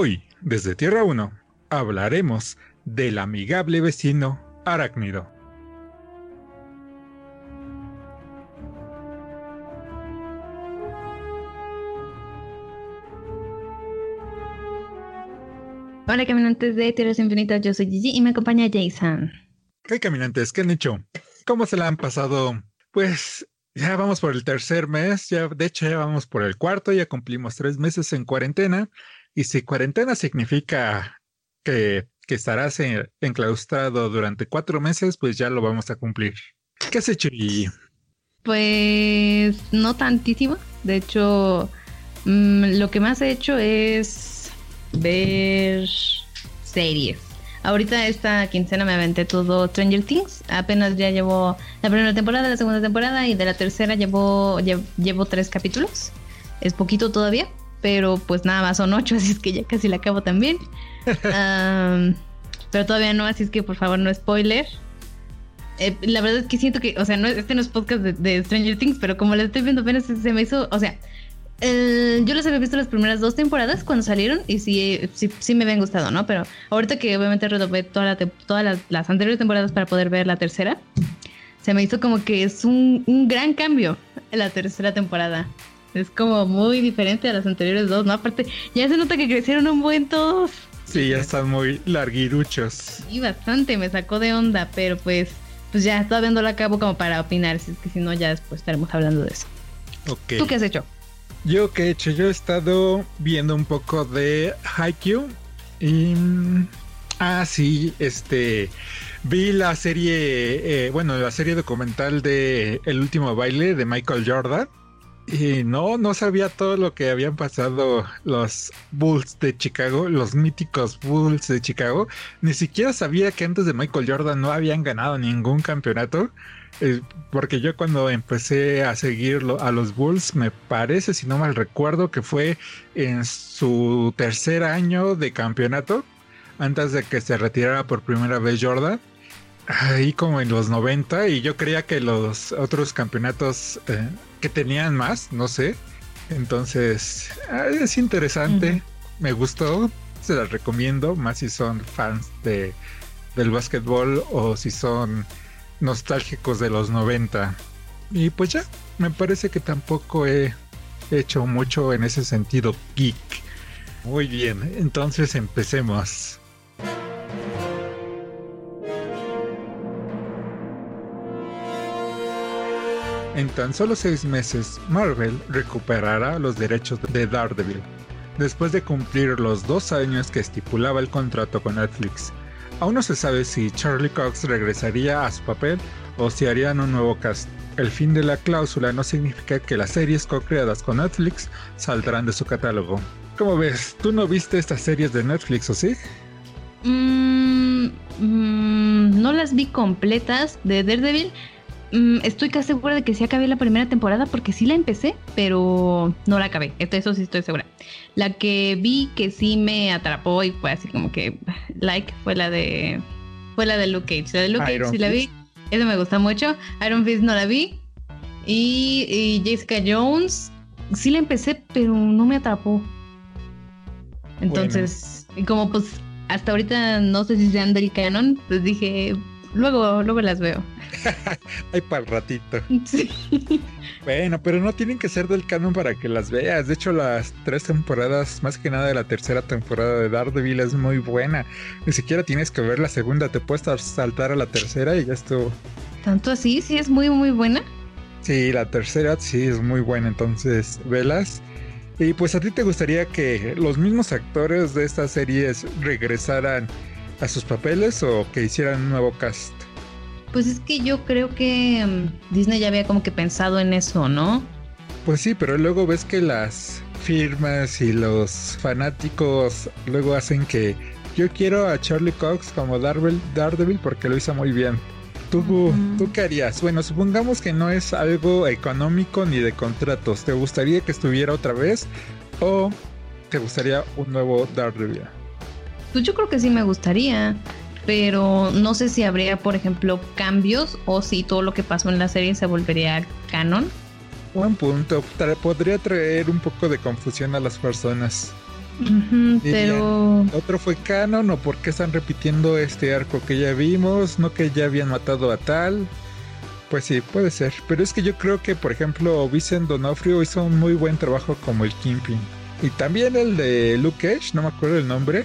Hoy, desde Tierra 1, hablaremos del amigable vecino arácnido. Hola caminantes de Tierras Infinitas, yo soy Gigi y me acompaña Jason. ¿Qué caminantes? ¿Qué han hecho? ¿Cómo se la han pasado? Pues ya vamos por el tercer mes, ya de hecho ya vamos por el cuarto, ya cumplimos tres meses en cuarentena. Y si cuarentena significa que, que estarás enclaustrado durante cuatro meses, pues ya lo vamos a cumplir. ¿Qué has hecho, Gigi? Pues no tantísimo. De hecho, mm, lo que más he hecho es ver series. Ahorita esta quincena me aventé todo Stranger Things. Apenas ya llevo la primera temporada, la segunda temporada y de la tercera llevo, llevo, tres capítulos. Es poquito todavía, pero pues nada más son ocho, así es que ya casi la acabo también. pero todavía no, así es que por favor no spoiler. Eh, la verdad es que siento que, o sea, no, este no es podcast de, de Stranger Things, pero como la estoy viendo apenas se me hizo, o sea, yo les había visto las primeras dos temporadas cuando salieron y sí, sí, me habían gustado, ¿no? Pero ahorita que obviamente toda todas las, anteriores temporadas para poder ver la tercera, se me hizo como que es un, gran cambio en la tercera temporada. Es como muy diferente a las anteriores dos, ¿no? Aparte, ya se nota que crecieron un buen todos. Sí, ya están muy larguiruchos. Sí, bastante, me sacó de onda, pero pues, pues ya todavía no la acabo como para opinar, si es que si no ya después estaremos hablando de eso. Ok. ¿Tú qué has hecho? Yo que he hecho, yo he estado viendo un poco de Haikyuu y... Ah, sí, este... Vi la serie, eh, bueno, la serie documental de El último baile de Michael Jordan. Y no, no sabía todo lo que habían pasado los Bulls de Chicago, los míticos Bulls de Chicago. Ni siquiera sabía que antes de Michael Jordan no habían ganado ningún campeonato. Eh, porque yo cuando empecé a seguirlo a los Bulls, me parece, si no mal recuerdo, que fue en su tercer año de campeonato, antes de que se retirara por primera vez Jordan, ahí como en los 90, y yo creía que los otros campeonatos eh, que tenían más, no sé. Entonces, ah, es interesante, me gustó, se las recomiendo, más si son fans de, del básquetbol o si son nostálgicos de los 90. Y pues ya, me parece que tampoco he hecho mucho en ese sentido geek. Muy bien, entonces empecemos. En tan solo seis meses, Marvel recuperará los derechos de Daredevil, después de cumplir los dos años que estipulaba el contrato con Netflix Aún no se sabe si Charlie Cox regresaría a su papel o si harían un nuevo cast. El fin de la cláusula no significa que las series co-creadas con Netflix saldrán de su catálogo. ¿Cómo ves? ¿Tú no viste estas series de Netflix o sí? Mm, mm, no las vi completas de Daredevil. Mm, estoy casi segura de que sí acabé la primera temporada porque sí la empecé, pero no la acabé. Eso sí estoy segura. La que vi que sí me atrapó y fue así como que like fue la de fue la de Luke Cage. La de Luke Cage sí la vi. Esa me gusta mucho. Iron Fist no la vi. Y, Jessica Jones sí la empecé, pero no me atrapó. Entonces, como pues hasta ahorita no sé si sean del canon, pues dije, luego, luego las veo. Ay, para el ratito. Sí. Bueno, pero no tienen que ser del canon para que las veas. De hecho, las tres temporadas, más que nada de la tercera temporada de Daredevil, es muy buena. Ni siquiera tienes que ver la segunda, te puedes saltar a la tercera y ya estuvo. ¿Tanto así? ¿Sí es muy, muy buena? Sí, la tercera sí es muy buena, entonces velas. Y pues a ti te gustaría que los mismos actores de estas series regresaran a sus papeles o que hicieran un nuevo cast? Pues es que yo creo que mm, Disney ya había como que pensado en eso, ¿no? Pues sí, pero luego ves que las firmas y los fanáticos luego hacen que yo quiero a Charlie Cox como Daredevil, porque lo hizo muy bien. ¿Tú, ¿Tú qué harías? Bueno, supongamos que no es algo económico ni de contratos. ¿Te gustaría que estuviera otra vez o te gustaría un nuevo Daredevil? Pues yo creo que sí me gustaría pero no sé si habría, por ejemplo, cambios o si todo lo que pasó en la serie se volvería canon. Buen punto, podría traer un poco de confusión a las personas. pero otro fue canon o por qué están repitiendo este arco que ya vimos, no que ya habían matado a tal. Pues sí, puede ser. Pero es que yo creo que, por ejemplo, Vincent Donofrio hizo un muy buen trabajo como el Kingpin. Y también el de Luke Cage, no me acuerdo el nombre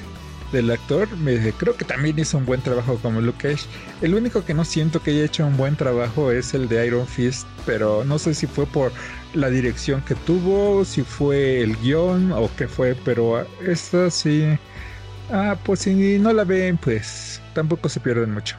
del actor, me, creo que también hizo un buen trabajo como Luke Cage. El único que no siento que haya hecho un buen trabajo es el de Iron Fist, pero no sé si fue por la dirección que tuvo, si fue el guion o qué fue, pero esta sí. Ah, pues si no la ven, pues tampoco se pierden mucho.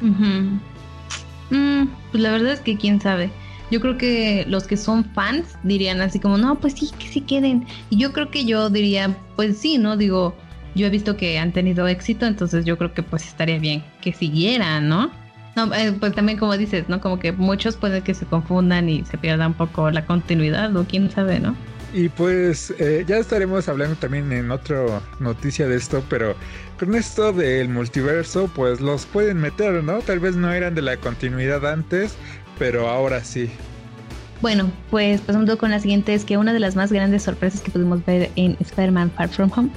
Mm, pues la verdad es que quién sabe. Yo creo que los que son fans dirían así como, no, pues sí, que sí queden. Y yo creo que yo diría, pues sí, ¿no? Digo, yo he visto que han tenido éxito, entonces yo creo que pues estaría bien que siguieran, ¿no? No, eh, pues también como dices, ¿no? Como que muchos pueden que se confundan y se pierdan un poco la continuidad, o quién sabe, ¿no? Y pues eh, ya estaremos hablando también en otra noticia de esto, pero con esto del multiverso, pues los pueden meter, ¿no? Tal vez no eran de la continuidad antes, pero ahora sí. Bueno, pues pasando con la siguiente, es que una de las más grandes sorpresas que pudimos ver en Spider-Man Far From Home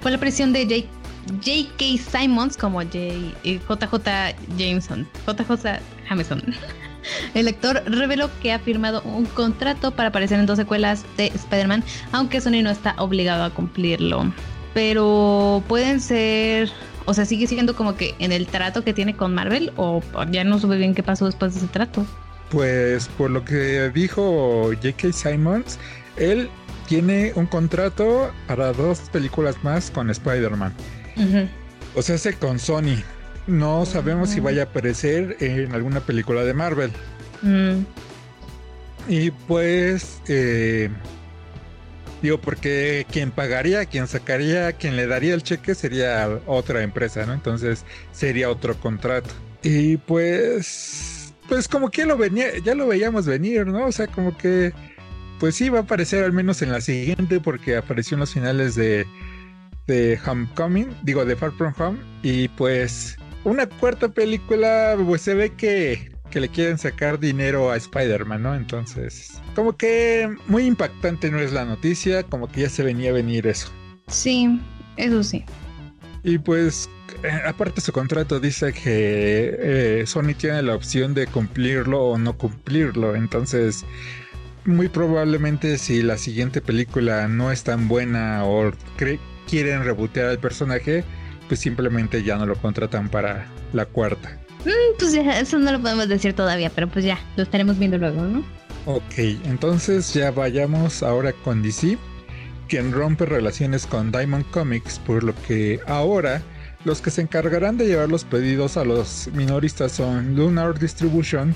fue la aparición de J.K. Simons como J, JJ eh, Jameson, JJ Jameson. El actor reveló que ha firmado un contrato para aparecer en dos secuelas de Spider-Man, aunque Sony no está obligado a cumplirlo. Pero pueden ser, o sea, sigue siendo como que en el trato que tiene con Marvel, o ya no sube bien qué pasó después de ese trato. Pues por lo que dijo J.K. Simons, él tiene un contrato para dos películas más con Spider-Man. O sea, se con Sony. No sabemos si vaya a aparecer en alguna película de Marvel. Mm. Y pues, eh, digo, porque quien pagaría, quien sacaría, quien le daría el cheque sería otra empresa, ¿no? Entonces sería otro contrato. Y pues pues como que lo venía, ya lo veíamos venir, ¿no? O sea, como que, pues sí, va a aparecer al menos en la siguiente, porque apareció en los finales de, de Homecoming, digo, de Far From Home, y pues una cuarta película, pues se ve que, que le quieren sacar dinero a Spider-Man, ¿no? Entonces, como que muy impactante no es la noticia, como que ya se venía a venir eso. Sí, eso sí. Y pues aparte su contrato dice que eh, Sony tiene la opción de cumplirlo o no cumplirlo. Entonces, muy probablemente si la siguiente película no es tan buena o quieren rebotear al personaje, pues simplemente ya no lo contratan para la cuarta. Mm, pues ya, eso no lo podemos decir todavía, pero pues ya, lo estaremos viendo luego, ¿no? Ok, entonces ya vayamos ahora con DC, quien rompe relaciones con Diamond Comics, por lo que ahora los que se encargarán de llevar los pedidos a los minoristas son Lunar Distribution,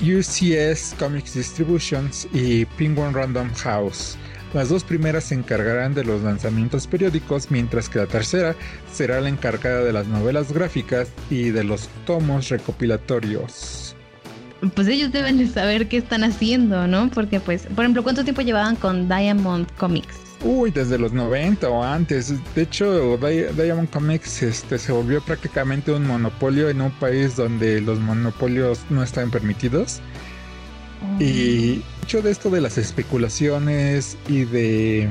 UCS Comics Distributions y Penguin Random House. Las dos primeras se encargarán de los lanzamientos periódicos, mientras que la tercera será la encargada de las novelas gráficas y de los tomos recopilatorios. Pues ellos deben de saber qué están haciendo, ¿no? Porque pues, por ejemplo, ¿cuánto tiempo llevaban con Diamond Comics? Uy, desde los 90 o antes. De hecho, Diamond Comics este, se volvió prácticamente un monopolio en un país donde los monopolios no están permitidos. Y mucho de esto de las especulaciones y de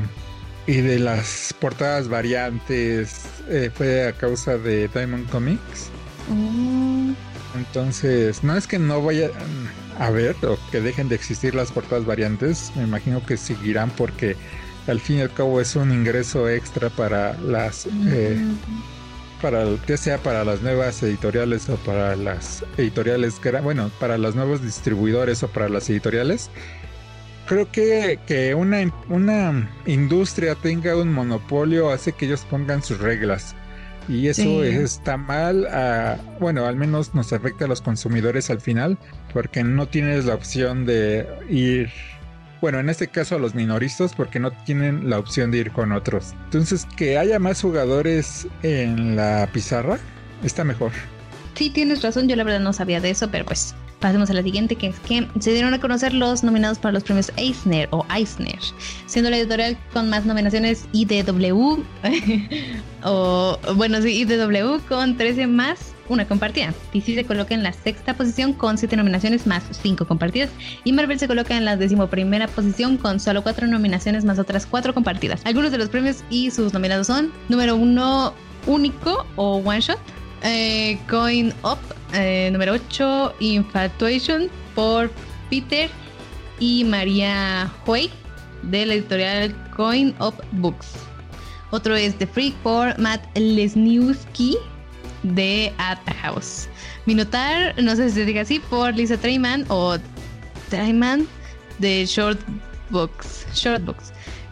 y de las portadas variantes eh, fue a causa de Diamond Comics. Oh. Entonces, no es que no vayan a ver o que dejen de existir las portadas variantes, me imagino que seguirán porque al fin y al cabo es un ingreso extra para las eh, para que sea para las nuevas editoriales o para las editoriales bueno para los nuevos distribuidores o para las editoriales. Creo que, que una, una industria tenga un monopolio hace que ellos pongan sus reglas. Y eso está mal bueno al menos nos afecta a los consumidores al final porque no tienes la opción de ir bueno, en este caso a los minoristas porque no tienen la opción de ir con otros. Entonces, que haya más jugadores en la pizarra está mejor. Sí, tienes razón, yo la verdad no sabía de eso, pero pues pasemos a la siguiente, que es que se dieron a conocer los nominados para los premios Eisner o Eisner, siendo la editorial con más nominaciones IDW, o bueno, sí, IDW con 13 más una compartida. DC se coloca en la sexta posición con siete nominaciones más cinco compartidas. Y Marvel se coloca en la decimoprimera posición con solo cuatro nominaciones más otras cuatro compartidas. Algunos de los premios y sus nominados son: número uno, único o one shot. Eh, Coin Up, eh, número 8, Infatuation por Peter y María Hoy de la editorial Coin Up Books. Otro es The Freak por Matt Lesniewski de At the House. Minotar, no sé si se diga así, por Lisa Treyman o Treyman de Short Books. Short Books.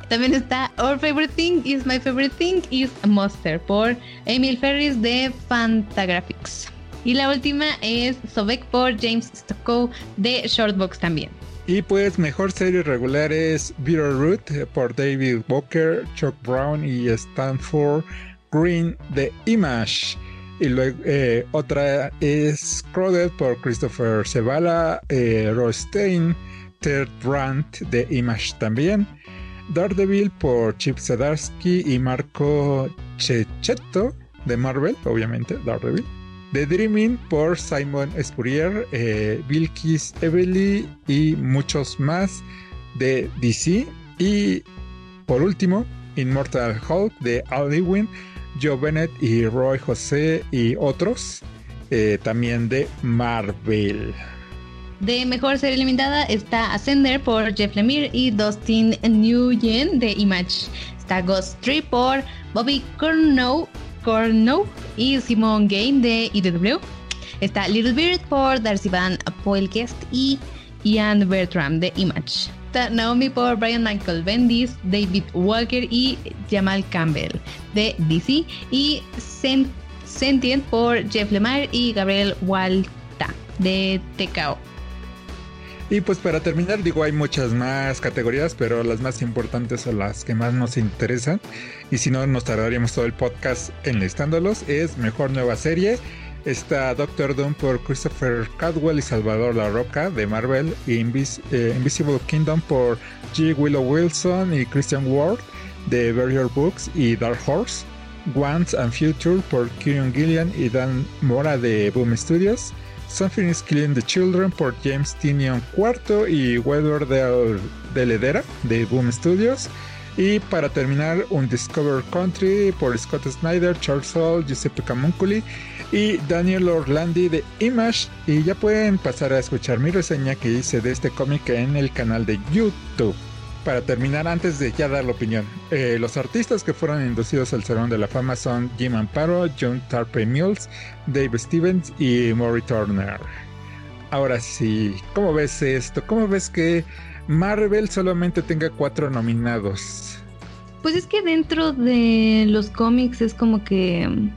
También está Our Favorite Thing is My Favorite Thing is a Monster por Emil Ferris de Fantagraphics. Y la última es Sobek por James Stockow de Shortbox también. Y pues mejor serie regular es Root por David Walker, Chuck Brown y Stanford Green de Image. Y luego eh, otra es Crowded por Christopher Zavala, eh, Rostein, Ted Brandt de Image también. Daredevil por Chip Zdarsky y Marco Checchetto de Marvel, obviamente, Daredevil. The Dreaming por Simon Spurrier, eh, Vilkis Evely y muchos más de DC. Y por último, Immortal Hulk de Al Joe Bennett y Roy José y otros, eh, también de Marvel. De mejor serie limitada está Ascender por Jeff Lemire y Dustin Nguyen de Image. Está Ghost Tree por Bobby Cornow, y Simon Game de IDW. Está Little Beard por Darcy Van Poelkest y Ian Bertram de Image. Naomi por Brian Michael Bendis, David Walker y Jamal Campbell de DC. Y Sentient por Jeff Lemire y Gabriel Walta de TKO. Y pues para terminar, digo, hay muchas más categorías, pero las más importantes son las que más nos interesan. Y si no, nos tardaríamos todo el podcast enlistándolos. Es Mejor Nueva Serie. Está Doctor Doom por Christopher Cadwell y Salvador La Roca de Marvel. Y eh, Invisible Kingdom por G. Willow Wilson y Christian Ward de Barrier Books y Dark Horse. Once and Future por Kieran Gillian y Dan Mora de Boom Studios. Something is Killing the Children por James Tinion IV y Weather de, de Ledera de Boom Studios. Y para terminar, un Discover Country por Scott Snyder, Charles Soule, Giuseppe Camunculi y Daniel Orlandi de Image. Y ya pueden pasar a escuchar mi reseña que hice de este cómic en el canal de YouTube para terminar, antes de ya dar la opinión, eh, los artistas que fueron inducidos al Salón de la Fama son Jim Amparo, John Tarpe Mills, Dave Stevens y Maury Turner. Ahora sí, ¿cómo ves esto? ¿Cómo ves que Marvel solamente tenga cuatro nominados? Pues es que dentro de los cómics es como que,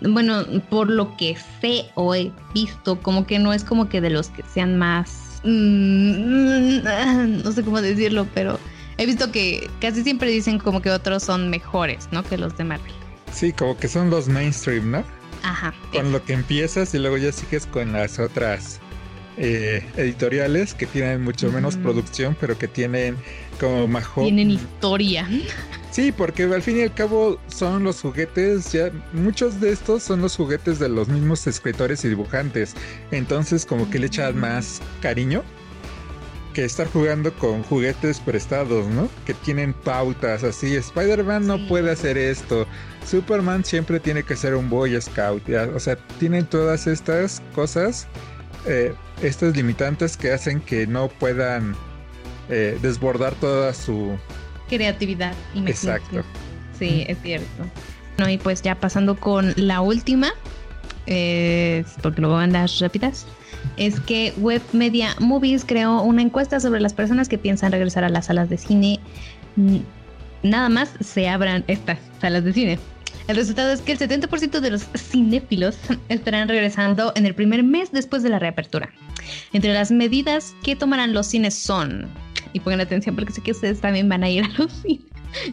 bueno, por lo que sé o he visto, como que no es como que de los que sean más Mm, no sé cómo decirlo, pero he visto que casi siempre dicen como que otros son mejores, ¿no? Que los de Marvel. Sí, como que son los mainstream, ¿no? Ajá. Con lo que empiezas y luego ya sigues con las otras eh, editoriales que tienen mucho menos producción, pero que tienen como mejor. Tienen historia. Sí, porque al fin y al cabo son los juguetes, ya muchos de estos son los juguetes de los mismos escritores y dibujantes. Entonces como que le echan más cariño que estar jugando con juguetes prestados, ¿no? Que tienen pautas así. Spider-Man no puede hacer esto. Superman siempre tiene que ser un Boy Scout. O sea, tienen todas estas cosas, eh, estas limitantes que hacen que no puedan eh, desbordar toda su creatividad. Exacto. Sí, es cierto. No, y pues ya pasando con la última, eh, porque luego van las rápidas, es que Web Media Movies creó una encuesta sobre las personas que piensan regresar a las salas de cine. Nada más se abran estas salas de cine. El resultado es que el 70% de los cinéfilos estarán regresando en el primer mes después de la reapertura. Entre las medidas que tomarán los cines son y pongan atención porque sé que ustedes también van a ir a los cines.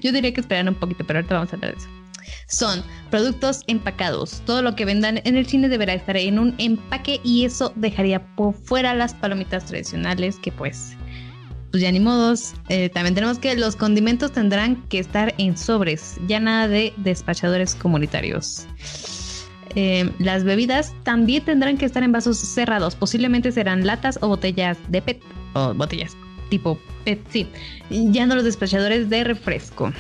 Yo diría que esperan un poquito, pero ahorita vamos a hablar de eso. Son productos empacados. Todo lo que vendan en el cine deberá estar en un empaque y eso dejaría por fuera las palomitas tradicionales que pues pues ya ni modos. Eh, también tenemos que los condimentos tendrán que estar en sobres, ya nada de despachadores comunitarios. Eh, las bebidas también tendrán que estar en vasos cerrados, posiblemente serán latas o botellas de PET o botellas tipo PET, sí, ya no los despachadores de refresco.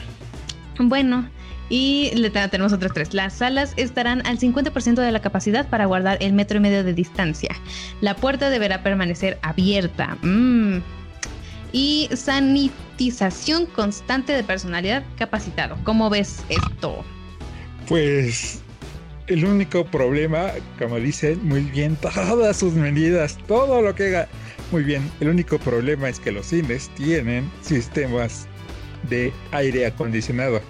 Bueno, y le tenemos otras tres. Las salas estarán al 50% de la capacidad para guardar el metro y medio de distancia. La puerta deberá permanecer abierta. Mm. Y sanitización constante de personalidad capacitado. ¿Cómo ves esto? Pues el único problema, como dicen muy bien, todas sus medidas, todo lo que haga muy bien. El único problema es que los cines tienen sistemas de aire acondicionado.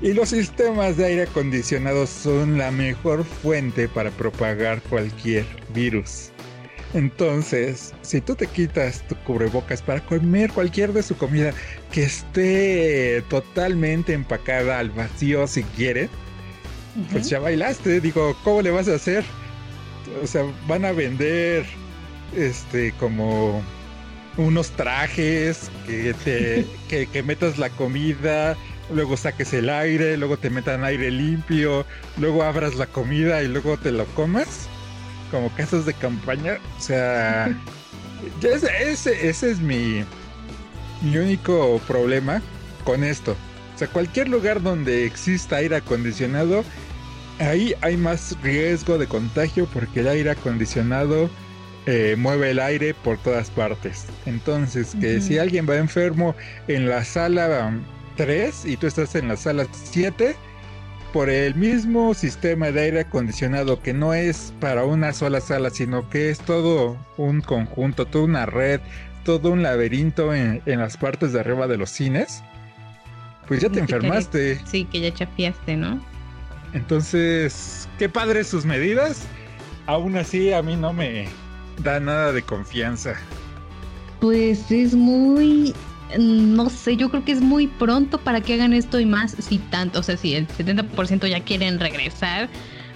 Y los sistemas de aire acondicionado son la mejor fuente para propagar cualquier virus. Entonces, si tú te quitas tu cubrebocas para comer cualquier de su comida que esté totalmente empacada al vacío si quiere, pues ya bailaste. Digo, ¿cómo le vas a hacer? O sea, van a vender este como unos trajes que te que, que metas la comida luego saques el aire, luego te metan aire limpio, luego abras la comida y luego te lo comas, como casas de campaña. O sea, ese, ese, es mi, mi único problema con esto. O sea, cualquier lugar donde exista aire acondicionado, ahí hay más riesgo de contagio porque el aire acondicionado eh, mueve el aire por todas partes. Entonces, que si alguien va enfermo en la sala 3 y tú estás en la sala 7 por el mismo sistema de aire acondicionado que no es para una sola sala, sino que es todo un conjunto, toda una red, todo un laberinto en, las partes de arriba de los cines, pues ya te enfermaste. Sí, que ya chafiaste, ¿no? Entonces, qué padre sus medidas. Aún así, a mí no me da nada de confianza. Pues es muy no sé, yo creo que es muy pronto para que hagan esto y más si tanto, o sea, si el 70% ya quieren regresar.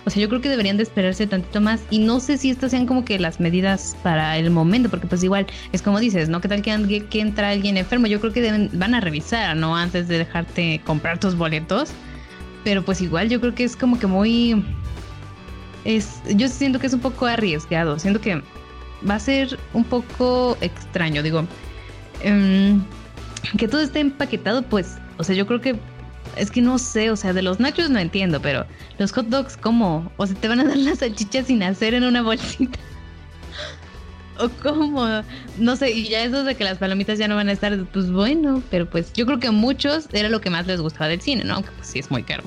O sea, yo creo que deberían de esperarse tantito más y no sé si estas sean como que las medidas para el momento, porque pues igual es como dices, ¿no? ¿Qué tal que, entra alguien enfermo? Yo creo que deben, van a revisar, ¿no? Antes de dejarte comprar tus boletos. Pero pues igual yo creo que es como que muy... Es, yo siento que es un poco arriesgado, siento que va a ser un poco extraño, digo. Um, que todo esté empaquetado, pues, o sea, yo creo que es que no sé, o sea, de los nachos no entiendo, pero los hot dogs, ¿cómo? O sea, te van a dar las salchichas sin hacer en una bolsita. o cómo, no sé, y ya eso de que las palomitas ya no van a estar, pues bueno, pero pues yo creo que a muchos era lo que más les gustaba del cine, ¿no? Aunque pues sí es muy caro.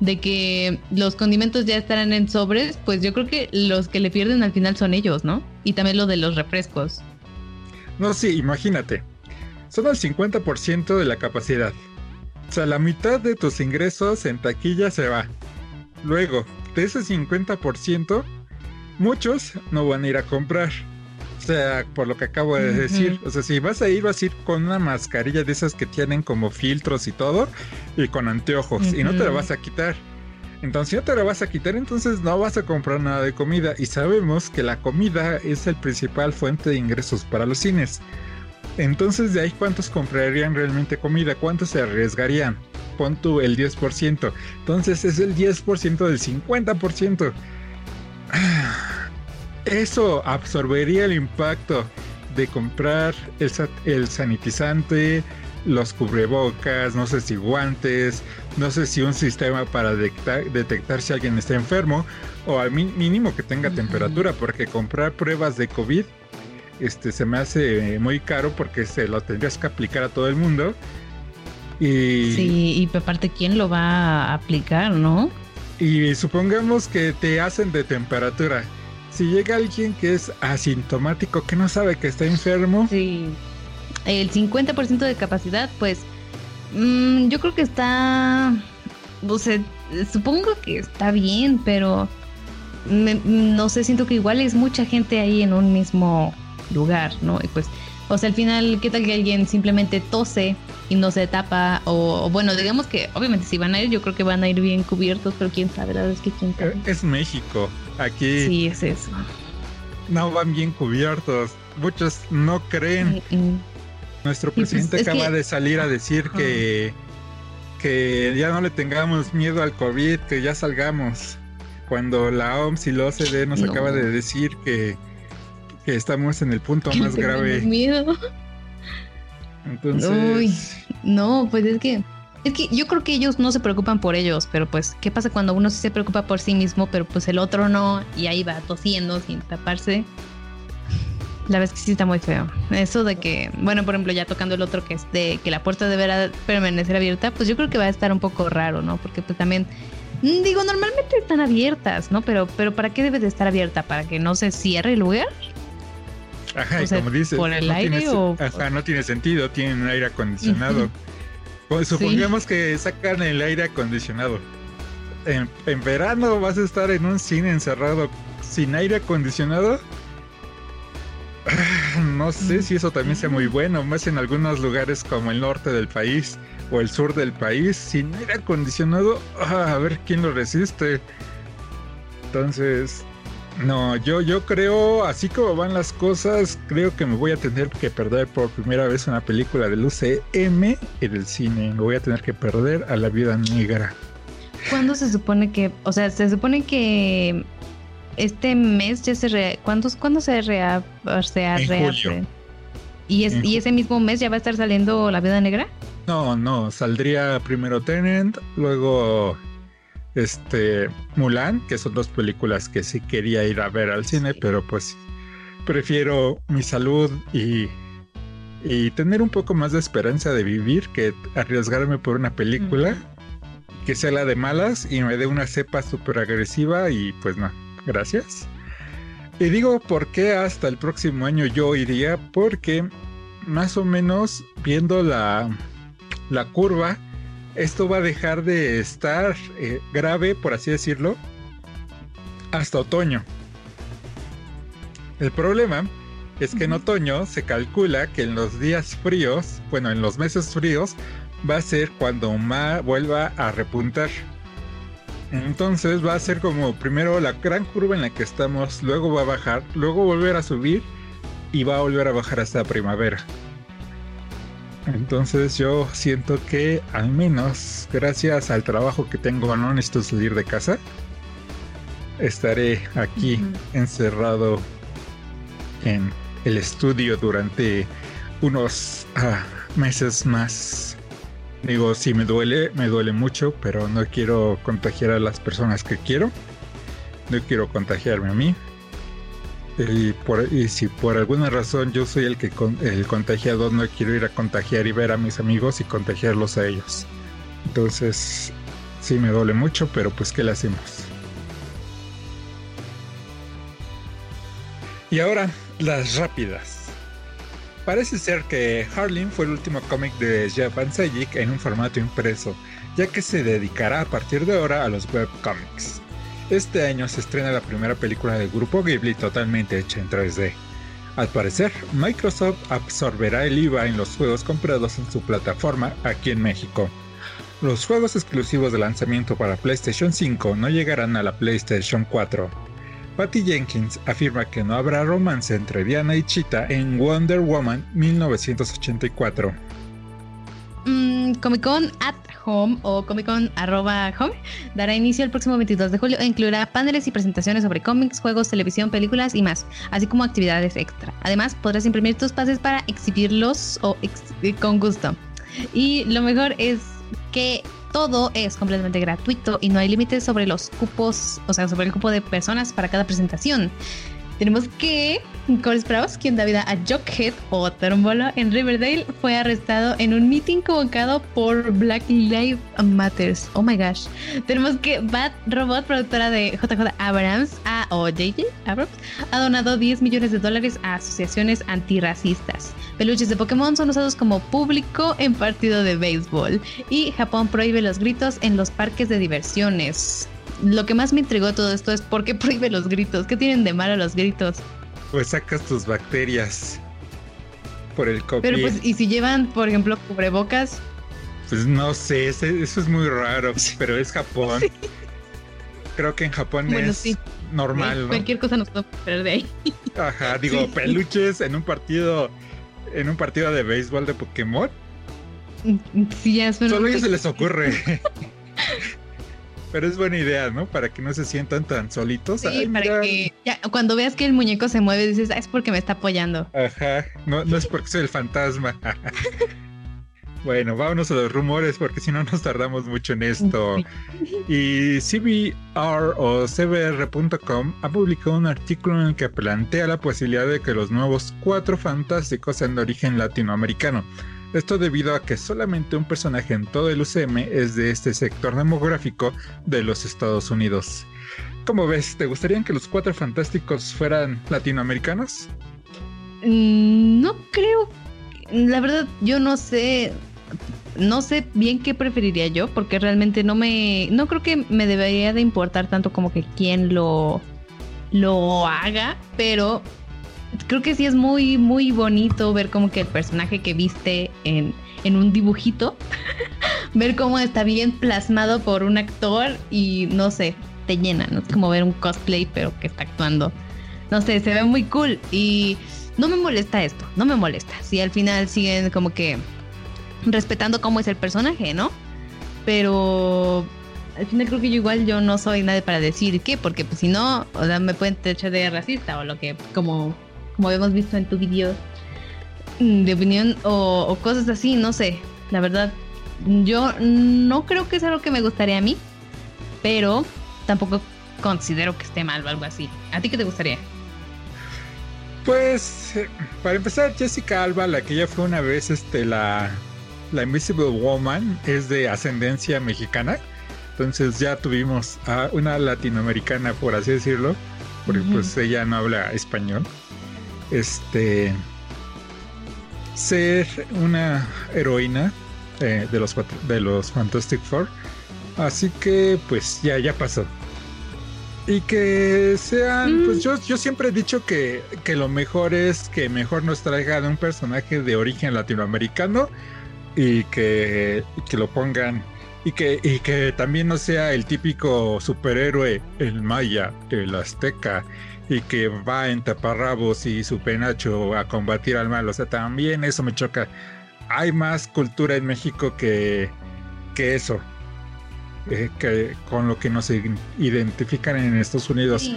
De que los condimentos ya estarán en sobres, pues yo creo que los que le pierden al final son ellos, ¿no? Y también lo de los refrescos. No, sí, imagínate son el 50% de la capacidad. O sea, la mitad de tus ingresos en taquilla se va. Luego, de ese 50%, muchos no van a ir a comprar. O sea, por lo que acabo de decir. O sea, si vas a ir, vas a ir con una mascarilla de esas que tienen como filtros y todo, y con anteojos, y no te la vas a quitar. Entonces, si no te la vas a quitar, entonces no vas a comprar nada de comida. Y sabemos que la comida es el principal fuente de ingresos para los cines. Entonces, de ahí, ¿cuántos comprarían realmente comida? ¿Cuántos se arriesgarían? Pon tú el 10%. Entonces, es el 10% del 50%. Eso absorbería el impacto de comprar el, sanitizante, los cubrebocas, no sé si guantes, no sé si un sistema para detectar, si alguien está enfermo o al mínimo que tenga temperatura, porque comprar pruebas de COVID este se me hace muy caro porque se lo tendrías que aplicar a todo el mundo. Y, sí, y aparte, ¿quién lo va a aplicar, no? Y supongamos que te hacen de temperatura. Si llega alguien que es asintomático, que no sabe que está enfermo. Sí. El 50% de capacidad, pues mm, yo creo que está... O sea, supongo que está bien, pero no sé, siento que igual es mucha gente ahí en un mismo lugar, ¿no? Y pues, o sea, al final, ¿qué tal que alguien simplemente tose y no se tapa? O, bueno, digamos que obviamente si van a ir, yo creo que van a ir bien cubiertos, pero quién sabe, la verdad es que quién sabe. Es México, aquí. Sí, es eso. No van bien cubiertos, muchos no creen. Mm, mm. Nuestro pues, presidente acaba de salir a decir que, que ya no le tengamos miedo al COVID, que ya salgamos. cuando la OMS y la OCDE nos acaba de decir que, que estamos en el punto más grave. miedo. Entonces. Uy, no, pues es que. Es que yo creo que ellos no se preocupan por ellos, pero pues, ¿qué pasa cuando uno sí se preocupa por sí mismo, pero pues el otro no, y ahí va tosiendo sin taparse? La verdad es que sí está muy feo. Eso de que, bueno, por ejemplo, ya tocando el otro que es de que la puerta deberá permanecer abierta, pues yo creo que va a estar un poco raro, ¿no? Porque pues también, mm, digo, normalmente están abiertas, ¿no? Pero, pero ¿para qué debe de estar abierta? ¿Para que no se cierre el lugar? Ajá, y O sea, como dices, ¿por el no aire tiene, o- ajá, no tiene sentido, tienen un aire acondicionado. Pues supongamos que sacan el aire acondicionado. En, en verano vas a estar en un cine encerrado sin aire acondicionado. No sé si eso también sea muy bueno, más en algunos lugares como el norte del país o el sur del país, sin aire acondicionado, ah, a ver quién lo resiste. Entonces, no, yo, yo creo, así como van las cosas, creo que me voy a tener que perder por primera vez una película del UCM en el cine. Me voy a tener que perder a la vida negra. ¿Cuándo se supone que, o sea, se supone que este mes ya se re, ¿cuándo, ¿cuándo se rea, se julio. ¿Y, es, ¿Y ese mismo mes ya va a estar saliendo La Viuda Negra? No, no, saldría primero Tenant, luego este Mulan, que son dos películas que sí quería ir a ver al cine, pero pues prefiero mi salud y, y tener un poco más de esperanza de vivir que arriesgarme por una película que sea la de malas y me dé una cepa súper agresiva y pues no, gracias. Y digo por qué hasta el próximo año yo iría, porque más o menos viendo la, la curva, esto va a dejar de estar eh, grave, por así decirlo, hasta otoño. El problema es que en otoño se calcula que en los días fríos, bueno, en los meses fríos, va a ser cuando Ma vuelva a repuntar. Entonces va a ser como primero la gran curva en la que estamos, luego va a bajar, luego volver a subir y va a volver a bajar hasta primavera. Entonces yo siento que al menos gracias al trabajo que tengo no necesito salir de casa. Estaré aquí encerrado en el estudio durante unos ah, meses más. Digo, si me duele, me duele mucho, pero no quiero contagiar a las personas que quiero. No quiero contagiarme a mí. Y, por- y si por alguna razón yo soy el que con- el contagiado, no quiero ir a contagiar y ver a mis amigos y contagiarlos a ellos. Entonces, sí me duele mucho, pero pues ¿qué le hacemos? Y ahora, las rápidas. Parece ser que Harlem fue el último cómic de Jeff Van en un formato impreso, ya que se dedicará a partir de ahora a los webcomics. Este año se estrena la primera película del grupo Ghibli totalmente hecha en 3D. Al parecer, Microsoft absorberá el IVA en los juegos comprados en su plataforma aquí en México. Los juegos exclusivos de lanzamiento para PlayStation 5 no llegarán a la PlayStation 4. Patty Jenkins afirma que no habrá romance entre Diana y Cheetah en Wonder Woman 1984. Mm, Comic Con at Home o Comic Con arroba home dará inicio el próximo 22 de julio e incluirá paneles y presentaciones sobre cómics, juegos, televisión, películas y más, así como actividades extra. Además, podrás imprimir tus pases para exhibirlos o ex- con gusto. Y lo mejor es que todo es completamente gratuito y no hay límites sobre los cupos, o sea, sobre el cupo de personas para cada presentación. Tenemos que Cole Sprouse, quien da vida a Jockhead o Torombolo en Riverdale, fue arrestado en un meeting convocado por Black Lives Matters. Oh my gosh. Tenemos que Bad Robot, productora de JJ Abrams, a, o JJ Abrams, ha donado 10 millones de dólares a asociaciones antirracistas. Peluches de Pokémon son usados como público en partido de béisbol. Y Japón prohíbe los gritos en los parques de diversiones. Lo que más me intrigó todo esto es por qué prohíbe los gritos. ¿Qué tienen de malo los gritos? Pues sacas tus bacterias por el COVID. Pero pues, y si llevan, por ejemplo, cubrebocas, Pues no sé, eso es muy raro, pero es Japón. Creo que en Japón Bueno, es sí. normal, ¿no? cualquier cosa nos puede esperar de ahí. Ajá, digo, Sí. peluches en un partido en un partido de béisbol de Pokémon. Sí, ya Solo a ellos se les ocurre. pero es buena idea, ¿no? Para que no se sientan tan solitos. Sí, para que cuando veas que el muñeco se mueve, dices, ah, es porque me está apoyando. Ajá, no, no es porque soy el fantasma. Bueno, vámonos a los rumores porque si no nos tardamos mucho en esto. Y CBR o CBR.com ha publicado un artículo en el que plantea la posibilidad de que los nuevos cuatro fantásticos sean de origen latinoamericano. Esto debido a que solamente un personaje en todo el UCM es de este sector demográfico de los Estados Unidos. ¿Cómo ves? ¿Te gustaría que los cuatro fantásticos fueran latinoamericanos? Mm, no creo. La verdad, yo no sé no sé bien qué preferiría yo, porque realmente no me, no creo que me debería de importar tanto como que quién lo, lo haga, pero creo que sí es muy, muy bonito ver como que el personaje que viste en, en un dibujito, ver cómo está bien plasmado por un actor y no sé, te llena, ¿no? Es como ver un cosplay pero que está actuando. No sé, se ve muy cool y no me molesta esto, no me molesta. Si al final siguen como que respetando cómo es el personaje, ¿no? Pero al final creo que yo igual yo no soy nadie para decir qué, porque pues si no, o sea, me pueden echar de racista o lo que, como, como hemos visto en tu video mm, de opinión o, cosas así, no sé. La verdad, yo no creo que es algo que me gustaría a mí, pero tampoco considero que esté mal o algo así. ¿A ti qué te gustaría? Pues, eh, para empezar, Jessica Alba, la que ya fue una vez este, la la Invisible Woman es de ascendencia mexicana. Entonces ya tuvimos a una latinoamericana, por así decirlo, porque pues ella no habla español. Este ser una heroína eh, de los de los Fantastic Four. Así que pues ya, ya pasó. Y que sean, pues yo, yo siempre he dicho que, que lo mejor es que mejor nos traigan un personaje de origen latinoamericano y que, lo pongan y que, y que también no sea el típico superhéroe, el maya, el azteca, y que va en taparrabos y su penacho a combatir al mal. O sea, también eso me choca. Hay más cultura en México que, que eso. Eh, que con lo que nos identifican en Estados Unidos.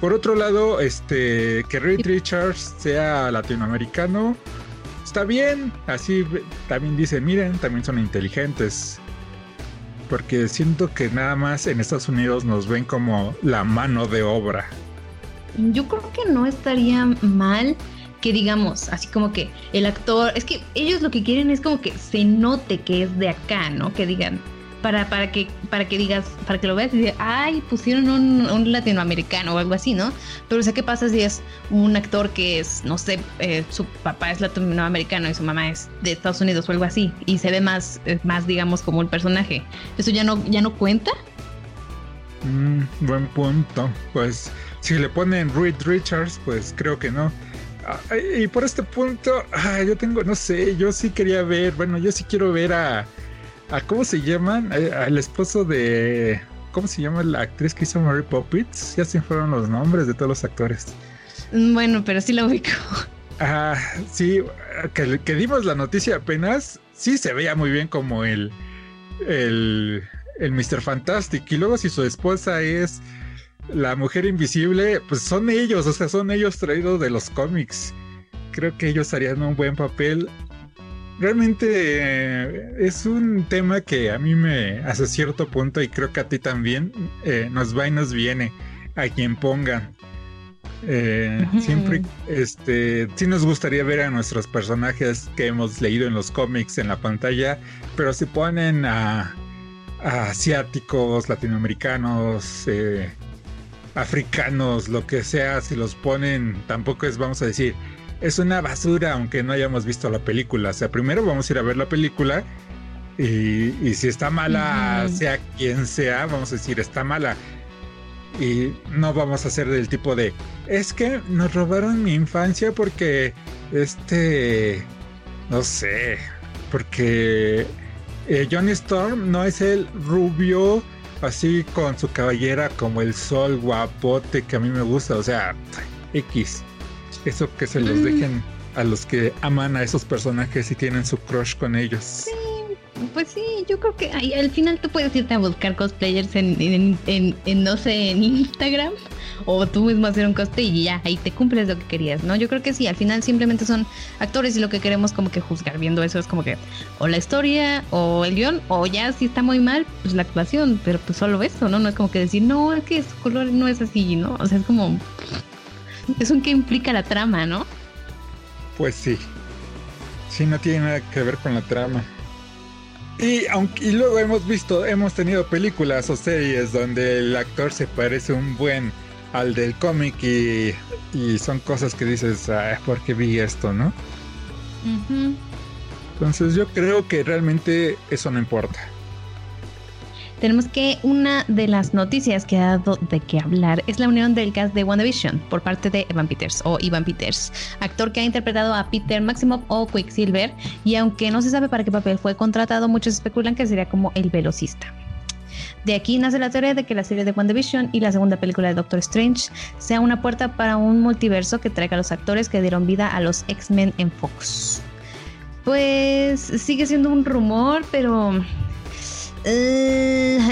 Por otro lado, este que Reed Richards sea latinoamericano, está bien. Así también dicen, miren, también son inteligentes. Porque siento que nada más en Estados Unidos nos ven como la mano de obra. Yo creo que no estaría mal que digamos, así como que el actor, es que ellos lo que quieren es como que se note que es de acá, ¿no? Que digan, para, para, que, para que digas, para que lo veas y digas, ay, pusieron un, latinoamericano o algo así, ¿no? Pero o sea, ¿qué pasa si es un actor que es, no sé, eh, su papá es latinoamericano y su mamá es de Estados Unidos o algo así y se ve más, eh, más digamos, como un personaje? ¿Eso ya no, ya no cuenta? Mm, buen punto. Pues si le ponen Reed Richards, pues creo que no. Ah, y por este punto, ah, yo tengo, no sé, yo sí quería ver, bueno, yo sí quiero ver a a cómo se llaman, al esposo de ¿cómo se llama la actriz que hizo Mary Poppins? Ya se fueron los nombres de todos los actores. Mm, bueno, pero sí lo ubico. Ah, sí, que, que, dimos la noticia apenas, sí se veía muy bien como el, el, el Mr. Fantastic. Y luego si su esposa es la mujer invisible, pues son ellos, o sea, son ellos traídos de los cómics. Creo que ellos harían un buen papel realmente eh, es un tema que a mí me hace cierto punto y creo que a ti también eh, nos va y nos viene a quien pongan. Eh, siempre, este, sí nos gustaría ver a nuestros personajes que hemos leído en los cómics en la pantalla, pero si ponen a, asiáticos, latinoamericanos, africanos, lo que sea, si los ponen, tampoco es, vamos a decir, es una basura aunque no hayamos visto la película. O sea, primero vamos a ir a ver la película y, si está mala, sea quien sea, vamos a decir, está mala. Y no vamos a ser del tipo de, es que nos robaron mi infancia porque, este, no sé, porque eh, Johnny Storm no es el rubio así con su cabellera como el sol guapote que a mí me gusta, o sea, X. Eso que se los mm. dejen a los que aman a esos personajes y tienen su crush con ellos. Sí, pues sí, yo creo que al final tú puedes irte a buscar cosplayers en, en, en, no sé, en Instagram o tú mismo hacer un cosplay y ya, ahí te cumples lo que querías, ¿no? Yo creo que sí, al final simplemente son actores y lo que queremos como que juzgar viendo eso es como que o la historia o el guion o ya si está muy mal, pues la actuación, pero pues solo eso, ¿no? No es como que decir, no, es que su color no es así, ¿no? O sea, es como... Es un que implica la trama, ¿no? Pues sí. Sí, no tiene nada que ver con la trama. Y, aunque, y luego hemos visto, hemos tenido películas o series donde el actor se parece un buen al del cómic y, son cosas que dices, ah, ¿por qué vi esto, no? Entonces yo creo que realmente eso no importa. Tenemos que una de las noticias que ha dado de qué hablar es la unión del cast de WandaVision por parte de Evan Peters o Ivan Peters, actor que ha interpretado a Peter Maximoff o Quicksilver y aunque no se sabe para qué papel fue contratado, muchos especulan que sería como el velocista. De aquí nace la teoría de que la serie de WandaVision y la segunda película de Doctor Strange sea una puerta para un multiverso que traiga a los actores que dieron vida a los X-Men en Fox. Pues sigue siendo un rumor, pero uh,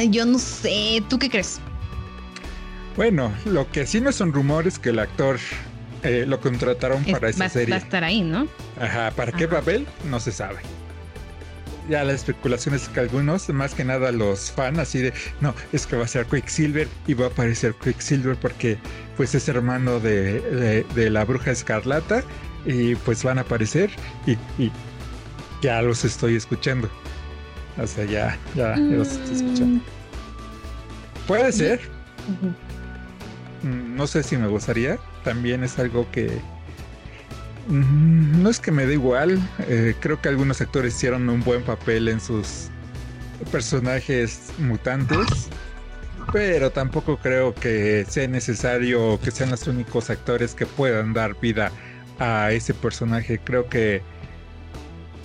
yo no sé. ¿Tú qué crees? Bueno, lo que sí no son rumores que el actor eh, lo contrataron para esa serie. Va a estar ahí, ¿no? Ajá, ¿para qué papel? No se sabe ya la especulación es que algunos, más que nada los fans, así de, no, es que va a ser Quicksilver y va a aparecer Quicksilver porque pues es hermano de, la bruja escarlata y pues van a aparecer y, ya los estoy escuchando. O sea, ya, ya, los estoy escuchando. Puede ser. Mm, no sé si me gustaría. También es algo que, Mm, no es que me dé igual, eh, creo que algunos actores hicieron un buen papel en sus personajes mutantes, pero tampoco creo que sea necesario que sean los únicos actores que puedan dar vida a ese personaje. Creo que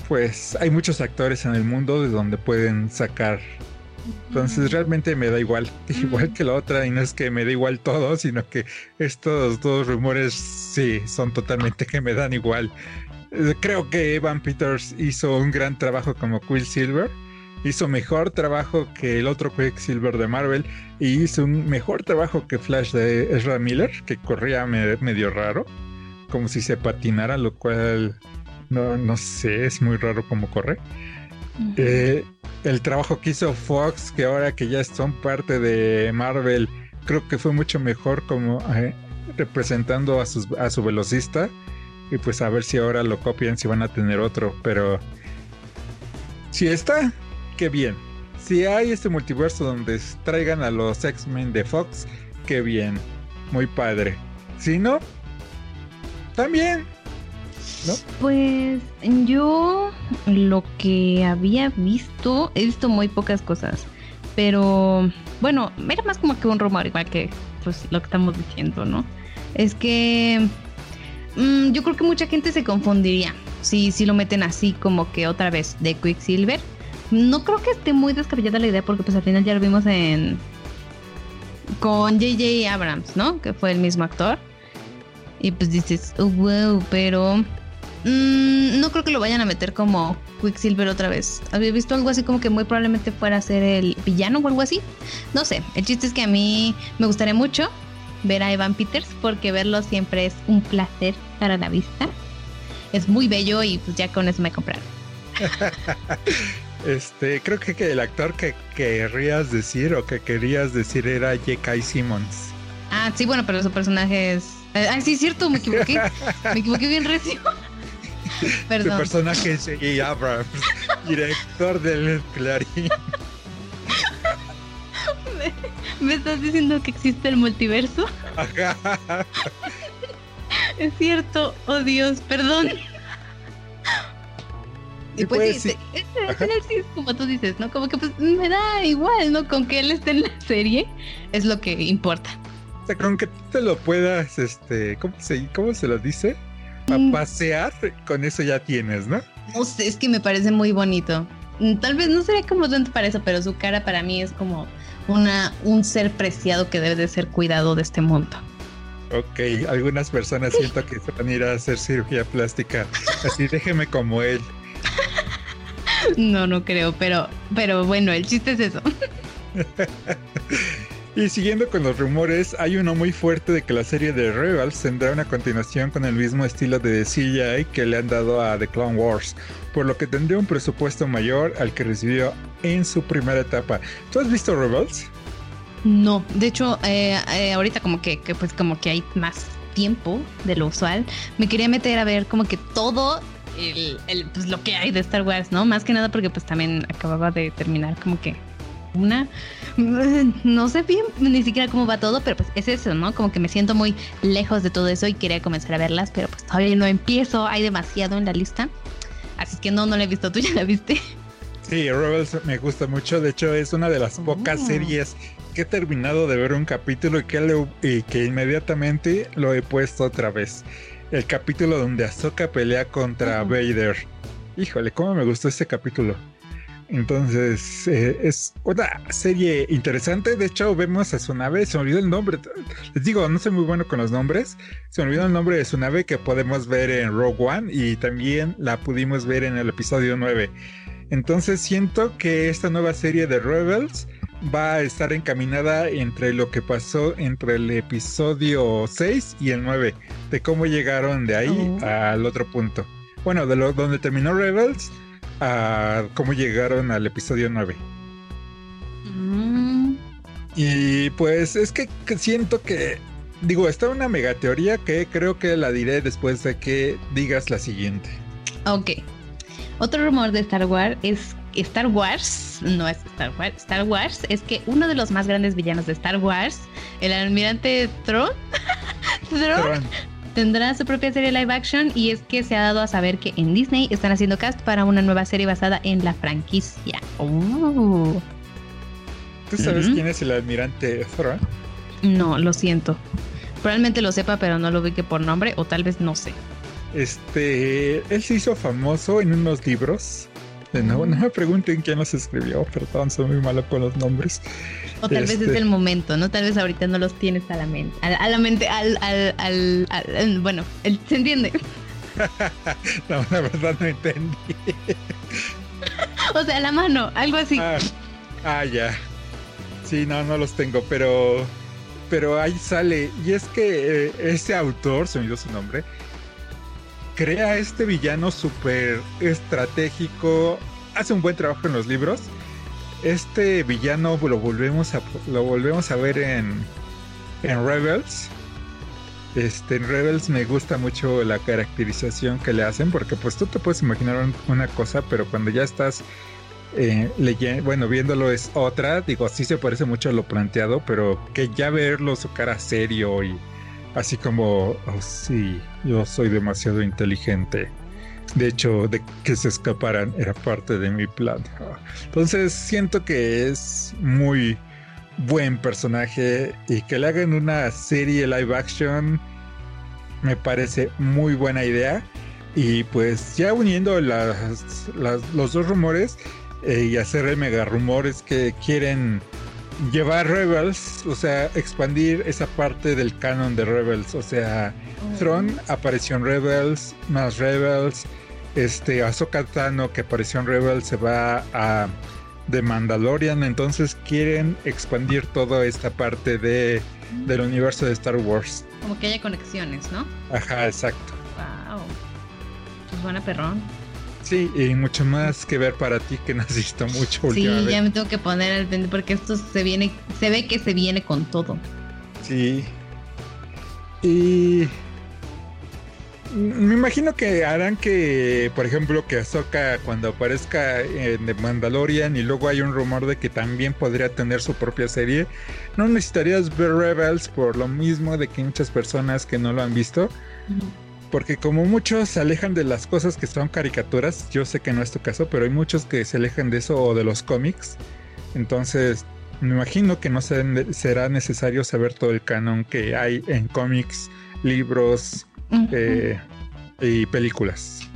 pues hay muchos actores en el mundo de donde pueden sacar entonces realmente me da igual, igual que la otra, y no es que me da igual todo, sino que estos dos rumores sí son totalmente que me dan igual. Eh, creo que Evan Peters hizo un gran trabajo como Quicksilver, hizo mejor trabajo que el otro Quicksilver de Marvel y hizo un mejor trabajo que Flash de Ezra Miller, que corría medio raro, como si se patinara, lo cual no, no sé, es muy raro como corre. Eh, el trabajo que hizo Fox, que ahora que ya son parte de Marvel, creo que fue mucho mejor como eh, representando a, a su velocista. Y pues a ver si ahora lo copian, si van a tener otro. Pero si está, qué bien. Si hay este multiverso donde traigan a los X-Men de Fox, qué bien. Muy padre. Si no, también pues yo lo que había visto, he visto muy pocas cosas, pero bueno, era más como que un rumor, igual que pues lo que estamos diciendo, ¿no? Es que mm, yo creo que mucha gente se confundiría si, si lo meten así como que otra vez de Quicksilver. No creo que esté muy descabellada la idea porque pues al final ya lo vimos en con JJ Abrams, ¿no? Que fue el mismo actor. Y pues dices, oh, wow, pero Mm, no creo que lo vayan a meter como Quicksilver otra vez. Había visto algo así como que muy probablemente fuera a ser el villano o algo así. No sé. El chiste es que a mí me gustaría mucho ver a Evan Peters porque verlo siempre es un placer para la vista. Es muy bello y pues ya con eso me compraron. este, creo que, que, el actor que querrías decir o que querías decir era J.K. Simmons. Ah, sí, bueno, pero su personaje es. Ah, sí, es cierto, me equivoqué. me equivoqué bien recio. Su personaje es. Abrams, director del Clarín. ¿Me, estás diciendo que existe el multiverso? Es cierto, oh Dios, perdón. Y pues, sí, es como tú dices, ¿no? Como que pues me da igual, ¿no? Con que él esté en la serie es lo que importa. O sea, con que tú te lo puedas, este, ¿cómo se, cómo se lo dice? A mm. pasear, con eso ya tienes, ¿no? No sé, es que me parece muy bonito. Mm, tal vez no sería como tanto para eso, pero su cara para mí es como una, un ser preciado que debe de ser cuidado de este mundo. Ok, algunas personas siento que se van a ir a hacer cirugía plástica. Así déjeme como él. No, no creo, pero, pero bueno, el chiste es eso. Y siguiendo con los rumores, hay uno muy fuerte de que la serie de Rebels tendrá una continuación con el mismo estilo de CGI que le han dado a The Clone Wars, por lo que tendría un presupuesto mayor al que recibió en su primera etapa. ¿Tú has visto Rebels? No, de hecho, eh, eh, ahorita como que, pues como que hay más tiempo de lo usual, me quería meter a ver como que todo el, el, pues lo que hay de Star Wars, ¿no? Más que nada porque pues también acababa de terminar como que una, no sé bien ni siquiera cómo va todo, pero pues es eso, ¿no? Como que me siento muy lejos de todo eso y quería comenzar a verlas, pero pues todavía no empiezo, hay demasiado en la lista. Así que no, no la he visto, ¿tú ya la viste? Sí, Rebels me gusta mucho, de hecho es una de las pocas oh. series que he terminado de ver un capítulo y que, le, y que inmediatamente lo he puesto otra vez. El capítulo donde Ahsoka pelea contra Vader. Híjole, cómo me gustó este capítulo. Entonces, eh, es una serie interesante. De hecho, vemos a su nave. Se me olvidó el nombre. Les digo, no soy muy bueno con los nombres. Se me olvidó el nombre de su nave que podemos ver en Rogue One y también la pudimos ver en el episodio 9. Entonces, siento que esta nueva serie de Rebels va a estar encaminada entre lo que pasó entre el episodio 6 y el 9, de cómo llegaron de ahí oh. al otro punto. Bueno, de lo, donde terminó Rebels a cómo llegaron al episodio 9. Mm. Y pues es que siento que, digo, está una mega teoría que creo que la diré después de que digas la siguiente. Ok. Otro rumor de Star Wars es Star Wars, no es Star Wars, Star Wars es que uno de los más grandes villanos de Star Wars, el almirante Throne, Throne tendrá su propia serie live action y es que se ha dado a saber que en Disney están haciendo cast para una nueva serie basada en la franquicia. Oh. ¿Tú sabes quién es el almirante Thrawn? No, lo siento. Probablemente lo sepa, pero no lo ubique por nombre o tal vez no sé. Este, él se hizo famoso en unos libros. De nuevo, no me pregunten quién los escribió, perdón, soy muy malo con los nombres. O tal vez es este. el momento, ¿no? Tal vez ahorita no los tienes a la mente. A, la mente, al, al, al, bueno, ¿se entiende? no, la verdad no entendí. o sea, a la mano, algo así. Ah, ah, ya. Sí, no, no los tengo, pero pero ahí sale. Y es que eh, ese autor, se me dio su nombre, crea este villano súper estratégico, hace un buen trabajo en los libros este villano lo volvemos a, lo volvemos a ver en, en Rebels. Este, en Rebels me gusta mucho la caracterización que le hacen, porque pues tú te puedes imaginar una cosa, pero cuando ya estás eh, leyendo, bueno, viéndolo es otra, digo, sí se parece mucho a lo planteado, pero que ya verlo su cara serio y así como, oh sí, yo soy demasiado inteligente de hecho, de que se escaparan era parte de mi plan. Entonces siento que es muy buen personaje y que le hagan una serie live action me parece muy buena idea. Y pues ya uniendo los dos rumores eh, y hacer el mega rumores que quieren llevar Rebels, o sea, expandir esa parte del canon de Rebels, o sea, Tron apareció en Rebels, más Rebels, este Ahsoka Tano que apareció en Rebels se va a The Mandalorian, entonces quieren expandir toda esta parte de del universo de Star Wars. Como que haya conexiones, ¿no? Ajá, exacto. Wow. Pues buena perrón. Sí, y mucho más que ver para ti que visto mucho. Sí, ya me tengo que poner al pendiente porque esto se viene, se ve que se viene con todo. Sí. Y me imagino que harán que, por ejemplo, que Ahsoka cuando aparezca en The Mandalorian y luego hay un rumor de que también podría tener su propia serie, no necesitarías ver Rebels por lo mismo de que muchas personas que no lo han visto. Porque como muchos se alejan de las cosas que son caricaturas, yo sé que no es tu caso, pero hay muchos que se alejan de eso o de los cómics. Entonces, me imagino que no será necesario saber todo el canon que hay en cómics, libros, eh, y películas.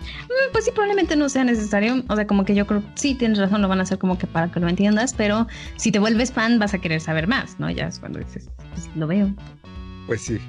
Mm, pues sí, probablemente no sea necesario. O sea, como que yo creo, sí, tienes razón, lo van a hacer como que para que lo entiendas, pero si te vuelves fan vas a querer saber más, ¿no? Ya es cuando dices, pues lo veo. Pues sí.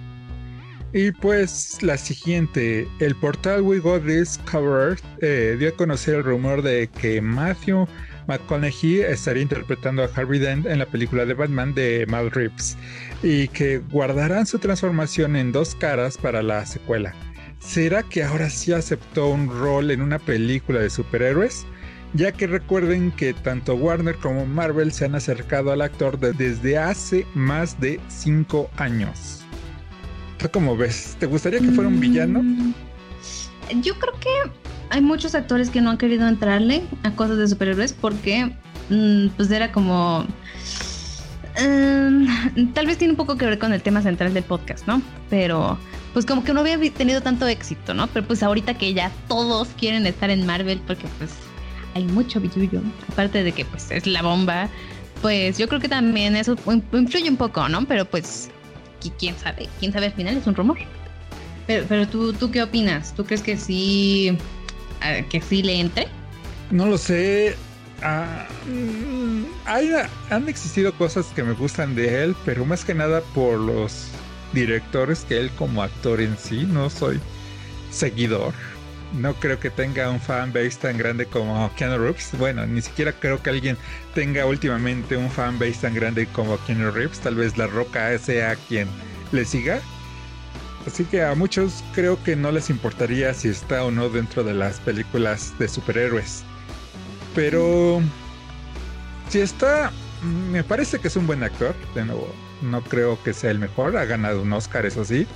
Y pues la siguiente, el portal We Got This Covered eh, dio a conocer el rumor de que Matthew McConaughey estaría interpretando a Harvey Dent en la película de Batman de Mal Reeves y que guardarán su transformación en dos caras para la secuela. ¿Será que ahora sí aceptó un rol en una película de superhéroes? Ya que recuerden que tanto Warner como Marvel se han acercado al actor desde hace más de 5 años. ¿Cómo ves? ¿Te gustaría que fuera un villano? Mm, yo creo que hay muchos actores que no han querido entrarle a cosas de superhéroes porque mm, pues era como... Em, tal vez tiene un poco que ver con el tema central del podcast, ¿no? Pero pues como que no había tenido tanto éxito, ¿no? Pero pues ahorita que ya todos quieren estar en Marvel porque pues hay mucho billullo, aparte de que pues es la bomba, pues yo creo que también eso influye un poco, ¿no? Pero pues quién sabe, quién sabe al final, es un rumor. Pero, pero tú, ¿tú qué opinas? ¿Tú crees que sí, que sí le entre? No lo sé. Ah, mm, hay, han existido cosas que me gustan de él, pero más que nada por los directores que él como actor en sí. No soy seguidor. No creo que tenga un fanbase tan grande como Keanu Reeves. Bueno, ni siquiera creo que alguien tenga últimamente un fanbase tan grande como Keanu Reeves. Tal vez La Roca sea quien le siga. Así que a muchos creo que no les importaría si está o no dentro de las películas de superhéroes. Pero si está, me parece que es un buen actor. De nuevo, no creo que sea el mejor. Ha ganado un Oscar, eso sí.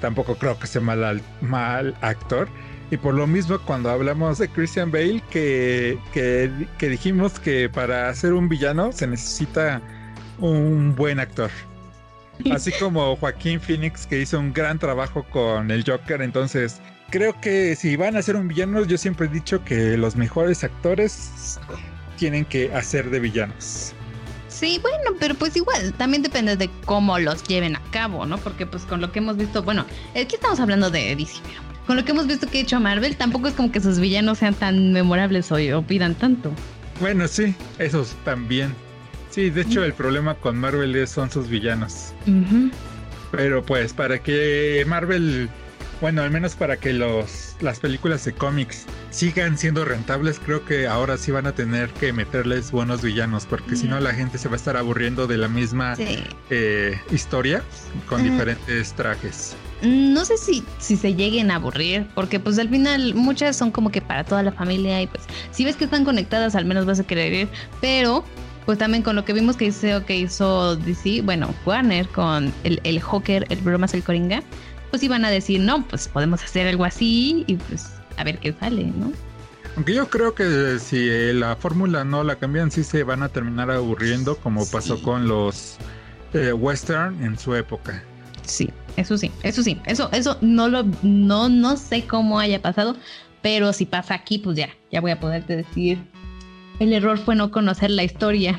Tampoco creo que sea mal, mal actor. Y por lo mismo, cuando hablamos de Christian Bale, que, que, dijimos que para ser un villano se necesita un buen actor. Así como Joaquín Phoenix, que hizo un gran trabajo con el Joker. Entonces, creo que si van a ser un villano, yo siempre he dicho que los mejores actores tienen que hacer de villanos. Sí, bueno, pero pues igual, también depende de cómo los lleven a cabo, ¿no? Porque pues con lo que hemos visto, bueno, aquí estamos hablando de DC, con lo que hemos visto que ha hecho Marvel, tampoco es como que sus villanos sean tan memorables hoy o pidan tanto. Bueno, sí, esos también. Sí, de hecho el problema con Marvel es, son sus villanos. Pero pues para que Marvel, bueno, al menos para que los las películas de cómics sigan siendo rentables, creo que ahora sí van a tener que meterles buenos villanos, porque si no la gente se va a estar aburriendo de la misma eh, historia con diferentes trajes. No sé si, si se lleguen a aburrir, porque pues al final muchas son como que para toda la familia y pues si ves que están conectadas al menos vas a querer ir, pero pues también con lo que vimos que hizo, que hizo DC, bueno, Warner con el, el Joker, el bromas el Coringa, pues iban a decir, no, pues podemos hacer algo así y pues a ver qué sale, ¿no? Aunque yo creo que si la fórmula no la cambian, sí se van a terminar aburriendo, como pasó con los eh, western en su época. Sí, eso sí, eso sí, eso, eso no lo, no, no sé cómo haya pasado, pero si pasa aquí, pues ya, ya voy a poderte decir. El error fue no conocer la historia.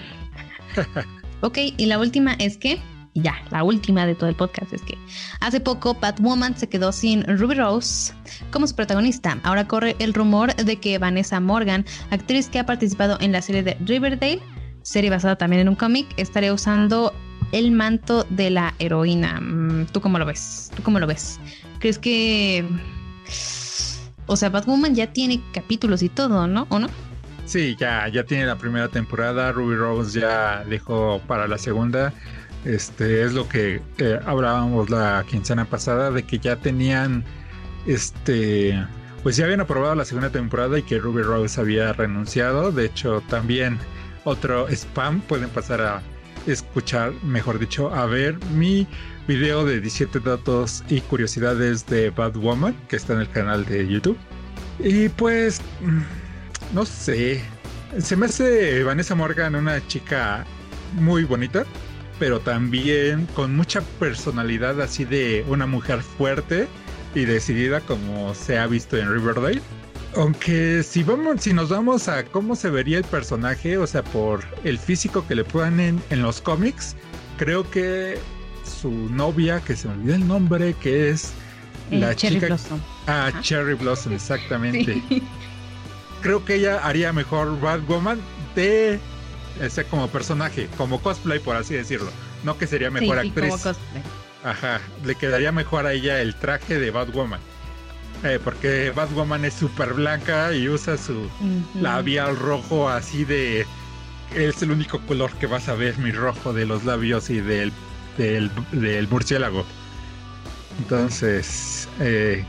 ok, y la última es que ya, la última de todo el podcast es que hace poco Batwoman se quedó sin Ruby Rose como su protagonista. Ahora corre el rumor de que Vanessa Morgan, actriz que ha participado en la serie de Riverdale, serie basada también en un cómic, estaría usando el manto de la heroína. Mm, ¿Tú cómo lo ves? ¿Tú cómo lo ves? ¿Crees que... O sea, Batwoman ya tiene capítulos y todo, ¿no? ¿O no? Sí, ya, ya tiene la primera temporada. Ruby Rose ya dejó para la segunda. Este es lo que eh, hablábamos la quincena pasada de que ya tenían este pues ya habían aprobado la segunda temporada y que Ruby Rose había renunciado. De hecho, también otro spam pueden pasar a escuchar, mejor dicho, a ver mi video de 17 datos y curiosidades de Bad Woman que está en el canal de YouTube. Y pues mm, no sé, se me hace Vanessa Morgan una chica muy bonita pero también con mucha personalidad así de una mujer fuerte y decidida como se ha visto en Riverdale. Aunque si vamos, si nos vamos a cómo se vería el personaje, o sea, por el físico que le ponen en los cómics, creo que su novia, que se me olvidó el nombre, que es la Cherry Blossom. Ah, Cherry Blossom, exactamente. Creo que ella haría mejor Batwoman de ese como personaje, como cosplay, por así decirlo. No que sería mejor actriz. Ajá, le quedaría mejor a ella el traje de Batwoman. Eh, porque Batwoman es súper blanca y usa su labial rojo así de... Es el único color que vas a ver, mi rojo de los labios y del, del, del murciélago. Entonces, eh,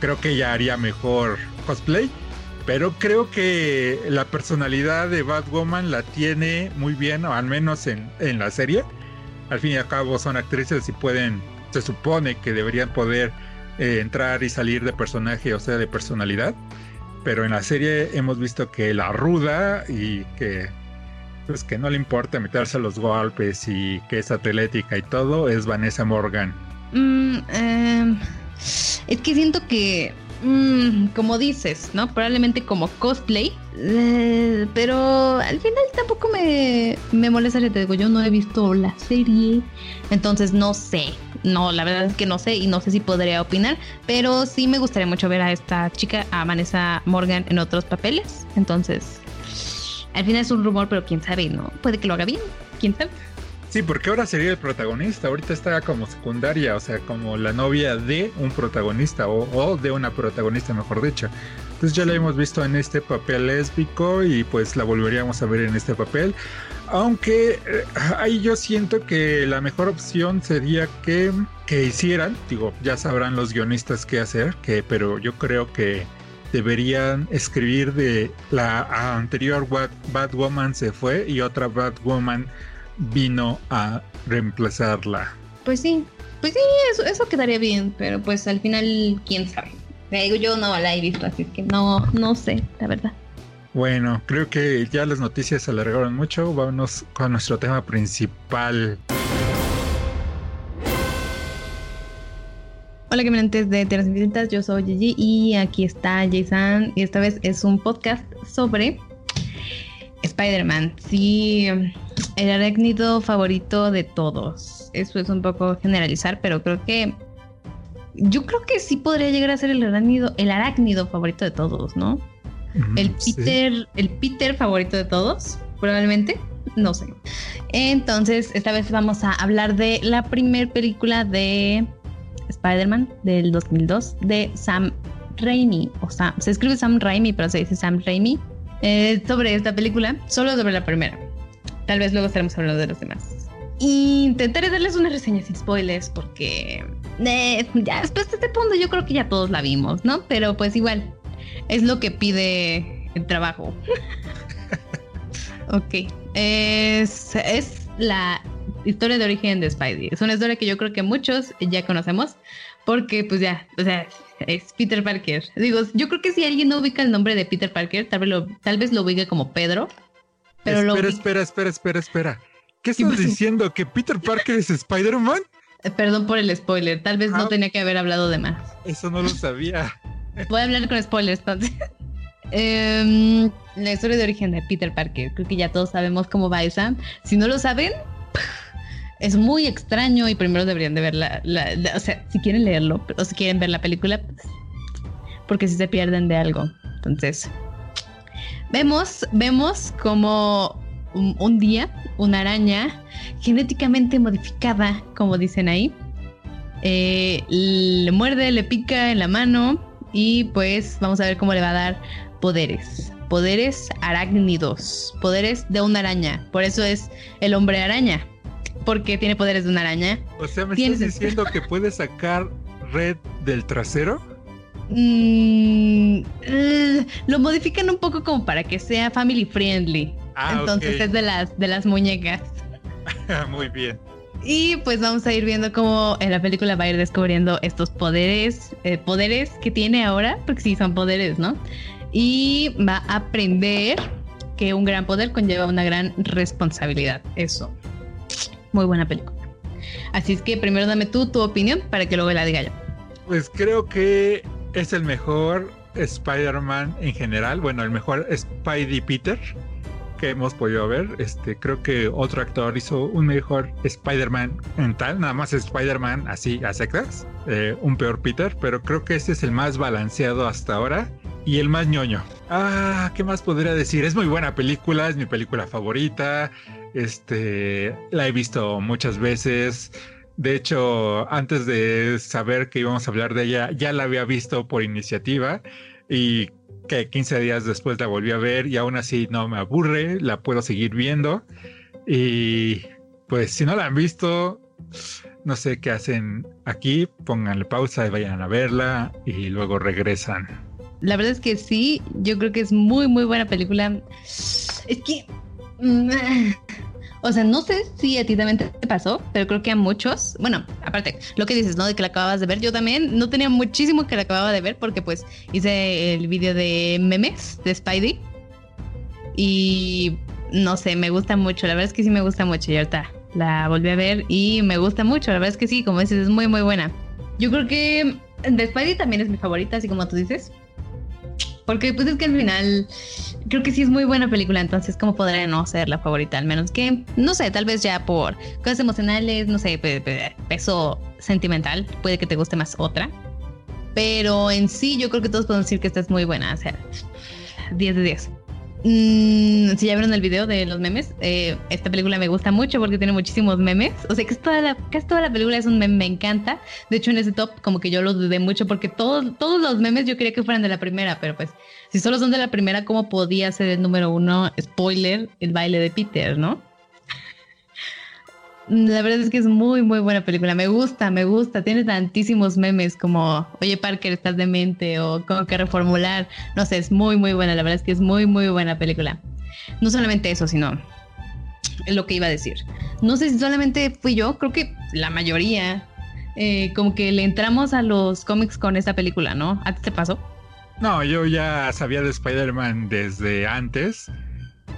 creo que ella haría mejor cosplay. Pero creo que la personalidad de Batwoman la tiene muy bien, o al menos en, en la serie. Al fin y al cabo son actrices y pueden, se supone que deberían poder eh, entrar y salir de personaje, o sea, de personalidad. Pero en la serie hemos visto que la ruda y que pues que no le importa meterse a los golpes y que es atlética y todo es Vanessa Morgan. Mm, em, es que siento que Mm, como dices, ¿no? Probablemente como cosplay. Eh, pero al final tampoco me, me molesta que te digo, yo no he visto la serie. Entonces no sé. No, la verdad es que no sé y no sé si podría opinar. Pero sí me gustaría mucho ver a esta chica, a Vanessa Morgan, en otros papeles. Entonces, al final es un rumor, pero quién sabe, ¿no? Puede que lo haga bien. ¿Quién sabe? Sí, porque ahora sería el protagonista. Ahorita está como secundaria, o sea, como la novia de un protagonista o, de una protagonista, mejor dicho. Entonces ya la hemos visto en este papel lésbico y pues la volveríamos a ver en este papel. Aunque eh, ahí yo siento que la mejor opción sería que, que hicieran, digo, ya sabrán los guionistas qué hacer, que, pero yo creo que deberían escribir de la anterior Batwoman se fue y otra Batwoman vino a reemplazarla. Pues sí, pues sí, eso, eso quedaría bien, pero pues al final, quién sabe. Digo, yo no la he visto, así que no, no sé, la verdad. Bueno, creo que ya las noticias se alargaron mucho. Vámonos con nuestro tema principal. Hola caminantes de Tierras Infinitas, yo soy Gigi y aquí está Jason y esta vez es un podcast sobre Spider-Man. Sí, el arácnido favorito de todos. Eso es un poco generalizar, pero creo que. Yo creo que sí podría llegar a ser el arácnido, el arácnido favorito de todos, ¿no? el Peter, el Peter favorito de todos, probablemente. No sé. Entonces, esta vez vamos a hablar de la primera película de Spider-Man del 2002 de Sam Raimi. O sea, se escribe Sam Raimi, pero se dice Sam Raimi. Eh, sobre esta película, solo sobre la primera. Tal vez luego estaremos hablando de los demás. Intentaré darles una reseña sin spoilers porque eh, ya después de este punto yo creo que ya todos la vimos, ¿no? Pero pues igual, es lo que pide el trabajo. ok, es, es la historia de origen de Spidey. Es una historia que yo creo que muchos ya conocemos porque pues ya, o sea, es Peter Parker. Digo, yo creo que si alguien no ubica el nombre de Peter Parker, tal vez lo, tal vez lo ubique como Pedro espera, espera, espera, espera, espera. ¿Qué estás diciendo? ¿Que Peter Parker es Spider-Man? Eh, perdón por el spoiler, tal vez no ah. tenía que haber hablado de más. Eso no lo sabía. Voy a hablar con spoilers entonces. Em, la historia de origen de Peter Parker, creo que ya todos sabemos cómo va esa. Si no lo saben, es muy extraño y primero deberían de verla, o sea, si quieren leerlo o si quieren ver la película, porque si se pierden de algo. Entonces, Vemos, vemos como un, día una araña genéticamente modificada, como dicen ahí, eh, le muerde, le pica en la mano y pues vamos a ver cómo le va a dar poderes. Poderes arácnidos, poderes de una araña. Por eso es el hombre araña, porque tiene poderes de una araña. O sea, ¿me estás diciendo que puede sacar red del trasero? Mm, eh, lo modifican un poco como para que sea family friendly. Ah, Entonces es de las, de las muñecas. Muy bien. Y pues vamos a ir viendo cómo en la película va a ir descubriendo estos poderes, eh, poderes que tiene ahora, porque sí son poderes, ¿no? Y va a aprender que un gran poder conlleva una gran responsabilidad. Eso. Muy buena película. Así es que primero dame tú tu opinión para que luego la diga yo. Pues creo que es el mejor Spider-Man en general. Bueno, el mejor Spidey Peter que hemos podido ver. Este, creo que otro actor hizo un mejor Spider-Man en tal, nada más Spider-Man así a secas, eh, un peor Peter, pero creo que este es el más balanceado hasta ahora y el más ñoño. Ah, ¿qué más podría decir? Es muy buena película, es mi película favorita. Este, la he visto muchas veces De hecho, antes de saber que íbamos a hablar de ella, ya la había visto por iniciativa y que 15 días después la volví a ver y aún así no me aburre, la puedo seguir viendo. Y pues si no la han visto, no sé qué hacen aquí, pónganle pausa y vayan a verla y luego regresan. La verdad es que sí, yo creo que es muy, muy buena película. Es que... O sea, no sé si a ti también te pasó, pero creo que a muchos, bueno, aparte, lo que dices, ¿no? De que la acababas de ver, yo también no tenía muchísimo que la acababa de ver porque pues hice el vídeo de memes de Spidey y no sé, me gusta mucho, la verdad es que sí me gusta mucho y ahorita la volví a ver y me gusta mucho, la verdad es que sí, como dices, es muy, muy buena. Yo creo que de Spidey también es mi favorita, así como tú dices. Porque pues es que al final creo que sí es muy buena película, entonces cómo podría no ser la favorita, al menos que, no sé, tal vez ya por cosas emocionales, no sé, peso sentimental, puede que te guste más otra. Pero en sí yo creo que todos podemos decir que esta es muy buena, o sea, 10 de 10. Mm, si ya vieron el video de los memes, eh, esta película me gusta mucho porque tiene muchísimos memes. O sea, que toda la, casi toda la película es un meme, me encanta. De hecho, en ese top, como que yo lo dudé mucho porque todos, todos los memes yo quería que fueran de la primera, pero pues, si solo son de la primera, ¿cómo podía ser el número uno? Spoiler, el baile de Peter, ¿no? La verdad es que es muy, muy buena película. Me gusta, me gusta. Tiene tantísimos memes como, oye, Parker, estás demente o como que reformular. No sé, es muy, muy buena. La verdad es que es muy, muy buena película. No solamente eso, sino lo que iba a decir. No sé si solamente fui yo, creo que la mayoría, eh, como que le entramos a los cómics con esta película, ¿no? ¿A ti te pasó? No, yo ya sabía de Spider-Man desde antes.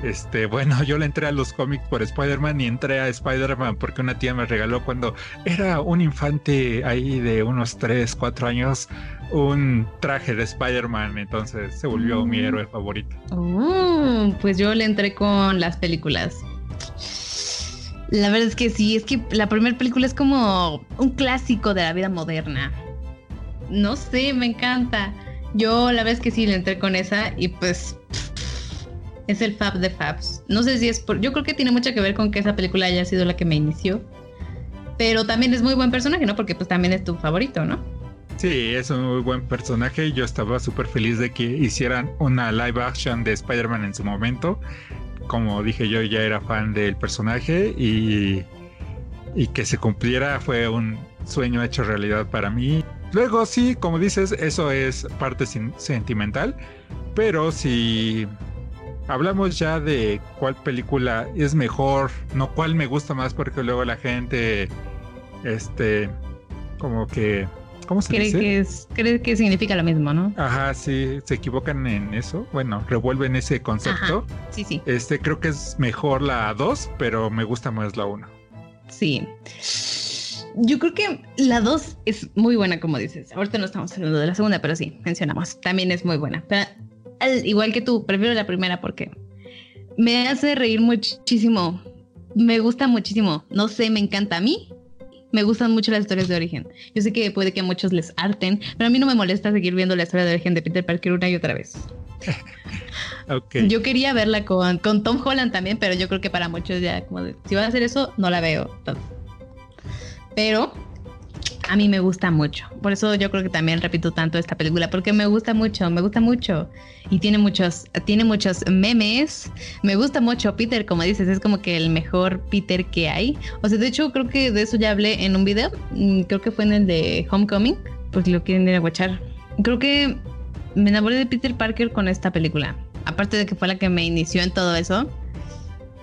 Este, bueno, yo le entré a los cómics por Spider-Man y entré a Spider-Man porque una tía me regaló cuando era un infante ahí de unos 3, 4 años un traje de Spider-Man, entonces se volvió mi mm. héroe favorito. Oh, pues yo le entré con las películas. La verdad es que sí, es que la primera película es como un clásico de la vida moderna. No sé, me encanta. Yo la verdad es que sí le entré con esa y pues es el Fab de Fabs. No sé si es por. Yo creo que tiene mucho que ver con que esa película haya sido la que me inició. Pero también es muy buen personaje, ¿no? Porque pues también es tu favorito, ¿no? Sí, es un muy buen personaje. Yo estaba súper feliz de que hicieran una live action de Spider-Man en su momento. Como dije yo, ya era fan del personaje y, y que se cumpliera fue un sueño hecho realidad para mí. Luego sí, como dices, eso es parte sentimental, pero si hablamos ya de cuál película es mejor, no cuál me gusta más, porque luego la gente, este, como que, ¿cómo se cree dice? Que es, cree que significa lo mismo, ¿no? Ajá, sí, se equivocan en eso. Bueno, revuelven ese concepto. Sí, sí. Este, creo que es mejor la 2, pero me gusta más la 1. Sí. Yo creo que la 2 es muy buena, como dices. Ahorita no estamos hablando de la segunda, pero sí, mencionamos. También es muy buena. Pero igual que tú, prefiero la primera porque me hace reír muchísimo. Me gusta muchísimo. No sé, me encanta a mí. Me gustan mucho las historias de origen. Yo sé que puede que a muchos les harten, pero a mí no me molesta seguir viendo la historia de origen de Peter Parker una y otra vez. Yo quería verla con, con, Tom Holland también, pero yo creo que para muchos ya, como de, si va a hacer eso, no la veo. Pero a mí me gusta mucho. Por eso yo creo que también repito tanto esta película, porque me gusta mucho, me gusta mucho. Y tiene muchos, tiene muchos memes. Me gusta mucho Peter, como dices, es como que el mejor Peter que hay. O sea, de hecho, creo que de eso ya hablé en un video. Mm, creo que fue en el de Homecoming, por si lo quieren ir a watchar. Creo que me enamoré de Peter Parker con esta película. Aparte de que fue la que me inició en todo eso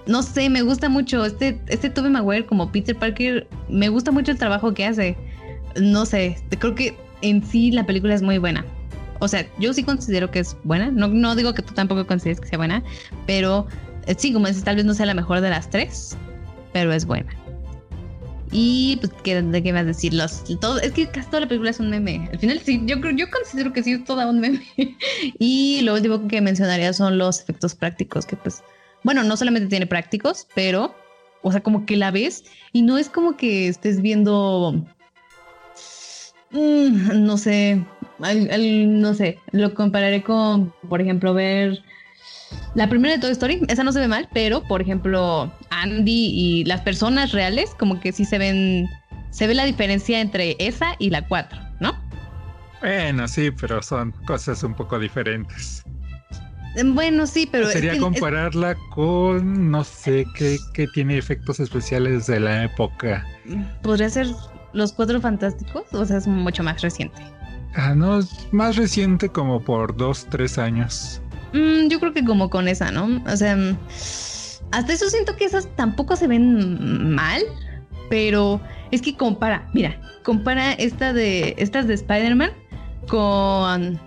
no sé, me gusta mucho. Este, este Tobey Maguire como Peter Parker, me gusta mucho el trabajo que hace no sé, creo que en sí la película es muy buena. O sea, yo sí considero que es buena. No, no digo que tú tampoco consideres que sea buena, pero eh, sí, como dices, tal vez no sea la mejor de las tres, pero es buena. Y pues, ¿qué, ¿de qué vas a decir? Los, todo, es que casi toda la película es un meme. Al final sí, yo, yo considero que sí es toda un meme. y lo último que mencionaría son los efectos prácticos, que pues, bueno, no solamente tiene prácticos, pero, o sea, como que la ves y no es como que estés viendo Mm, no sé, no sé, lo compararé con, por ejemplo, ver la primera de Toy Story, esa no se ve mal, pero por ejemplo, Andy y las personas reales, como que sí se ven, se ve la diferencia entre esa y la 4, ¿no? Bueno, sí, pero son cosas un poco diferentes. Bueno, sí, pero... Sería compararla con, no sé, qué, qué tiene efectos especiales de la época. Podría ser Los Cuatro Fantásticos, o sea, es mucho más reciente. Ah, no, es más reciente como por dos, tres años. Mm, yo creo que como con esa, ¿no? O sea, hasta eso siento que esas tampoco se ven mal, pero es que compara, mira, compara esta de estas de Spider-Man con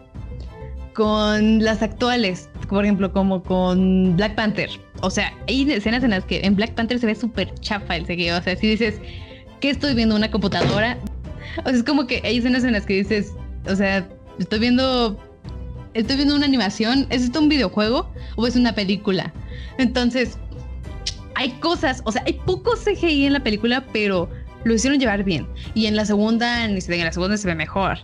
con las actuales, por ejemplo, como con Black Panther. O sea, hay escenas en las que en Black Panther se ve súper chafa el seguido. O sea, si dices, ¿qué estoy viendo? ¿Una computadora? O sea, es como que hay escenas en las que dices, o sea, estoy viendo estoy viendo una animación, ¿es esto un videojuego o es una película? Entonces, hay cosas, o sea, hay poco CGI en la película, pero lo hicieron llevar bien. Y en la segunda, en la segunda se ve mejor.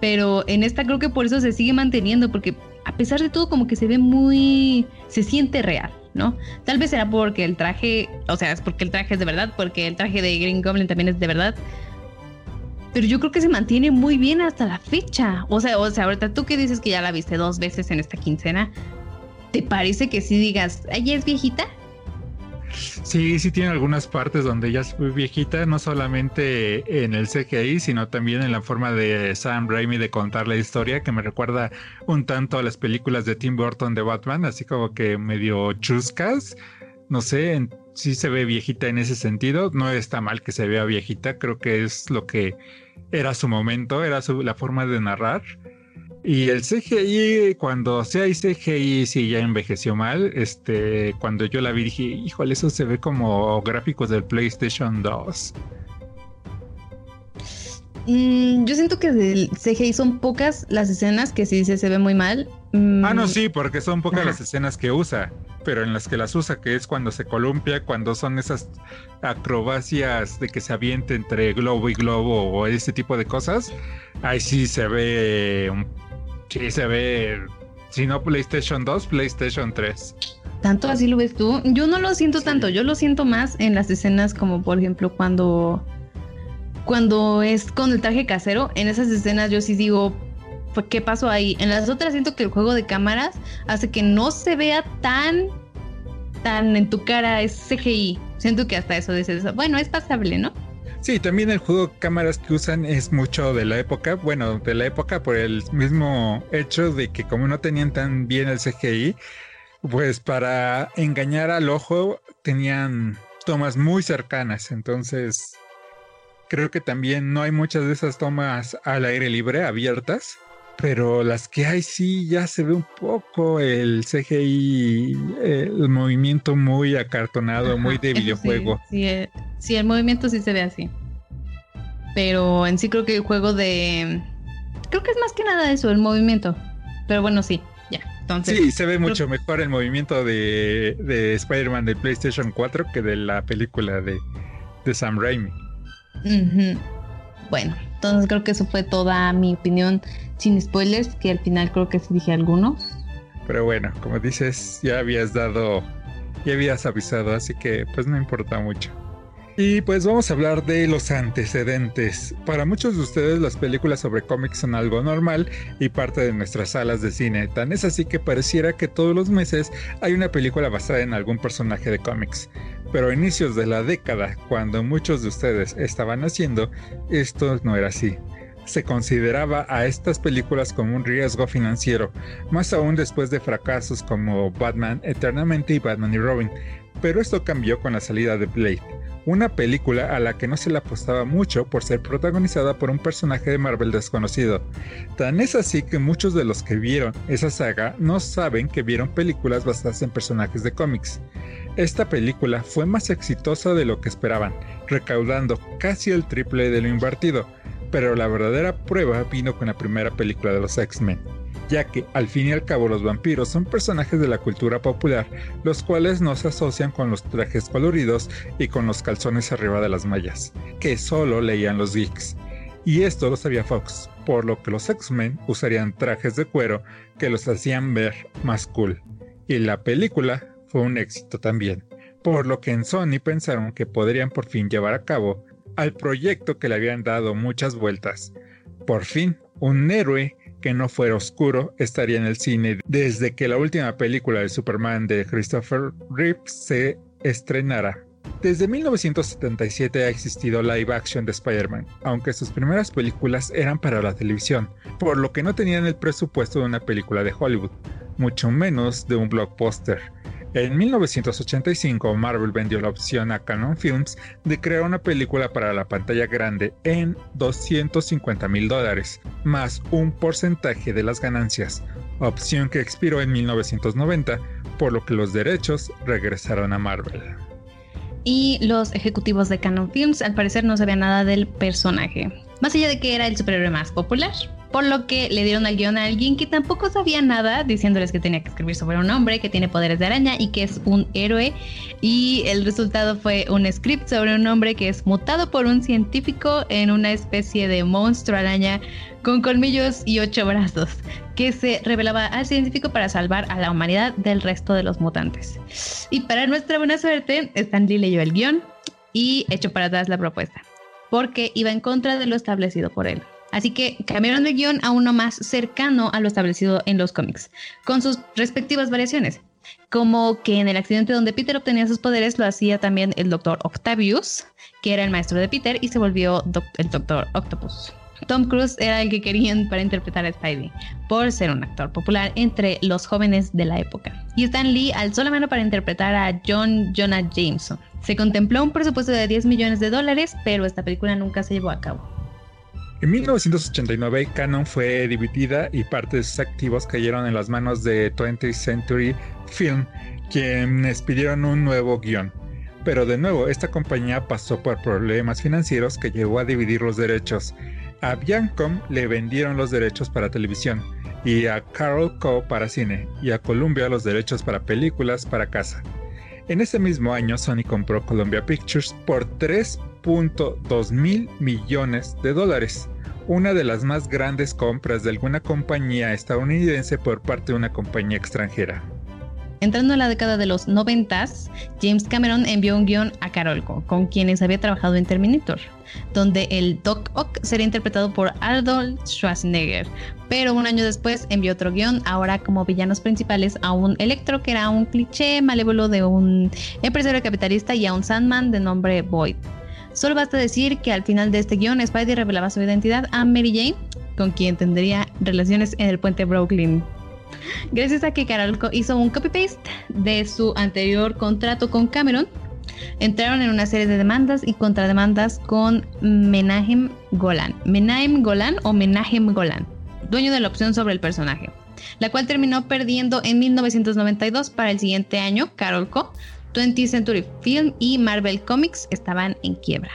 Pero en esta creo que por eso se sigue manteniendo, porque a pesar de todo como que se ve muy, se siente real, ¿no? Tal vez será porque el traje, o sea, es porque el traje es de verdad, porque el traje de Green Goblin también es de verdad, pero yo creo que se mantiene muy bien hasta la fecha. O sea, o sea, ahorita tú que dices que ya la viste dos veces en esta quincena, ¿te parece que sí digas, ella es viejita? Sí, sí tiene algunas partes donde ella es muy viejita, no solamente en el CGI, sino también en la forma de Sam Raimi de contar la historia, que me recuerda un tanto a las películas de Tim Burton de Batman, así como que medio chuscas. No sé, sí se ve viejita en ese sentido. No está mal que se vea viejita, creo que es lo que era su momento, era su, la forma de narrar. Y el CGI, cuando sea hay CGI, sí ya envejeció mal. Este, cuando yo la vi dije, híjole, eso se ve como gráficos del PlayStation 2. Mm, yo siento que del CGI son pocas las escenas que sí se, ve muy mal. Mm. Ah, no, sí, porque son pocas las escenas que usa, pero en las que las usa, que es cuando se columpia, cuando son esas acrobacias de que se aviente entre globo y globo o ese tipo de cosas, ahí sí se ve, sí se ve, si no PlayStation 2, PlayStation 3. ¿Tanto así lo ves tú? Yo no lo siento tanto, yo lo siento más en las escenas como por ejemplo cuando cuando es con el traje casero, en esas escenas yo sí digo, pues, ¿qué pasó ahí? En las otras siento que el juego de cámaras hace que no se vea tan, tan en tu cara, es CGI. Siento que hasta eso dices, bueno, es pasable, ¿no? Sí, también el juego de cámaras que usan es mucho de la época, bueno, de la época por el mismo hecho de que como no tenían tan bien el CGI, pues para engañar al ojo tenían tomas muy cercanas, entonces Creo que también no hay muchas de esas tomas al aire libre, abiertas, pero las que hay sí ya se ve un poco el CGI, el movimiento muy acartonado, muy de videojuego. Eh, sí, el movimiento sí se ve así. Pero en sí creo que el juego de... Creo que es más que nada eso, el movimiento. Pero bueno, sí, ya. Entonces, sí, se ve mucho mejor el movimiento de, de Spider-Man de PlayStation 4 que de la película de, de Sam Raimi. Bueno, entonces creo que eso fue toda mi opinión sin spoilers, que al final creo que sí dije algunos. Pero bueno, como dices, ya habías dado, ya habías avisado, así que pues no importa mucho. Y pues vamos a hablar de los antecedentes. Para muchos de ustedes las películas sobre cómics son algo normal y parte de nuestras salas de cine. Tan es así que pareciera que todos los meses hay una película basada en algún personaje de cómics. Pero a inicios de la década, cuando muchos de ustedes estaban haciendo, esto no era así se consideraba a estas películas como un riesgo financiero, más aún después de fracasos como Batman Eternamente y Batman y Robin. Pero esto cambió con la salida de Blade una película a la que no se le apostaba mucho por ser protagonizada por un personaje de Marvel desconocido. Tan es así que muchos de los que vieron esa saga no saben que vieron películas basadas en personajes de cómics. Esta película fue más exitosa de lo que esperaban, recaudando casi el triple de lo invertido, pero la verdadera prueba vino con la primera película de los X-Men ya que al fin y al cabo los vampiros son personajes de la cultura popular, los cuales no se asocian con los trajes coloridos y con los calzones arriba de las mallas, que solo leían los geeks. Y esto lo sabía Fox, por lo que los X-Men usarían trajes de cuero que los hacían ver más cool. Y la película fue un éxito también, por lo que en Sony pensaron que podrían por fin llevar a cabo al proyecto que le habían dado muchas vueltas. Por fin, un héroe que no fuera oscuro estaría en el cine desde que la última película de Superman de Christopher Reeve se estrenara. Desde 1977 ha existido live action de Spider-Man, aunque sus primeras películas eran para la televisión, por lo que no tenían el presupuesto de una película de Hollywood, mucho menos de un blockbuster. En 1985, Marvel vendió la opción a Canon Films de crear una película para la pantalla grande en 250 mil dólares, más un porcentaje de las ganancias, opción que expiró en 1990, por lo que los derechos regresaron a Marvel. Y los ejecutivos de Canon Films al parecer no sabían nada del personaje, más allá de que era el superhéroe más popular por lo que le dieron al guion a alguien que tampoco sabía nada, diciéndoles que tenía que escribir sobre un hombre que tiene poderes de araña y que es un héroe. Y el resultado fue un script sobre un hombre que es mutado por un científico en una especie de monstruo araña con colmillos y ocho brazos, que se revelaba al científico para salvar a la humanidad del resto de los mutantes. Y para nuestra buena suerte, Stan Lee leyó el guion y echó para atrás la propuesta, porque iba en contra de lo establecido por él. Así que cambiaron el guion a uno más cercano a lo establecido en los cómics, con sus respectivas variaciones. Como que en el accidente donde Peter obtenía sus poderes lo hacía también el Doctor Octavius, que era el maestro de Peter y se volvió el Doctor Octopus. Tom Cruise era el que querían para interpretar a Spidey, por ser un actor popular entre los jóvenes de la época. Y Stan Lee alzó la mano para interpretar a John Jonah Jameson. Se contempló un presupuesto de 10 millones de dólares, pero esta película nunca se llevó a cabo. En 1989, Canon fue dividida y parte de sus activos cayeron en las manos de 20th Century Film, quienes pidieron un nuevo guion. Pero de nuevo, esta compañía pasó por problemas financieros que llevó a dividir los derechos. A Viacom le vendieron los derechos para televisión y a Carol Co para cine y a Columbia los derechos para películas para casa. En ese mismo año, Sony compró Columbia Pictures por 3.2 mil millones de dólares una de las más grandes compras de alguna compañía estadounidense por parte de una compañía extranjera. Entrando en la década de los 90, James Cameron envió un guion a Carolco, con quienes había trabajado en Terminator, donde el Doc Ock sería interpretado por Arnold Schwarzenegger. Pero un año después envió otro guion, ahora como villanos principales, a un Electro, que era un cliché malévolo de un empresario capitalista, y a un Sandman de nombre Boyd. Solo basta decir que al final de este guion, Spidey revelaba su identidad a Mary Jane, con quien tendría relaciones en el puente Brooklyn. Gracias a que Carol hizo un copy-paste de su anterior contrato con Cameron, entraron en una serie de demandas y contrademandas con Menahem Golan. Menahem Golan o Menahem Golan, dueño de la opción sobre el personaje, la cual terminó perdiendo en 1992 para el siguiente año. Carol Co 20th Century Film y Marvel Comics estaban en quiebra.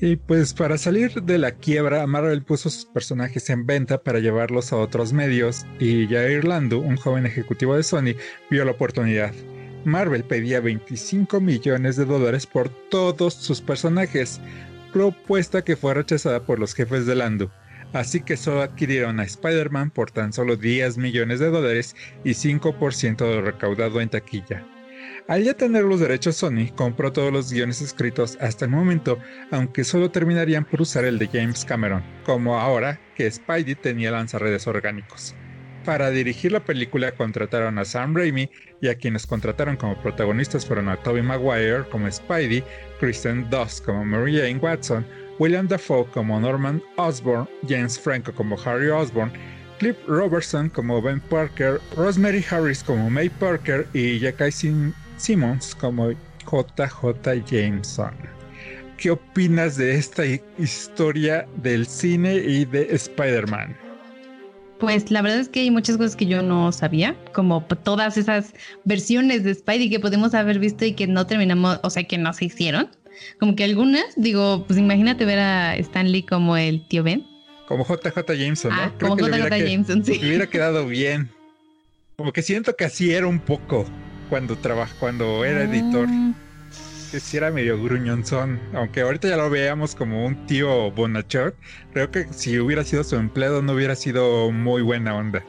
Y pues para salir de la quiebra, Marvel puso sus personajes en venta para llevarlos a otros medios y Jair Lando, un joven ejecutivo de Sony, vio la oportunidad. Marvel pedía 25 millones de dólares por todos sus personajes, propuesta que fue rechazada por los jefes de Lando. Así que solo adquirieron a Spider-Man por tan solo 10 millones de dólares y 5% de lo recaudado en taquilla. Al ya tener los derechos Sony, compró todos los guiones escritos hasta el momento, aunque solo terminarían por usar el de James Cameron, como ahora que Spidey tenía lanzarredes orgánicos. Para dirigir la película contrataron a Sam Raimi y a quienes contrataron como protagonistas fueron a Tobey Maguire como Spidey, Kristen Dunst como Mary Jane Watson, William Dafoe como Norman Osborn, James Franco como Harry Osborn, Cliff Robertson como Ben Parker, Rosemary Harris como May Parker y Jackie Simmons como JJ Jameson. ¿Qué opinas de esta historia del cine y de Spider-Man? Pues la verdad es que hay muchas cosas que yo no sabía, como todas esas versiones de Spidey que podemos haber visto y que no terminamos, o sea, que no se hicieron. Como que algunas, digo, pues imagínate ver a Stan Lee como el tío Ben. Como JJ Jameson, ¿no? Ah, como JJ Jameson, sí. hubiera quedado bien. Como que siento que así era un poco cuando trabajó, cuando era editor. Ah. Que sí era medio gruñonzón, aunque ahorita ya lo veamos como un tío bonachón, creo que si hubiera sido su empleado no hubiera sido muy buena onda.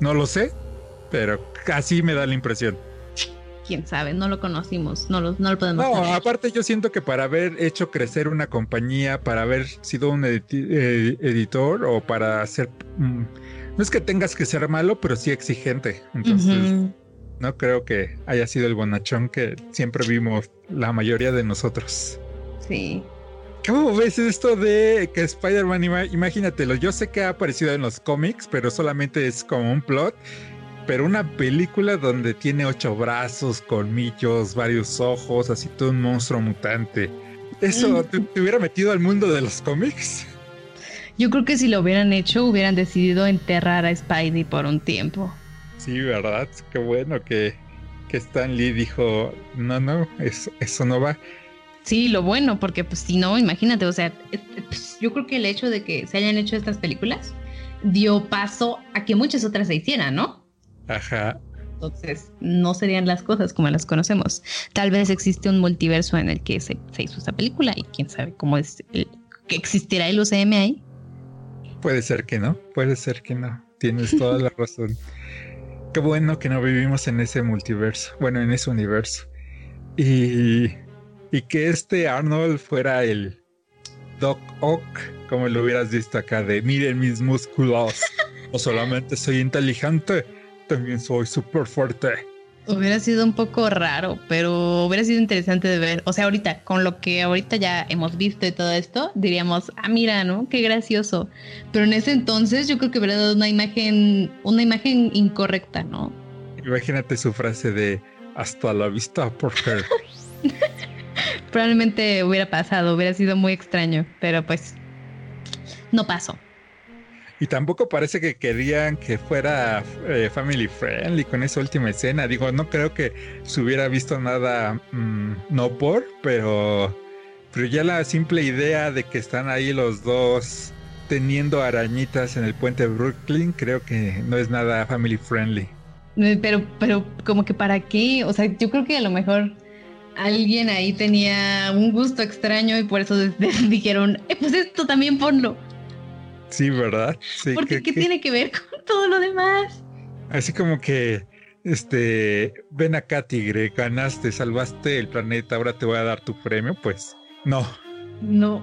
No lo sé, pero casi me da la impresión. quién sabe, no lo conocimos, no lo, no lo podemos No, aparte yo siento que para haber hecho crecer una compañía, para haber sido un eh, editor o para hacer... Mm, no es que tengas que ser malo, pero sí exigente. Entonces, no creo que haya sido el bonachón que siempre vimos la mayoría de nosotros. Sí. ¿Cómo ves esto de que Spider-Man, imagínatelo, yo sé que ha aparecido en los cómics, pero solamente es como un plot, pero una película donde tiene ocho brazos, colmillos, varios ojos, así todo un monstruo mutante. ¿Eso te, hubiera metido al mundo de los cómics? Yo creo que si lo hubieran hecho, hubieran decidido enterrar a Spidey por un tiempo. Sí, ¿verdad? Qué bueno que, que Stan Lee dijo, no, no, eso, eso no va. Sí, lo bueno, porque pues si no, imagínate, o sea, pues, yo creo que el hecho de que se hayan hecho estas películas dio paso a que muchas otras se hicieran, ¿no? Ajá. Entonces, no serían las cosas como las conocemos. Tal vez existe un multiverso en el que se, hizo esta película y quién sabe cómo es que existirá el UCM ahí. Puede ser que no, puede ser que no. Tienes toda la razón. Qué bueno que no vivimos en ese multiverso, bueno, en ese universo. Y y que este Arnold fuera el Doc Ock, como lo hubieras visto acá, de miren mis músculos, no solamente soy inteligente, también soy súper fuerte. Hubiera sido un poco raro, pero hubiera sido interesante de ver. O sea, ahorita, con lo que ahorita ya hemos visto y todo esto, diríamos, ah, mira, ¿no? Qué gracioso. Pero en ese entonces yo creo que hubiera dado una imagen, una imagen incorrecta, ¿no? Imagínate su frase de hasta la vista, porque probablemente hubiera pasado, hubiera sido muy extraño, pero pues no pasó. Y tampoco parece que querían que fuera eh, family friendly con esa última escena. Digo, no creo que se hubiera visto nada mm, no por, pero, pero ya la simple idea de que están ahí los dos teniendo arañitas en el puente Brooklyn, creo que no es nada family friendly. Eh, pero, pero como que para qué, o sea, yo creo que a lo mejor alguien ahí tenía un gusto extraño y por eso dijeron, eh, pues esto también ponlo. Sí, ¿verdad? Sí, Porque ¿qué, tiene que ver con todo lo demás? Así como que, este, ven acá, tigre, ganaste, salvaste el planeta, ahora te voy a dar tu premio, pues no. No.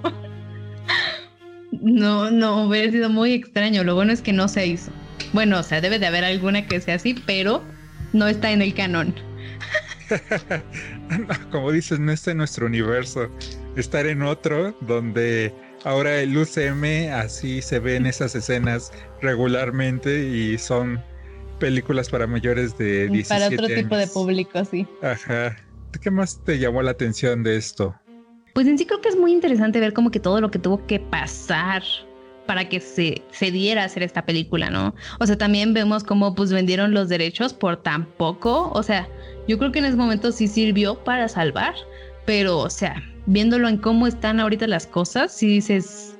No, no, hubiera sido muy extraño. Lo bueno es que no se hizo. Bueno, o sea, debe de haber alguna que sea así, pero no está en el canon. como dices, no está en nuestro universo. Estar en otro donde ahora el UCM así se ve en esas escenas regularmente y son películas para mayores de 17 Para otro tipo de público, sí. Ajá. ¿Qué más te llamó la atención de esto? Pues en sí creo que es muy interesante ver como que todo lo que tuvo que pasar para que se, se diera a hacer esta película, ¿no? O sea, también vemos cómo pues vendieron los derechos por tan poco, o sea, yo creo que en ese momento sí sirvió para salvar, pero o sea, viéndolo en cómo están ahorita las cosas, si dices...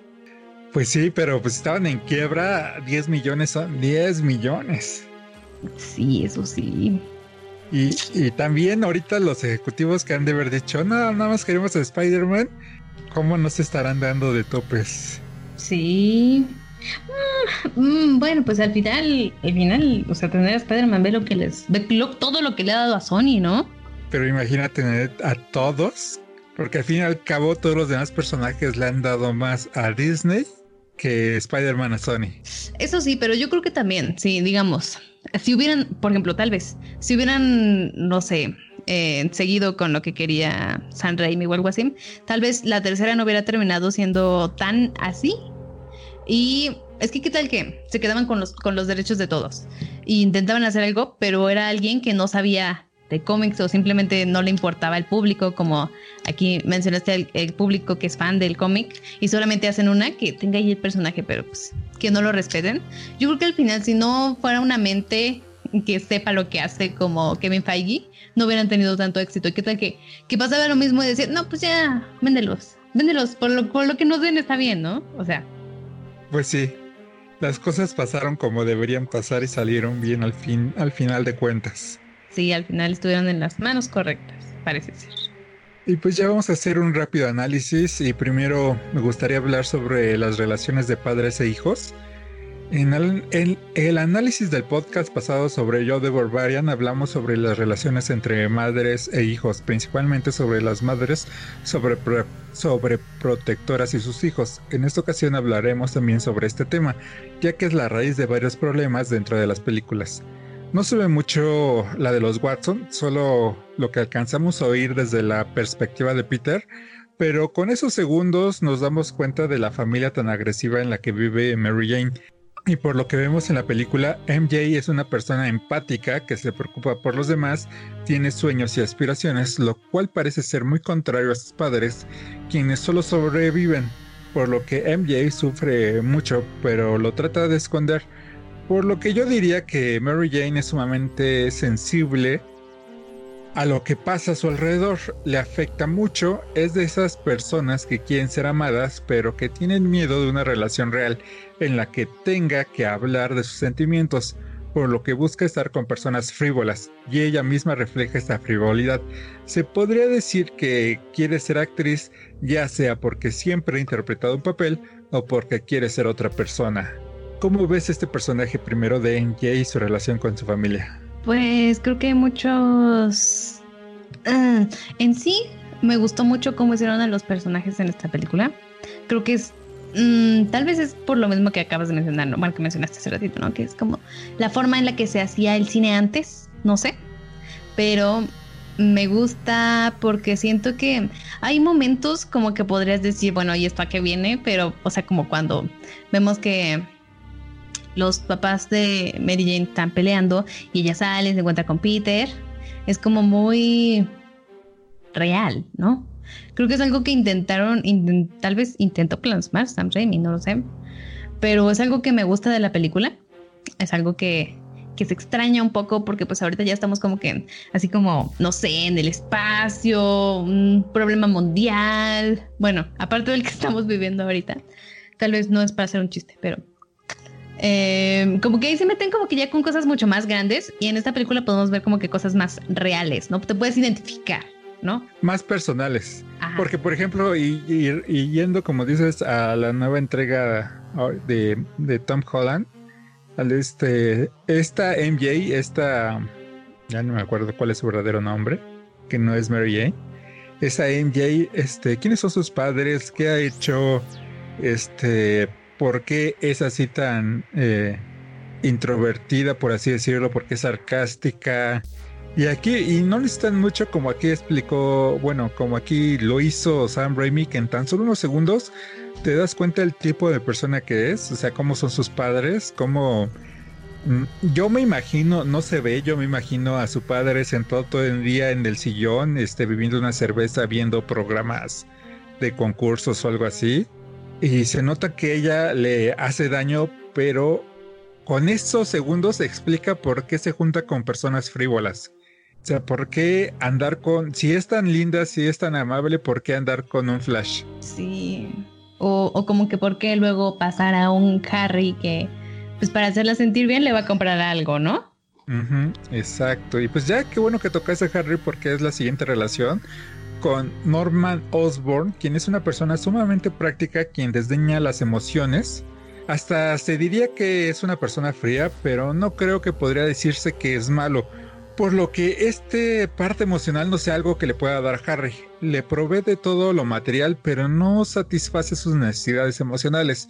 Pues sí, pero pues estaban en quiebra, 10 millones son 10 millones. Sí, eso sí. Y, y, también ahorita los ejecutivos que han de haber dicho, no, nada más queremos a Spider-Man, ¿cómo no se estarán dando de topes? Sí. Mm, mm, bueno, pues al final, al final, o sea, tener a Spider-Man ve lo que les, ve todo lo que le ha dado a Sony, ¿no? Pero imagina tener a todos, porque al fin y al cabo todos los demás personajes le han dado más a Disney que Spider-Man a Sony. Eso sí, pero yo creo que también, sí, digamos, si hubieran, por ejemplo, tal vez, si hubieran, no sé, eh, seguido con lo que quería San Raimi o algo así, tal vez la tercera no hubiera terminado siendo tan así, y es que qué tal que se quedaban con los, con los derechos de todos. E intentaban hacer algo, pero era alguien que no sabía de cómics o simplemente no le importaba el público, como aquí mencionaste el, público que es fan del cómic y solamente hacen una que tenga ahí el personaje, pero pues que no lo respeten. Yo creo que al final, si no fuera una mente que sepa lo que hace como Kevin Feige, no hubieran tenido tanto éxito. ¿Y qué tal que, que pasaba lo mismo y decir, no, pues ya, véndelos, véndelos, por lo, por lo que nos den está bien, ¿no? O sea, pues sí, las cosas pasaron como deberían pasar y salieron bien al fin, al final de cuentas. Sí, al final estuvieron en las manos correctas, parece ser. Y pues ya vamos a hacer un rápido análisis y primero me gustaría hablar sobre las relaciones de padres e hijos. En el, análisis del podcast pasado sobre Yo de Barbarian hablamos sobre las relaciones entre madres e hijos, principalmente sobre las madres sobre, sobre protectoras y sus hijos. En esta ocasión hablaremos también sobre este tema, ya que es la raíz de varios problemas dentro de las películas. No se ve mucho la de los Watson, solo lo que alcanzamos a oír desde la perspectiva de Peter, pero con esos segundos nos damos cuenta de la familia tan agresiva en la que vive Mary Jane y por lo que vemos en la película, MJ es una persona empática que se preocupa por los demás, tiene sueños y aspiraciones, lo cual parece ser muy contrario a sus padres, quienes solo sobreviven, por lo que MJ sufre mucho, pero lo trata de esconder. Por lo que yo diría que Mary Jane es sumamente sensible a lo que pasa a su alrededor, le afecta mucho, es de esas personas que quieren ser amadas, pero que tienen miedo de una relación real en la que tenga que hablar de sus sentimientos, por lo que busca estar con personas frívolas, y ella misma refleja esta frivolidad. Se podría decir que quiere ser actriz, ya sea porque siempre ha interpretado un papel o porque quiere ser otra persona. ¿Cómo ves este personaje primero de NJ y su relación con su familia? Pues creo que muchos... Ah, en sí, me gustó mucho cómo hicieron a los personajes en esta película. Creo que es... Mm, tal vez es por lo mismo que acabas de mencionar, ¿no? Bueno, que mencionaste hace ratito, ¿no? Que es como la forma en la que se hacía el cine antes, no sé. Pero me gusta porque siento que hay momentos como que podrías decir, bueno, ¿y esto a qué viene? Pero, o sea, como cuando vemos que los papás de Mary Jane están peleando y ella sale, se encuentra con Peter. Es como muy real, ¿no? Creo que es algo que intentaron, tal vez intentó plasmar Sam Raimi, no lo sé. Pero es algo que me gusta de la película. Es algo que, que se extraña un poco porque pues ahorita ya estamos como que así como, no sé, en el espacio, un problema mundial. Bueno, aparte del que estamos viviendo ahorita. Tal vez no es para hacer un chiste, pero eh, como que ahí se meten como que ya con cosas mucho más grandes y en esta película podemos ver como que cosas más reales, ¿no? Te puedes identificar, ¿no? Más personales. Porque, por ejemplo, y, yendo, como dices, a la nueva entrega de, de Tom Holland, al este, esta MJ, esta, ya no me acuerdo cuál es su verdadero nombre, que no es Mary Jane. Esa MJ, este, ¿quiénes son sus padres? ¿Qué ha hecho? Este, por qué es así tan eh, introvertida, por así decirlo, por qué es sarcástica. Y aquí, y no necesitan mucho como aquí explicó, bueno, como aquí lo hizo Sam Raimi, que en tan solo unos segundos te das cuenta del tipo de persona que es, o sea, cómo son sus padres, cómo... Mm, yo me imagino, no se ve, yo me imagino a su padre sentado todo el día en el sillón, este, bebiendo una cerveza, viendo programas de concursos o algo así. Y se nota que ella le hace daño, pero con estos segundos se explica por qué se junta con personas frívolas. O sea, ¿por qué andar con... Si es tan linda, si es tan amable, ¿por qué andar con un flash? Sí. O, como que por qué luego pasar a un Harry que, pues para hacerla sentir bien, le va a comprar algo, ¿no? exacto. Y pues ya qué bueno que tocaste a Harry porque es la siguiente relación con Norman Osborn, quien es una persona sumamente práctica, quien desdeña las emociones. Hasta se diría que es una persona fría, pero no creo que podría decirse que es malo. Por lo que este parte emocional no sea algo que le pueda dar Harry. Le provee de todo lo material, pero no satisface sus necesidades emocionales.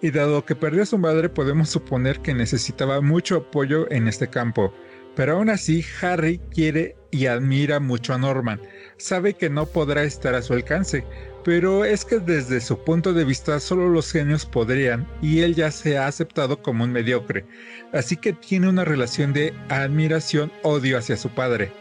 Y dado que perdió a su madre, podemos suponer que necesitaba mucho apoyo en este campo. Pero aún así, Harry quiere y admira mucho a Norman. Sabe que no podrá estar a su alcance, pero es que desde su punto de vista solo los genios podrían y él ya se ha aceptado como un mediocre, así que tiene una relación de admiración-odio hacia su padre.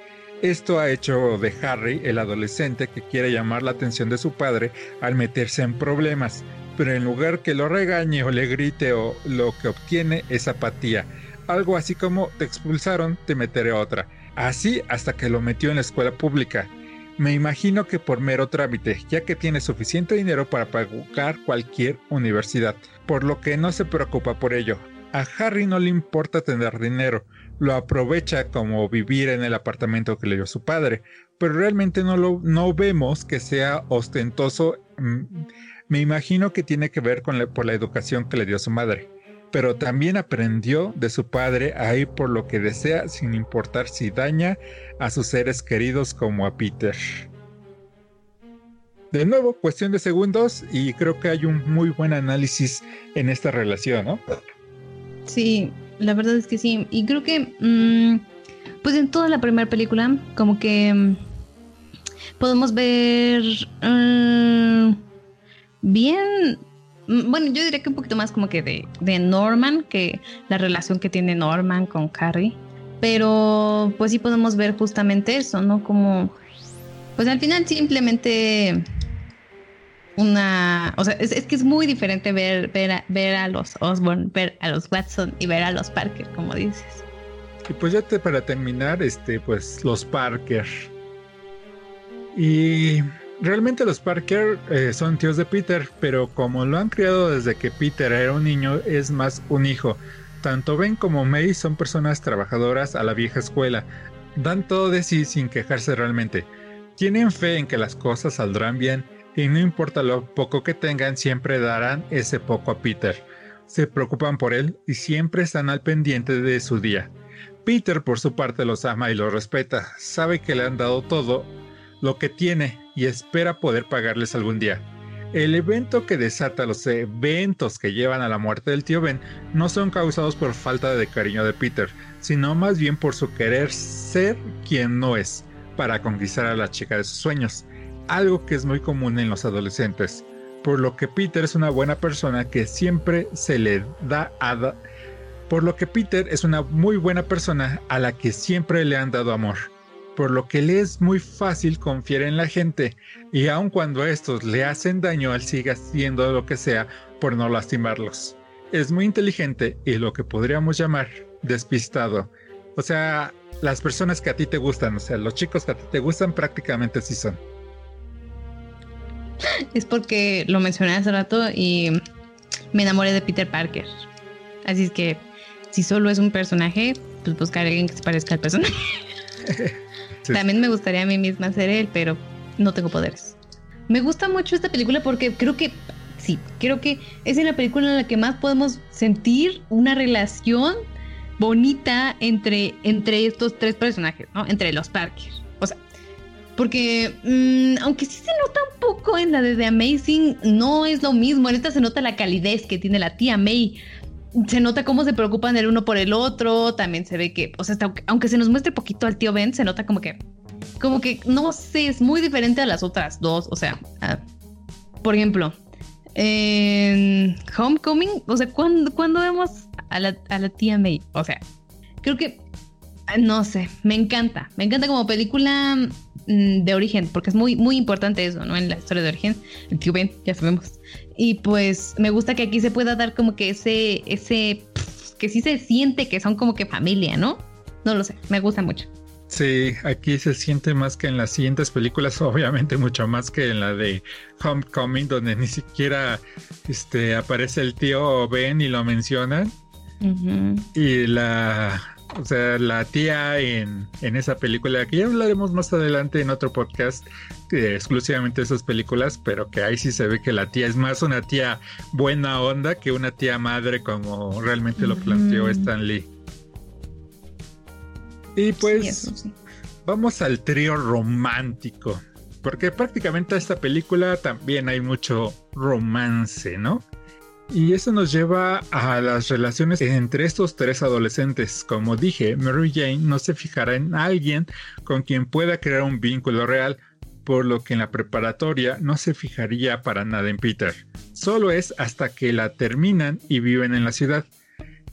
Esto ha hecho de Harry el adolescente que quiere llamar la atención de su padre al meterse en problemas, pero en lugar que lo regañe o le grite o lo que obtiene es apatía, algo así como te expulsaron, te meteré otra, así hasta que lo metió en la escuela pública. Me imagino que por mero trámite, ya que tiene suficiente dinero para pagar cualquier universidad, por lo que no se preocupa por ello. A Harry no le importa tener dinero, lo aprovecha como vivir en el apartamento que le dio su padre, pero realmente no lo no vemos que sea ostentoso. Mm, me imagino que tiene que ver con por la educación que le dio su madre. Pero también aprendió de su padre a ir por lo que desea sin importar si daña a sus seres queridos como a Peter. De nuevo, cuestión de segundos y creo que hay un muy buen análisis en esta relación, ¿no? Sí, la verdad es que sí. Y creo que, mm, pues en toda la primera película, como que mm, podemos ver mm, bien, bueno, yo diría que un poquito más como que de, de, Norman, que la relación que tiene Norman con Carrie. Pero pues sí podemos ver justamente eso, ¿no? Como, pues al final simplemente una, o sea, es, que es muy diferente ver, ver, a, ver a los Osborne, ver a los Watson y ver a los Parker, como dices. Y pues ya te, para terminar, este, pues los Parker. Y realmente los Parker eh, son tíos de Peter, pero como lo han criado desde que Peter era un niño, es más un hijo. Tanto Ben como May son personas trabajadoras a la vieja escuela. Dan todo de sí sin quejarse realmente. Tienen fe en que las cosas saldrán bien y no importa lo poco que tengan, siempre darán ese poco a Peter. Se preocupan por él y siempre están al pendiente de su día. Peter por su parte los ama y los respeta, sabe que le han dado todo lo que tiene y espera poder pagarles algún día. El evento que desata los eventos que llevan a la muerte del tío Ben no son causados por falta de cariño de Peter, sino más bien por su querer ser quien no es, para conquistar a la chica de sus sueños algo que es muy común en los adolescentes, por lo que Peter es una buena persona que siempre se le da a por lo que Peter es una muy buena persona a la que siempre le han dado amor, por lo que le es muy fácil confiar en la gente y aun cuando estos le hacen daño, él sigue haciendo lo que sea por no lastimarlos. Es muy inteligente y lo que podríamos llamar despistado. O sea, las personas que a ti te gustan, o sea, los chicos que a ti te gustan prácticamente sí son es porque lo mencioné hace rato y me enamoré de Peter Parker. Así es que si solo es un personaje, pues buscar a alguien que se parezca al personaje. También me gustaría a mí misma ser él, pero no tengo poderes. Me gusta mucho esta película porque creo que, sí, creo que es en la película en la que más podemos sentir una relación bonita entre, entre estos tres personajes, ¿no? Entre los Parker. O sea, porque mm, aunque sí se nota un poco en la de The Amazing, no es lo mismo. En esta se nota la calidez que tiene la tía May. Se nota cómo se preocupan el uno por el otro. También se ve que, o sea, aunque se nos muestre poquito al tío Ben, se nota como que, como que, no sé, es muy diferente a las otras dos. O sea, por ejemplo, en Homecoming, o sea, cuando vemos a la, a la tía May, o sea, creo que, no sé, me encanta. Me encanta como película Mm, de origen, porque es muy, muy importante eso, ¿no? En la historia de origen, el tío Ben, ya sabemos. Y pues me gusta que aquí se pueda dar como que ese, ese, que sí se siente que son como que familia, ¿no? No lo sé, me gusta mucho. Sí, aquí se siente más que en las siguientes películas, obviamente mucho más que en la de Homecoming, donde ni siquiera este, aparece el tío Ben y lo mencionan. Y la o sea, la tía en, esa película, que ya hablaremos más adelante en otro podcast exclusivamente de esas películas, pero que ahí sí se ve que la tía es más una tía buena onda que una tía madre como realmente lo planteó Stan Lee. Y pues vamos al trío romántico, porque prácticamente a esta película también hay mucho romance, ¿no? Y eso nos lleva a las relaciones entre estos tres adolescentes. Como dije, Mary Jane no se fijará en alguien con quien pueda crear un vínculo real, por lo que en la preparatoria no se fijaría para nada en Peter. Solo es hasta que la terminan y viven en la ciudad,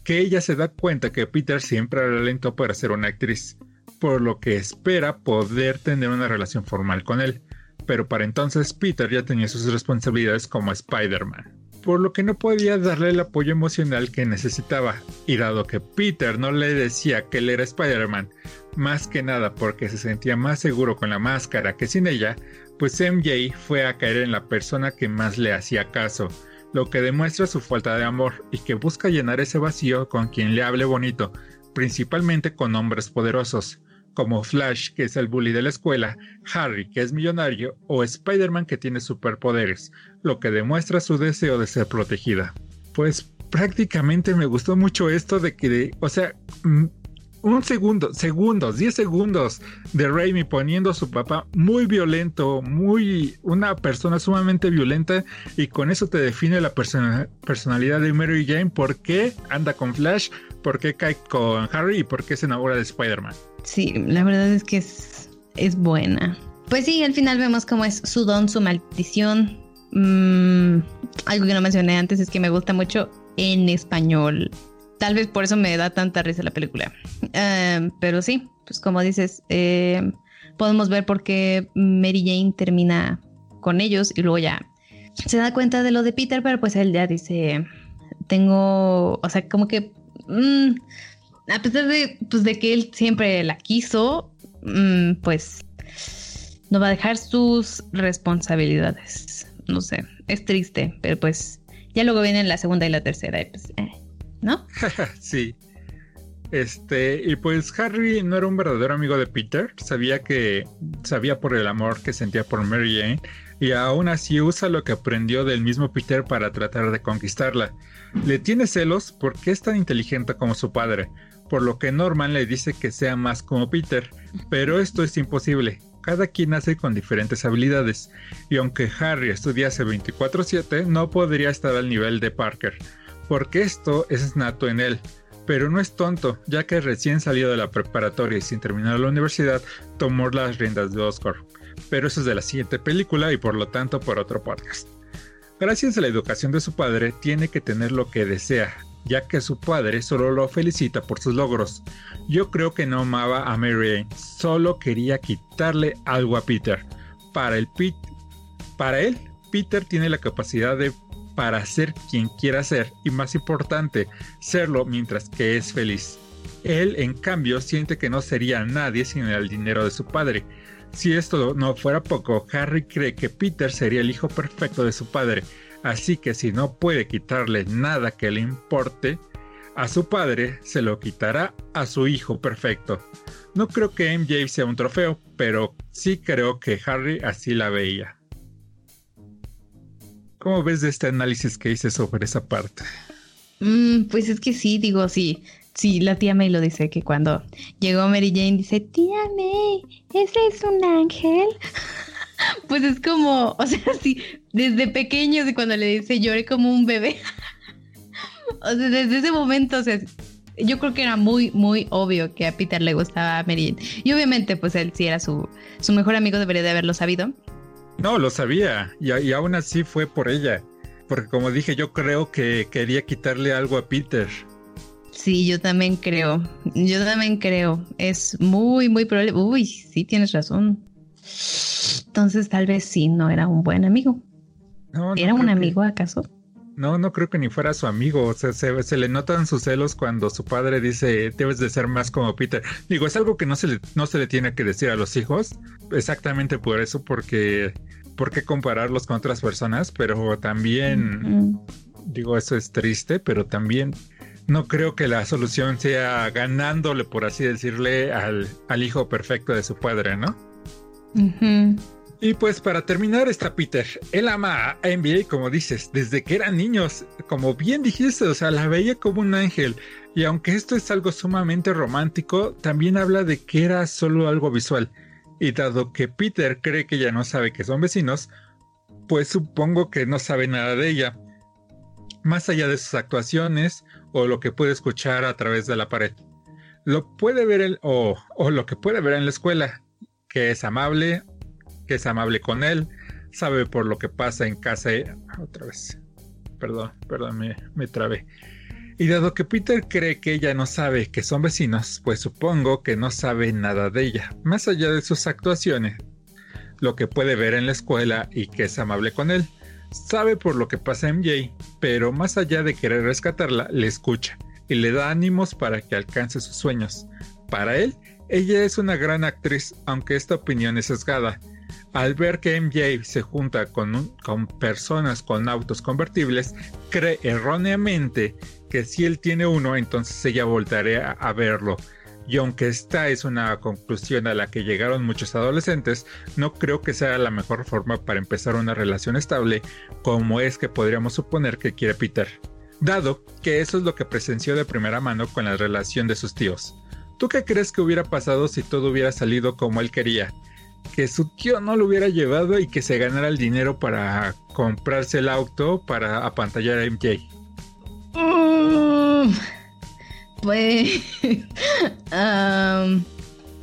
que ella se da cuenta que Peter siempre era lento para ser una actriz, por lo que espera poder tener una relación formal con él. Pero para entonces Peter ya tenía sus responsabilidades como Spider-Man por lo que no podía darle el apoyo emocional que necesitaba. Y dado que Peter no le decía que él era Spider-Man, más que nada porque se sentía más seguro con la máscara que sin ella, pues MJ fue a caer en la persona que más le hacía caso, lo que demuestra su falta de amor y que busca llenar ese vacío con quien le hable bonito, principalmente con hombres poderosos como Flash, que es el bully de la escuela, Harry, que es millonario, o Spider-Man, que tiene superpoderes, lo que demuestra su deseo de ser protegida. Pues prácticamente me gustó mucho esto de que, o sea, mm, un segundo, segundos, 10 segundos de Raimi poniendo a su papá muy violento, muy una persona sumamente violenta y con eso te define la personalidad de Mary Jane, por qué anda con Flash, por qué cae con Harry y por qué se enamora de Spider-Man. Sí, la verdad es que es, es buena. Pues sí, al final vemos cómo es su don, su maldición. Mm, algo que no mencioné antes es que me gusta mucho en español Tal vez por eso me da tanta risa la película. Em, pero sí, pues como dices, em, podemos ver por qué Mary Jane termina con ellos y luego ya se da cuenta de lo de Peter, pero pues él ya dice, tengo, o sea, como que, mm, a pesar de, pues, de que él siempre la quiso, mm, pues no va a dejar sus responsabilidades. No sé, es triste, pero pues ya luego vienen la segunda y la tercera pues... Eh. ¿no? sí. Este, y pues Harry no era un verdadero amigo de Peter, sabía que sabía por el amor que sentía por Mary Jane y aún así usa lo que aprendió del mismo Peter para tratar de conquistarla. Le tiene celos porque es tan inteligente como su padre, por lo que Norman le dice que sea más como Peter, pero esto es imposible. Cada quien nace con diferentes habilidades, y aunque Harry estudiase 24/7, no podría estar al nivel de Parker porque esto es nato en él. Pero no es tonto, ya que recién salido de la preparatoria y sin terminar la universidad, tomó las riendas de Oscar. Pero eso es de la siguiente película y por lo tanto por otro podcast. Gracias a la educación de su padre, tiene que tener lo que desea, ya que su padre solo lo felicita por sus logros. Yo creo que no amaba a Mary solo quería quitarle algo a Peter. Para, el para él, Peter tiene la capacidad de para ser quien quiera ser y más importante, serlo mientras que es feliz. Él, en cambio, siente que no sería nadie sin el dinero de su padre. Si esto no fuera poco, Harry cree que Peter sería el hijo perfecto de su padre, así que si no puede quitarle nada que le importe a su padre, se lo quitará a su hijo perfecto. No creo que MJ sea un trofeo, pero sí creo que Harry así la veía. ¿Cómo ves de este análisis que hice sobre esa parte? Mm, pues es que sí, digo, sí. Sí, la tía May lo dice, que cuando llegó Mary Jane dice, tía May, ese es un ángel. Pues es como, o sea, sí, desde pequeño, cuando le dice lloré como un bebé. o sea, desde ese momento, o sea, yo creo que era muy, muy obvio que a Peter le gustaba Mary Jane. Y obviamente, pues él sí era su, su mejor amigo, debería de haberlo sabido. No, lo sabía, y, aún así fue por ella. Porque como dije, yo creo que quería quitarle algo a Peter. Sí, yo también creo. Yo también creo. Es muy, muy probable. Uy, sí, tienes razón. Entonces tal vez sí, no era un buen amigo. ¿Era un amigo acaso? No, no creo que ni fuera su amigo. O sea, se, le notan sus celos cuando su padre dice, debes de ser más como Peter. Digo, es algo que no se le, no se le tiene que decir a los hijos. Exactamente por eso, porque... ¿Por qué compararlos con otras personas? Pero también... Digo, eso es triste, pero también no creo que la solución sea ganándole, por así decirle, al, al hijo perfecto de su padre, ¿no? Y pues para terminar está Peter. Él ama a NBA, como dices, desde que eran niños. Como bien dijiste, o sea, la veía como un ángel. Y aunque esto es algo sumamente romántico, también habla de que era solo algo visual. Y dado que Peter cree que ella no sabe que son vecinos, pues supongo que no sabe nada de ella. Más allá de sus actuaciones o lo que puede escuchar a través de la pared. Lo puede ver o, o lo que puede ver en la escuela, que es amable, que es amable con él, sabe por lo que pasa en casa. Otra vez. Perdón, perdón, me, me trabé. Y dado que Peter cree que ella no sabe que son vecinos, pues supongo que no sabe nada de ella, más allá de sus actuaciones, lo que puede ver en la escuela y que es amable con él. Sabe por lo que pasa en MJ, pero más allá de querer rescatarla, le escucha y le da ánimos para que alcance sus sueños. Para él, ella es una gran actriz, aunque esta opinión es sesgada, al ver que MJ se junta con, personas con autos convertibles, cree erróneamente que si él tiene uno, entonces ella voltará a, verlo. Y aunque esta es una conclusión a la que llegaron muchos adolescentes, no creo que sea la mejor forma para empezar una relación estable como es que podríamos suponer que quiere Peter. dado que eso es lo que presenció de primera mano con la relación de sus tíos. ¿Tú qué crees que hubiera pasado si todo hubiera salido como él quería? Que su tío no lo hubiera llevado y que se ganara el dinero para comprarse el auto para apantallar a MJ. Mm, pues...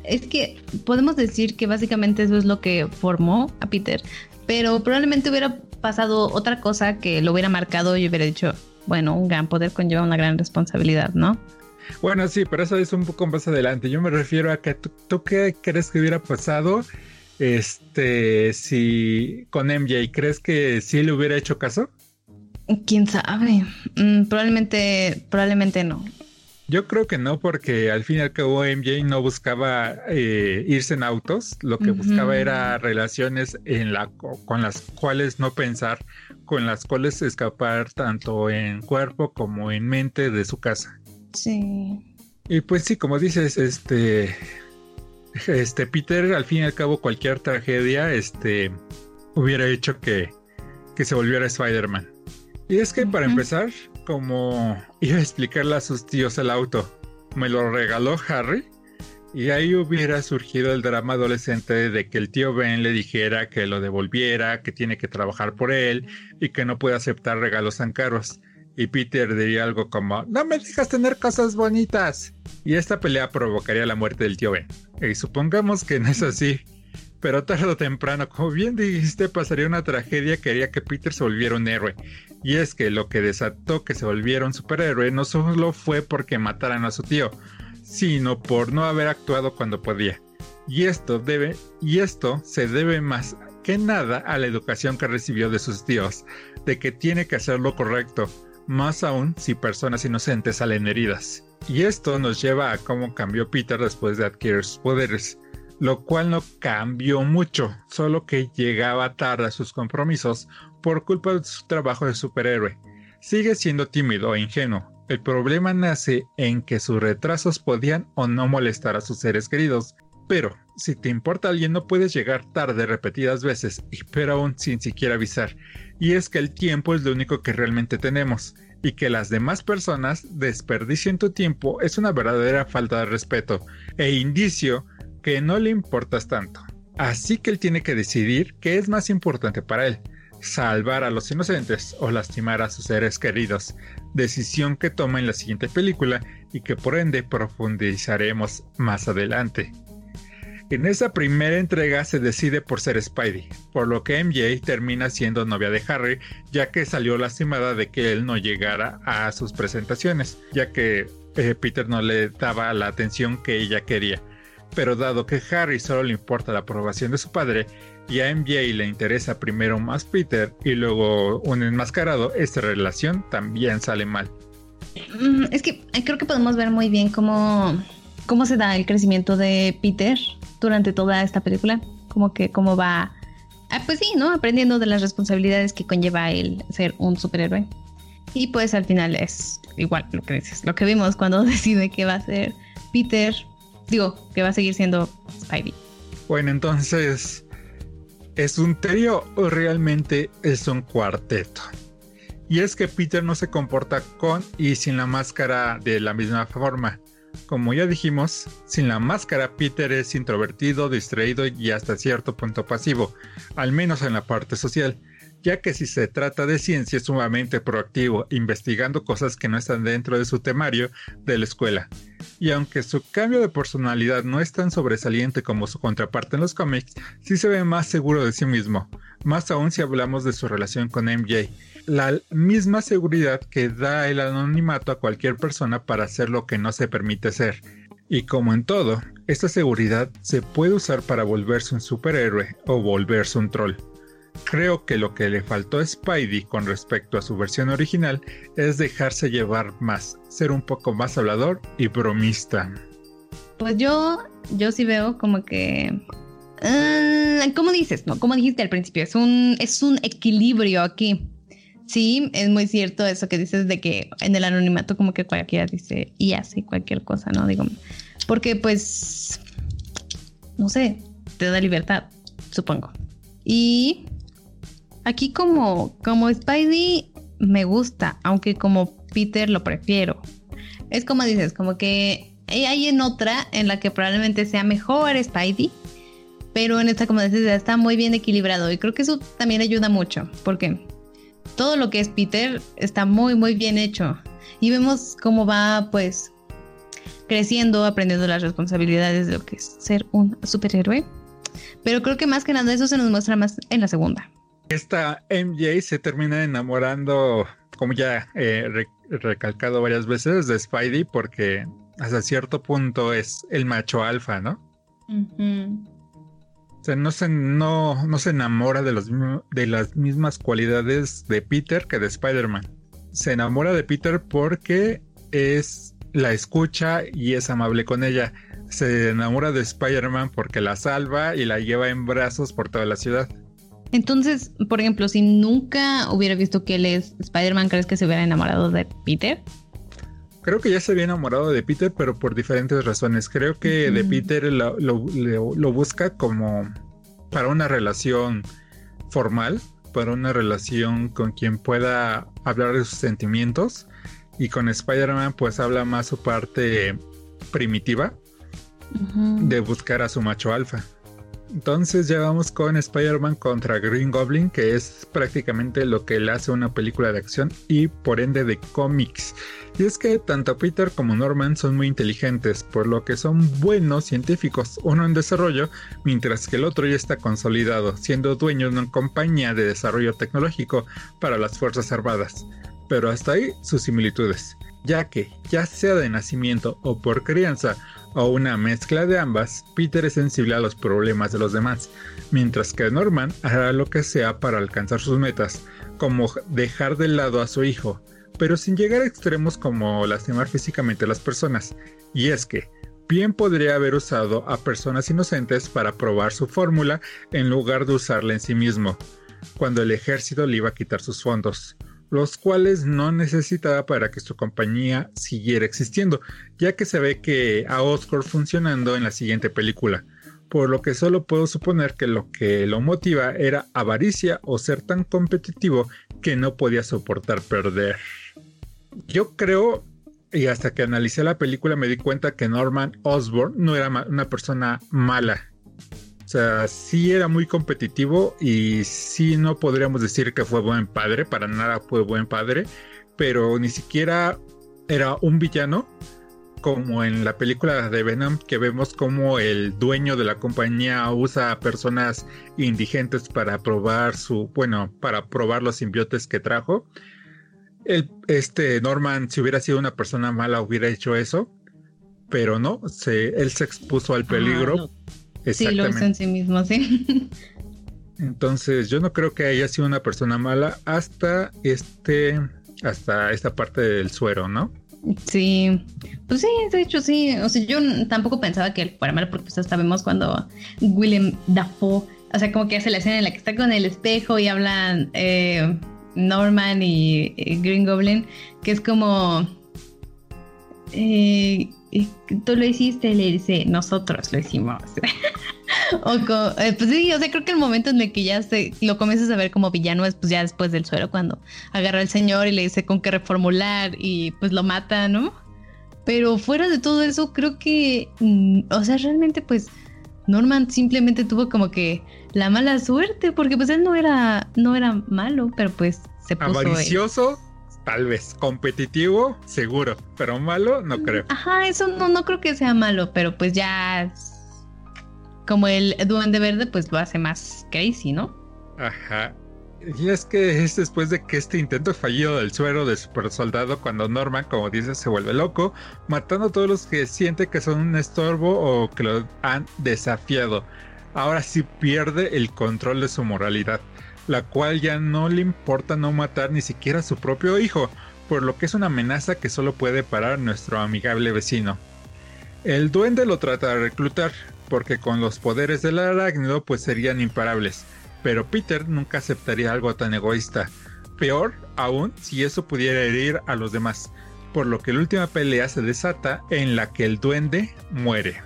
es que podemos decir que básicamente eso es lo que formó a Peter, pero probablemente hubiera pasado otra cosa que lo hubiera marcado y hubiera dicho, bueno, un gran poder conlleva una gran responsabilidad, ¿no? Bueno, sí, pero eso es un poco más adelante. Yo me refiero a que tú, qué crees que hubiera pasado este si con MJ, ¿crees que sí le hubiera hecho caso? Quién sabe. Mm, probablemente, probablemente no. Yo creo que no, porque al fin y al cabo MJ no buscaba eh, irse en autos, lo que buscaba era relaciones en la, con las cuales no pensar, con las cuales escapar tanto en cuerpo como en mente de su casa. Sí. Y pues sí, como dices, este, este Peter, al fin y al cabo, cualquier tragedia, este, hubiera hecho que, que se volviera Spider-Man. Y es que para empezar, como iba a explicarle a sus tíos el auto, me lo regaló Harry. Y ahí hubiera surgido el drama adolescente de que el tío Ben le dijera que lo devolviera, que tiene que trabajar por él y que no puede aceptar regalos tan caros. Y Peter diría algo como, no me dejas tener cosas bonitas. Y esta pelea provocaría la muerte del tío Ben. Y supongamos que no es así. Pero tarde o temprano, como bien dijiste, pasaría una tragedia que haría que Peter se volviera un héroe. Y es que lo que desató que se volviera un superhéroe no solo fue porque mataran a su tío, sino por no haber actuado cuando podía. Y esto debe, y esto se debe más que nada a la educación que recibió de sus tíos, de que tiene que hacer lo correcto, más aún si personas inocentes salen heridas. Y esto nos lleva a cómo cambió Peter después de adquirir sus poderes lo cual no cambió mucho, solo que llegaba tarde a sus compromisos por culpa de su trabajo de superhéroe. Sigue siendo tímido e ingenuo. El problema nace en que sus retrasos podían o no molestar a sus seres queridos, pero si te importa alguien no puedes llegar tarde repetidas veces y pero aún sin siquiera avisar. Y es que el tiempo es lo único que realmente tenemos y que las demás personas desperdicien tu tiempo es una verdadera falta de respeto e indicio que no le importas tanto. Así que él tiene que decidir qué es más importante para él, salvar a los inocentes o lastimar a sus seres queridos, decisión que toma en la siguiente película y que por ende profundizaremos más adelante. En esa primera entrega se decide por ser Spidey, por lo que MJ termina siendo novia de Harry, ya que salió lastimada de que él no llegara a sus presentaciones, ya que eh, Peter no le daba la atención que ella quería pero dado que Harry solo le importa la aprobación de su padre y a MJ le interesa primero más Peter y luego un enmascarado, esta relación también sale mal. Mm, es que creo que podemos ver muy bien cómo, cómo se da el crecimiento de Peter durante toda esta película, como que cómo va, ah, pues sí, ¿no? Aprendiendo de las responsabilidades que conlleva el ser un superhéroe. Y pues al final es igual lo que dices, lo que vimos cuando decide que va a ser Peter Digo, que va a seguir siendo Spidey. Bueno, entonces, ¿es un trío o realmente es un cuarteto? Y es que Peter no se comporta con y sin la máscara de la misma forma. Como ya dijimos, sin la máscara Peter es introvertido, distraído y hasta cierto punto pasivo, al menos en la parte social ya que si se trata de ciencia es sumamente proactivo, investigando cosas que no están dentro de su temario de la escuela. Y aunque su cambio de personalidad no es tan sobresaliente como su contraparte en los cómics, sí se ve más seguro de sí mismo, más aún si hablamos de su relación con MJ. La misma seguridad que da el anonimato a cualquier persona para hacer lo que no se permite ser. Y como en todo, esta seguridad se puede usar para volverse un superhéroe o volverse un troll. Creo que lo que le faltó a Spidey con respecto a su versión original es dejarse llevar más, ser un poco más hablador y bromista. Pues yo, yo sí veo como que uh, ¿Cómo dices? No, como dijiste al principio, es un, es un equilibrio aquí. Sí, es muy cierto eso que dices de que en el anonimato como que cualquiera dice y hace cualquier cosa, ¿no? Digo, porque pues, no sé, te da libertad, supongo. Y Aquí como, como Spidey me gusta, aunque como Peter lo prefiero. Es como dices, como que hay en otra en la que probablemente sea mejor Spidey, pero en esta, como dices, está muy bien equilibrado y creo que eso también ayuda mucho, porque todo lo que es Peter está muy, muy bien hecho y vemos cómo va, pues, creciendo, aprendiendo las responsabilidades de lo que es ser un superhéroe. Pero creo que más que nada eso se nos muestra más en la segunda. Esta MJ se termina enamorando, como ya he recalcado varias veces, de Spidey porque hasta cierto punto es el macho alfa, ¿no? O sea, no se, no, no se enamora de, de las mismas cualidades de Peter que de Spider-Man. Se enamora de Peter porque es la escucha y es amable con ella. Se enamora de Spider-Man porque la salva y la lleva en brazos por toda la ciudad. Entonces, por ejemplo, si nunca hubiera visto que él es Spider-Man, ¿crees que se hubiera enamorado de Peter? Creo que ya se había enamorado de Peter, pero por diferentes razones. Creo que de Peter lo, lo, busca como para una relación formal, para una relación con quien pueda hablar de sus sentimientos y con Spider-Man pues habla más su parte primitiva de buscar a su macho alfa. Entonces ya vamos con Spider-Man contra Green Goblin, que es prácticamente lo que le hace una película de acción y por ende de cómics. Y es que tanto Peter como Norman son muy inteligentes, por lo que son buenos científicos, uno en desarrollo, mientras que el otro ya está consolidado, siendo dueño de una compañía de desarrollo tecnológico para las Fuerzas Armadas. Pero hasta ahí sus similitudes, ya que, ya sea de nacimiento o por crianza, o una mezcla de ambas, Peter es sensible a los problemas de los demás, mientras que Norman hará lo que sea para alcanzar sus metas, como dejar de lado a su hijo, pero sin llegar a extremos como lastimar físicamente a las personas. Y es que, bien podría haber usado a personas inocentes para probar su fórmula en lugar de usarla en sí mismo, cuando el ejército le iba a quitar sus fondos los cuales no necesitaba para que su compañía siguiera existiendo, ya que se ve que a Oscar funcionando en la siguiente película, por lo que solo puedo suponer que lo que lo motiva era avaricia o ser tan competitivo que no podía soportar perder. Yo creo, y hasta que analicé la película me di cuenta que Norman Osborn no era una persona mala, o sea, sí era muy competitivo y sí no podríamos decir que fue buen padre, para nada fue buen padre, pero ni siquiera era un villano como en la película de Venom que vemos como el dueño de la compañía usa a personas indigentes para probar su, bueno, para probar los simbiotes que trajo. Este Norman, si hubiera sido una persona mala, hubiera hecho eso, pero no, se, él se expuso al peligro. Sí, lo hizo en sí mismo, sí. Entonces, yo no creo que haya sido una persona mala hasta este, hasta esta parte del suero, ¿no? Sí, pues sí, de hecho sí. O sea, yo tampoco pensaba que él fuera malo, porque pues hasta vemos cuando William Dafoe, o sea, como que hace la escena en la que está con el espejo y hablan eh, Norman y, Green Goblin, que es como. Eh, tú lo hiciste, le dice, nosotros lo hicimos. o eh, pues sí, o sea, creo que el momento en el que ya se, lo comienzas a ver como villano es pues ya después del suero, cuando agarra al señor y le dice con qué reformular y pues lo mata, ¿no? Pero fuera de todo eso, creo que, mm, o sea, realmente pues Norman simplemente tuvo como que la mala suerte, porque pues él no era, no era malo, pero pues se puso... Avaricioso tal vez. Competitivo, seguro, pero malo, no creo. Ajá, eso no, no creo que sea malo, pero pues ya como el Duende Verde, pues lo hace más crazy, ¿no? Ajá. Y es que es después de que este intento fallido del suero de super soldado, cuando Norman, como dices, se vuelve loco, matando a todos los que siente que son un estorbo o que lo han desafiado. Ahora sí pierde el control de su moralidad la cual ya no le importa no matar ni siquiera a su propio hijo, por lo que es una amenaza que solo puede parar nuestro amigable vecino. El duende lo trata de reclutar, porque con los poderes del arácnido pues serían imparables, pero Peter nunca aceptaría algo tan egoísta, peor aún si eso pudiera herir a los demás, por lo que la última pelea se desata en la que el duende muere.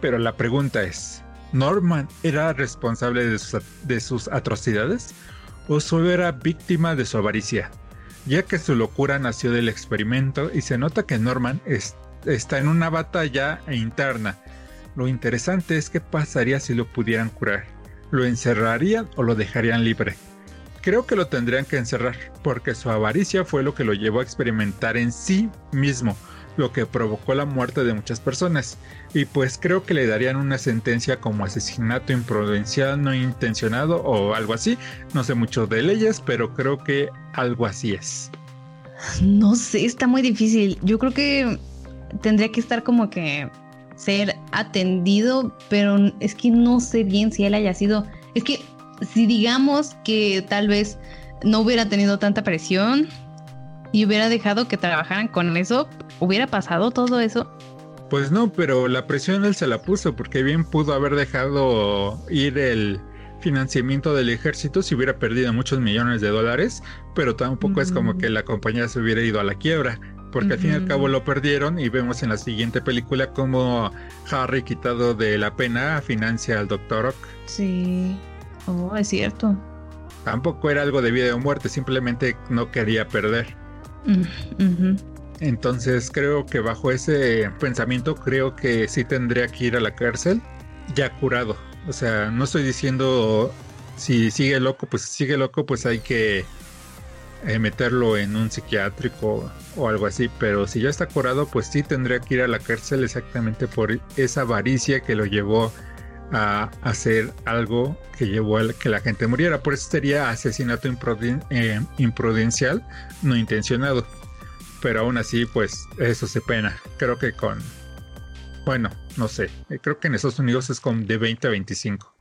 Pero la pregunta es, ¿Norman era responsable de sus, atrocidades o solo era víctima de su avaricia? ya que su locura nació del experimento y se nota que Norman está en una batalla interna. Lo interesante es qué pasaría si lo pudieran curar. ¿Lo encerrarían o lo dejarían libre? Creo que lo tendrían que encerrar, porque su avaricia fue lo que lo llevó a experimentar en sí mismo, lo que provocó la muerte de muchas personas. Y pues creo que le darían una sentencia como asesinato imprudencial no intencionado o algo así. No sé mucho de leyes, pero creo que algo así es. No sé, está muy difícil. Yo creo que tendría que estar como que ser atendido, pero es que no sé bien si él haya sido... Es que si digamos que tal vez no hubiera tenido tanta presión y hubiera dejado que trabajaran con eso, ¿hubiera pasado todo eso? Pues no, pero la presión él se la puso porque bien pudo haber dejado ir el financiamiento del ejército si hubiera perdido muchos millones de dólares, pero tampoco es como que la compañía se hubiera ido a la quiebra, porque al fin y al cabo lo perdieron y vemos en la siguiente película como Harry quitado de la pena financia al Dr. Ock. Sí. Oh, es cierto. Tampoco era algo de vida o muerte, simplemente no quería perder. Mm, Entonces creo que bajo ese pensamiento creo que sí tendría que ir a la cárcel ya curado. O sea, no estoy diciendo si sigue loco, pues sigue loco, pues hay que eh, meterlo en un psiquiátrico o algo así. Pero si ya está curado, pues sí tendría que ir a la cárcel exactamente por esa avaricia que lo llevó a hacer algo que llevó a que la gente muriera. Por eso sería asesinato eh, imprudencial, no intencionado. Pero aún así, pues eso se pena. Creo que con... Bueno, no sé. Creo que en Estados Unidos es con de 20 a 25.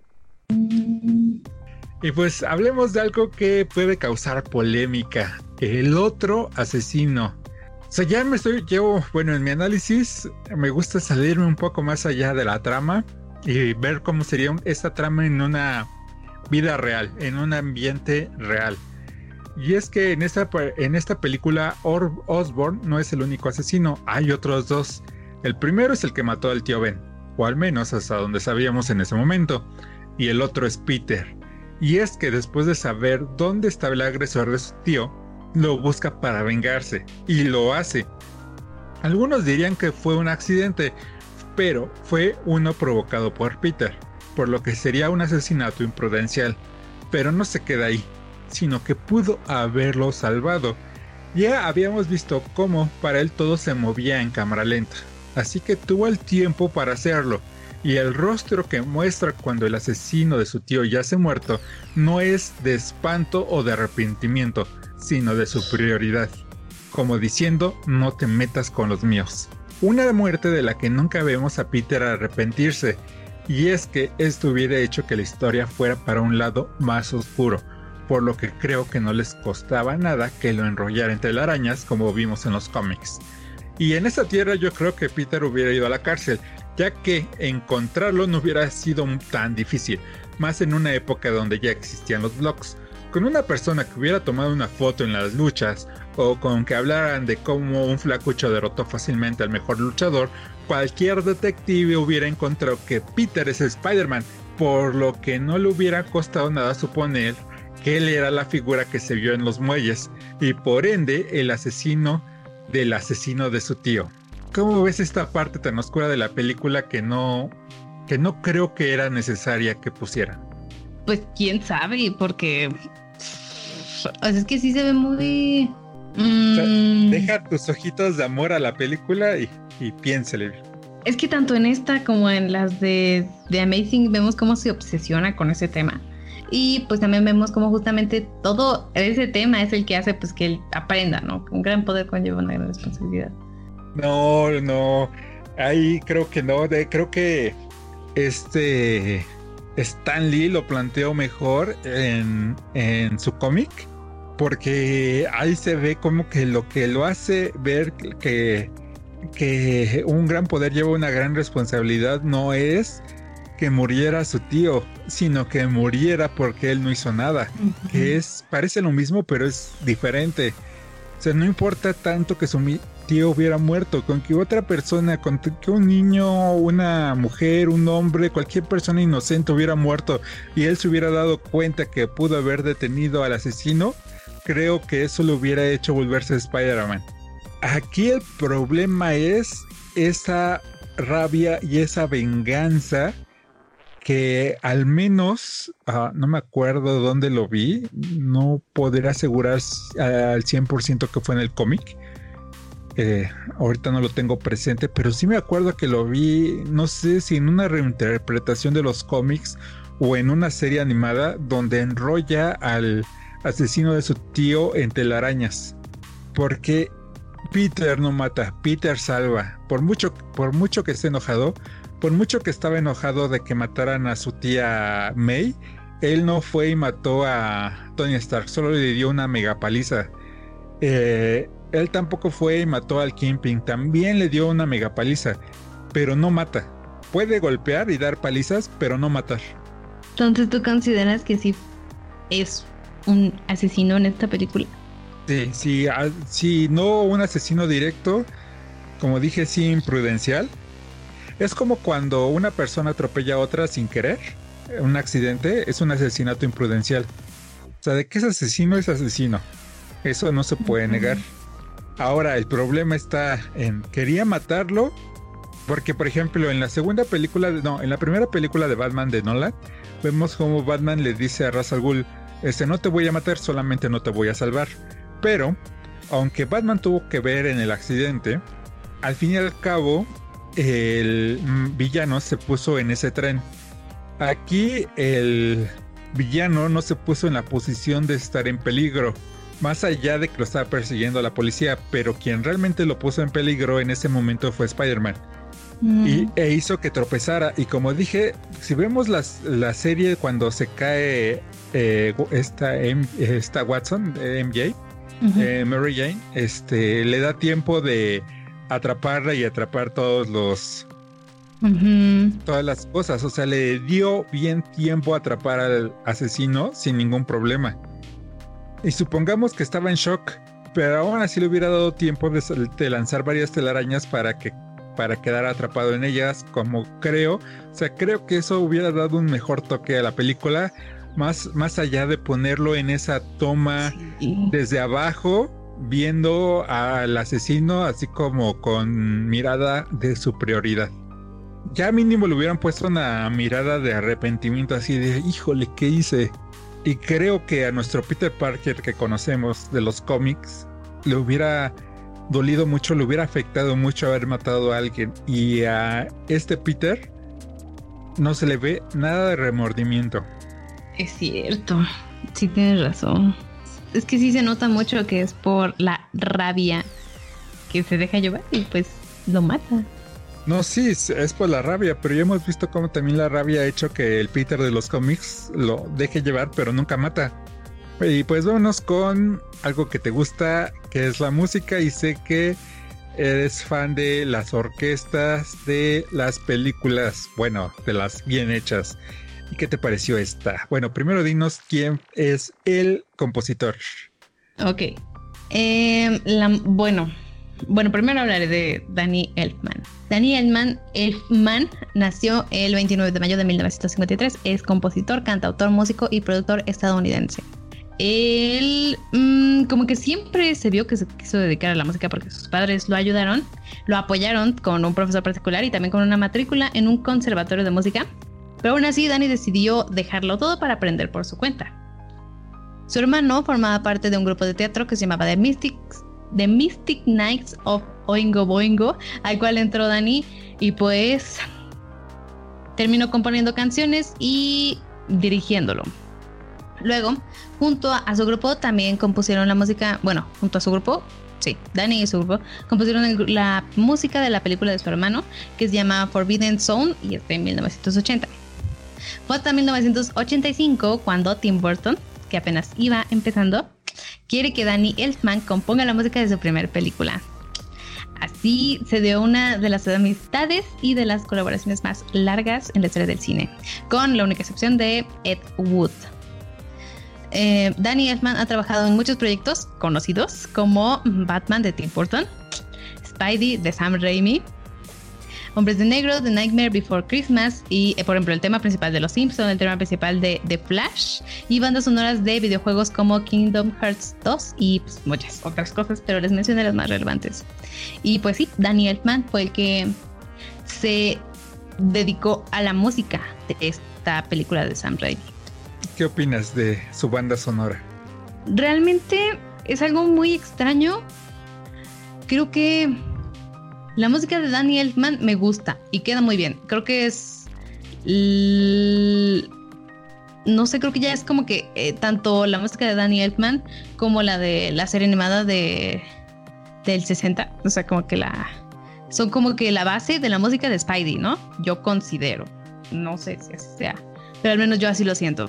Y pues hablemos de algo que puede causar polémica. El otro asesino. O sea, ya me estoy, llevo, bueno, en mi análisis me gusta salirme un poco más allá de la trama y ver cómo sería esta trama en una vida real, en un ambiente real. Y es que en esta, en esta película Osborne no es el único asesino, hay otros dos. El primero es el que mató al tío Ben, o al menos hasta donde sabíamos en ese momento, y el otro es Peter. Y es que después de saber dónde estaba el agresor de su tío, lo busca para vengarse, y lo hace. Algunos dirían que fue un accidente, pero fue uno provocado por Peter, por lo que sería un asesinato imprudencial. Pero no se queda ahí, sino que pudo haberlo salvado. Ya habíamos visto cómo para él todo se movía en cámara lenta, así que tuvo el tiempo para hacerlo, y el rostro que muestra cuando el asesino de su tío yace muerto no es de espanto o de arrepentimiento, sino de superioridad, como diciendo no te metas con los míos. Una muerte de la que nunca vemos a Peter arrepentirse, y es que esto hubiera hecho que la historia fuera para un lado más oscuro, por lo que creo que no les costaba nada que lo enrollara entre arañas como vimos en los cómics. Y en esta tierra yo creo que Peter hubiera ido a la cárcel, ya que encontrarlo no hubiera sido tan difícil, más en una época donde ya existían los blogs. Con una persona que hubiera tomado una foto en las luchas o con que hablaran de cómo un flacucho derrotó fácilmente al mejor luchador, cualquier detective hubiera encontrado que Peter es Spider-Man, por lo que no le hubiera costado nada suponer que él era la figura que se vio en los muelles y por ende el asesino del asesino de su tío. ¿Cómo ves esta parte tan oscura de la película que no que no creo que era necesaria que pusieran? Pues quién sabe, porque es que sí se ve muy Mm. deja tus ojitos de amor a la película y, y piénsele. Es que tanto en esta como en las de, de Amazing vemos cómo se obsesiona con ese tema. Y pues también vemos cómo justamente todo ese tema es el que hace pues que él aprenda, ¿no? Un gran poder conlleva una gran responsabilidad. No, no. Ahí creo que no. Creo que este Stan Lee lo planteó mejor en, en su cómic porque ahí se ve como que lo que lo hace ver que, que un gran poder lleva una gran responsabilidad no es que muriera su tío, sino que muriera porque él no hizo nada, que es parece lo mismo pero es diferente. O sea, no importa tanto que su, tío hubiera muerto, con que otra persona, con que un niño, una mujer, un hombre, cualquier persona inocente hubiera muerto y él se hubiera dado cuenta que pudo haber detenido al asesino, creo que eso lo hubiera hecho volverse Spider-Man. Aquí el problema es esa rabia y esa venganza que al menos, ah, no me acuerdo dónde lo vi, no podré asegurar al 100% que fue en el cómic. Eh, ahorita no lo tengo presente, pero sí me acuerdo que lo vi, no sé si en una reinterpretación de los cómics o en una serie animada donde enrolla al asesino de su tío en telarañas. Porque Peter no mata, Peter salva. Por mucho, por mucho que esté enojado, por mucho que estaba enojado de que mataran a su tía May, él no fue y mató a Tony Stark, solo le dio una mega paliza. Eh, él tampoco fue y mató al Kingpin, también le dio una mega paliza, pero no mata. Puede golpear y dar palizas, pero no matar. Entonces, ¿tú consideras que sí es un asesino en esta película? Sí, sí, sí, no un asesino directo, como dije, sí imprudencial, es como cuando una persona atropella a otra sin querer. Un accidente es un asesinato imprudencial. O sea, de que es asesino es asesino. Eso no se puede negar. Ahora, el problema está en quería matarlo porque, por ejemplo, en la segunda película, no, en la primera película de Batman de Nolan, vemos como Batman le dice a Ra's al Ghul, este, no te voy a matar, solamente no te voy a salvar. Pero, aunque Batman tuvo que ver en el accidente, al fin y al cabo, el villano se puso en ese tren. Aquí el villano no se puso en la posición de estar en peligro, más allá de que lo estaba persiguiendo la policía, pero quien realmente lo puso en peligro en ese momento fue Spider-Man. Mm. Y, e hizo que tropezara. Y como dije, si vemos la serie cuando se cae eh, esta, esta Watson, MJ, eh, Mary Jane, este, le da tiempo de atraparla y atrapar todos los todas las cosas. O sea, le dio bien tiempo a atrapar al asesino sin ningún problema. Y supongamos que estaba en shock, pero aún así le hubiera dado tiempo de, lanzar varias telarañas para que para quedar atrapado en ellas, como creo. O sea, creo que eso hubiera dado un mejor toque a la película, más, más allá de ponerlo en esa toma desde abajo viendo al asesino así como con mirada de superioridad. Ya mínimo le hubieran puesto una mirada de arrepentimiento así de, híjole, ¿qué hice? Y creo que a nuestro Peter Parker que conocemos de los cómics le hubiera dolido mucho, le hubiera afectado mucho haber matado a alguien. Y a este Peter no se le ve nada de remordimiento. Es cierto, sí tienes razón es que sí se nota mucho que es por la rabia que se deja llevar y pues lo mata. No, sí, es por la rabia, pero ya hemos visto cómo también la rabia ha hecho que el Peter de los cómics lo deje llevar, pero nunca mata. Y pues vámonos con algo que te gusta, que es la música, y sé que eres fan de las orquestas de las películas, bueno, de las bien hechas. ¿Y qué te pareció esta? Bueno, primero dinos quién es el compositor. Ok. Em, bueno, bueno, primero hablaré de Danny Elfman. Danny Elfman, Elfman nació el 29 de mayo de 1953. Es compositor, cantautor, músico y productor estadounidense. Él mm, como que siempre se vio que se quiso dedicar a la música porque sus padres lo ayudaron, lo apoyaron con un profesor particular y también con una matrícula en un conservatorio de música pero aún así, Danny decidió dejarlo todo para aprender por su cuenta. Su hermano formaba parte de un grupo de teatro que se llamaba The Mystics, The Mystic Knights of Oingo Boingo, al cual entró Danny y pues terminó componiendo canciones y dirigiéndolo. Luego, junto a su grupo también compusieron la música, bueno, junto a su grupo, sí, Danny y su grupo compusieron la música de la película de su hermano, que se llama Forbidden Zone y es de 1980. Fue hasta 1985 cuando Tim Burton, que apenas iba empezando, quiere que Danny Elfman componga la música de su primera película. Así se dio una de las amistades y de las colaboraciones más largas en la historia del cine, con la única excepción de Ed Wood. Eh, Danny Elfman ha trabajado en muchos proyectos conocidos como Batman de Tim Burton, Spidey de Sam Raimi. Hombres de Negro, The Nightmare Before Christmas y, eh, por ejemplo, el tema principal de Los Simpsons, el tema principal de The Flash y bandas sonoras de videojuegos como Kingdom Hearts 2 y pues, muchas otras cosas, pero les mencioné las más relevantes. Y pues sí, Danny Elfman fue el que se dedicó a la música de esta película de Sam Raimi. ¿Qué opinas de su banda sonora? Realmente es algo muy extraño. Creo que la música de Danny Elfman me gusta y queda muy bien. Creo que es. No sé, creo que ya es como que eh, tanto la música de Danny Elfman como la de la serie animada de del 60. O sea, como que la. Son como que la base de la música de Spidey, ¿no? Yo considero. No sé si así sea. Pero al menos yo así lo siento.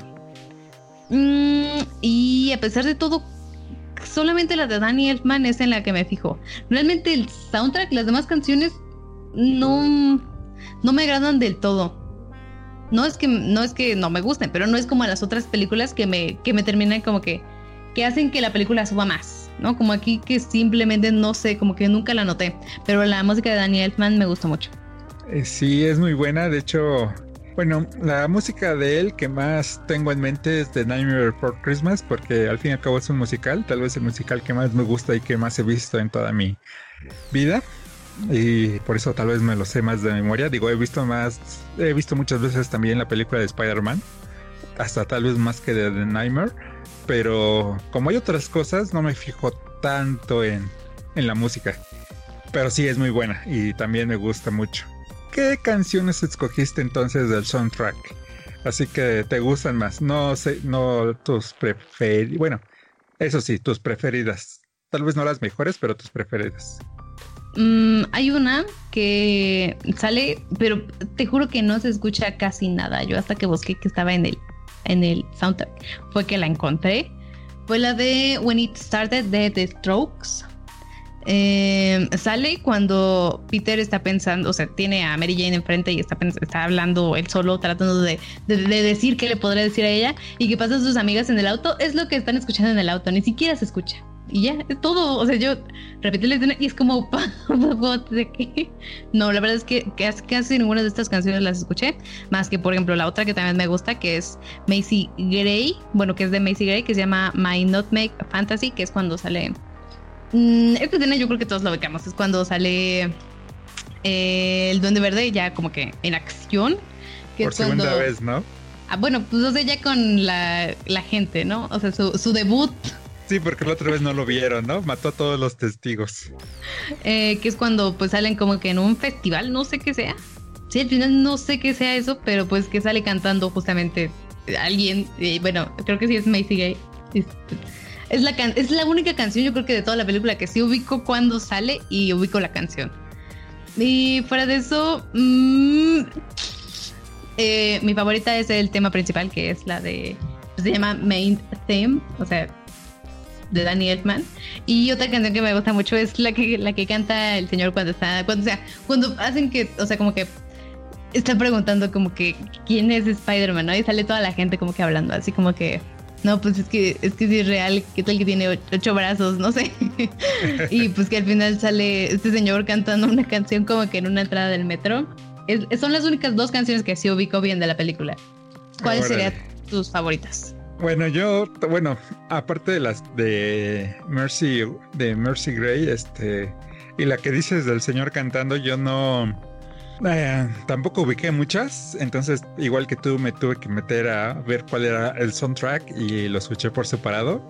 Mm, y a pesar de todo, solamente la de Danny Elfman es en la que me fijo. Realmente el soundtrack, las demás canciones no, no me agradan del todo. No es que no es que no me gusten, pero no es como las otras películas que me, que me terminan como que, que hacen que la película suba más, ¿no? Como aquí que simplemente no sé, como que nunca la noté. Pero la música de Danny Elfman me gustó mucho. Eh, sí, es muy buena. De hecho, bueno, la música de él que más tengo en mente es The Nightmare Before Christmas, porque al fin y al cabo es un musical, tal vez el musical que más me gusta y que más he visto en toda mi vida. Y por eso tal vez me lo sé más de memoria. Digo, he visto más, he visto muchas veces también la película de Spider-Man, hasta tal vez más que de The Nightmare, pero como hay otras cosas, no me fijo tanto en, en la música. Pero sí es muy buena y también me gusta mucho. ¿Qué canciones escogiste entonces del soundtrack? Así que te gustan más. No sé, no tus preferidas. Bueno, eso sí, tus preferidas. Tal vez no las mejores, pero tus preferidas. Mm, hay una que sale, pero te juro que no se escucha casi nada. Yo hasta que busqué que estaba en el, en el soundtrack fue que la encontré. Fue la de When It Started de The Strokes. Eh, sale cuando Peter está pensando, o sea, tiene a Mary Jane enfrente y está, está hablando él solo, tratando de, decir qué le podría decir a ella y que pasan sus amigas en el auto. Es lo que están escuchando en el auto, ni siquiera se escucha. Y ya, es todo. O sea, yo repetí la escena y es como, ¿de? No, la verdad es que casi ninguna de estas canciones las escuché, más que por ejemplo la otra que también me gusta, que es Macy Gray, bueno, que es de Macy Gray, que se llama My Nutmeg Fantasy, que es cuando sale Mm, esta escena yo creo que todos lo becamos. Es cuando sale eh, el Duende Verde ya como que en acción. Que Por segunda vez, ¿no? Ah, bueno, pues o sea, ya con la, gente, ¿no? O sea, su, debut. Sí, porque la otra vez no lo vieron, ¿no? Mató a todos los testigos. Eh, que es cuando pues salen como que en un festival, no sé qué sea. Sí, al final no sé qué sea eso, pero pues que sale cantando justamente alguien. Y bueno, creo que sí es Macy Gay. Es la, es la única canción, yo creo que de toda la película que sí ubico cuando sale y ubico la canción. Y fuera de eso, mm, eh, mi favorita es el tema principal, que es la de. Se llama Main Theme, o sea, de Danny Elfman. Y otra canción que me gusta mucho es la que, la que canta el señor cuando está. Cuando, o sea, cuando hacen que. O sea, como que. Está preguntando como que quién es Spider-Man, ¿no? Y sale toda la gente como que hablando, así como que no, pues es que es que es real, ¿qué tal que tiene ocho brazos? No sé. y pues que al final sale este señor cantando una canción como que en una entrada del metro. son las únicas dos canciones que sí ubico bien de la película. ¿Cuáles serían tus favoritas? Bueno, yo, bueno, aparte de las de Mercy, de Mercy Gray, este, y la que dices del señor cantando, yo no, eh, tampoco ubiqué muchas, entonces igual que tú me tuve que meter a ver cuál era el soundtrack y lo escuché por separado.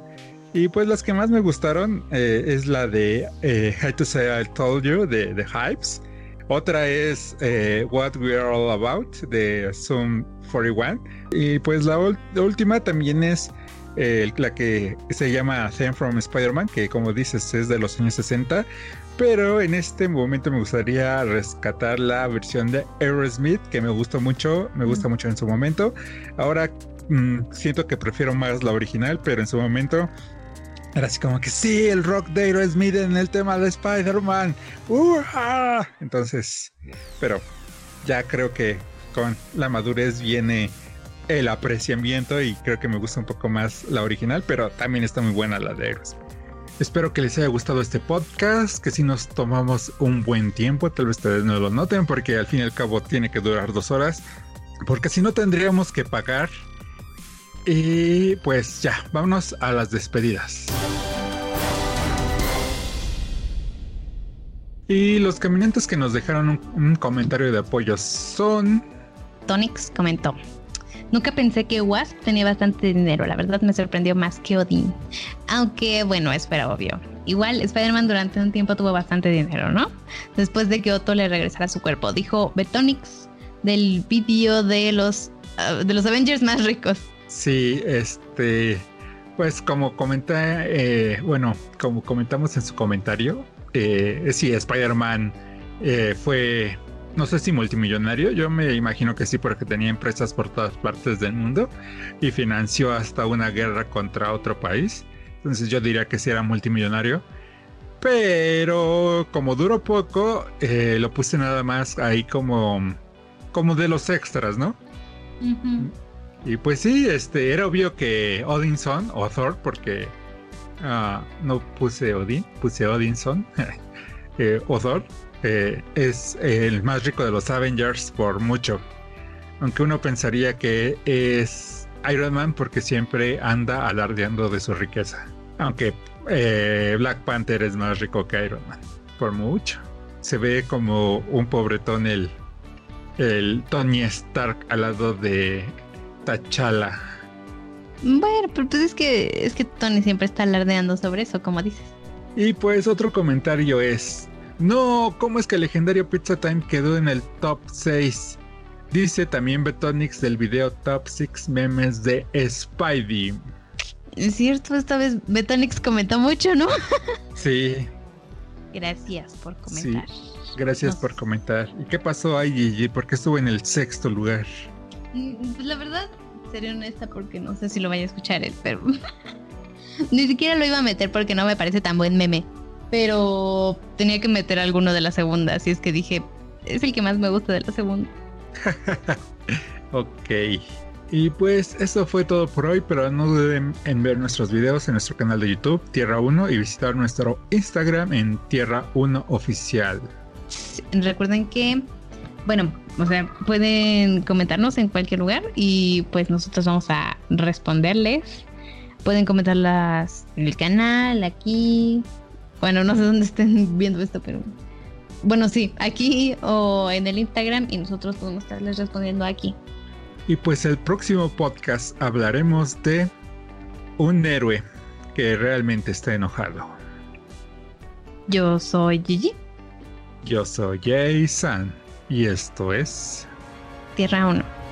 Y pues las que más me gustaron eh, es la de eh, How to Say I Told You de The Hypes. Otra es What We Are All About de Zoom 41. Y pues la, última también es la que se llama Theme from Spider-Man, que como dices es de los años 60. Pero en este momento me gustaría rescatar la versión de Aerosmith, que me gustó mucho, me gusta mucho en su momento. Ahora mm, siento que prefiero más la original, pero en su momento era así como que sí, el rock de Aerosmith en el tema de Spider-Man. Entonces, pero ya creo que con la madurez viene el apreciamiento y creo que me gusta un poco más la original, pero también está muy buena la de Aerosmith. Espero que les haya gustado este podcast, que si nos tomamos un buen tiempo, tal vez ustedes no lo noten porque al fin y al cabo tiene que durar dos horas, porque si no tendríamos que pagar. Y pues ya, vámonos a las despedidas. Y los caminantes que nos dejaron un, comentario de apoyo son... Tonix comentó. Nunca pensé que Wasp tenía bastante dinero, la verdad me sorprendió más que Odin. Aunque bueno, eso obvio. Igual Spider-Man durante un tiempo tuvo bastante dinero, ¿no? Después de que Otto le regresara su cuerpo, dijo Betonix del vídeo de los uh, de los Avengers más ricos. Sí, este pues como comenté, eh, bueno, como comentamos en su comentario, eh, sí, Spider-Man eh, fue no sé si multimillonario, yo me imagino que sí porque tenía empresas por todas partes del mundo y financió hasta una guerra contra otro país. Entonces yo diría que sí era multimillonario. Pero como duró poco, eh, lo puse nada más ahí como, como de los extras, ¿no? Y pues sí, este, era obvio que Odinson o Thor, porque uh, no puse Odin, puse Odinson eh, o Thor, eh, es el más rico de los Avengers por mucho. Aunque uno pensaría que es Iron Man porque siempre anda alardeando de su riqueza. Aunque eh, Black Panther es más rico que Iron Man, por mucho. Se ve como un pobretón el, el Tony Stark al lado de T'Challa. Bueno, pero tú dices que es que Tony siempre está alardeando sobre eso, como dices. Y pues otro comentario es, no, ¿cómo es que el legendario Pizza Time quedó en el top 6? Dice también Betonix del video Top 6 memes de Spidey. Es cierto, esta vez Betonix comentó mucho, ¿no? sí. Gracias por comentar. Sí, gracias por comentar. ¿Y qué pasó ahí, Gigi? ¿Por qué estuvo en el sexto lugar? Mm, pues la verdad, seré honesta porque no sé si lo vaya a escuchar él, pero ni siquiera lo iba a meter porque no me parece tan buen meme pero tenía que meter alguno de la segunda, así es que dije, es el que más me gusta de la segunda. ok. Y pues eso fue todo por hoy, pero no duden en ver nuestros videos en nuestro canal de YouTube, Tierra 1, y visitar nuestro Instagram en Tierra 1 Oficial. Recuerden que, bueno, o sea, pueden comentarnos en cualquier lugar y pues nosotros vamos a responderles. Pueden comentarlas en el canal, aquí, bueno, no sé dónde estén viendo esto, pero bueno, sí, aquí o en el Instagram y nosotros podemos estarles respondiendo aquí. Y pues el próximo podcast hablaremos de un héroe que realmente está enojado. Yo soy Gigi. Yo soy Jason. Y esto es Tierra 1.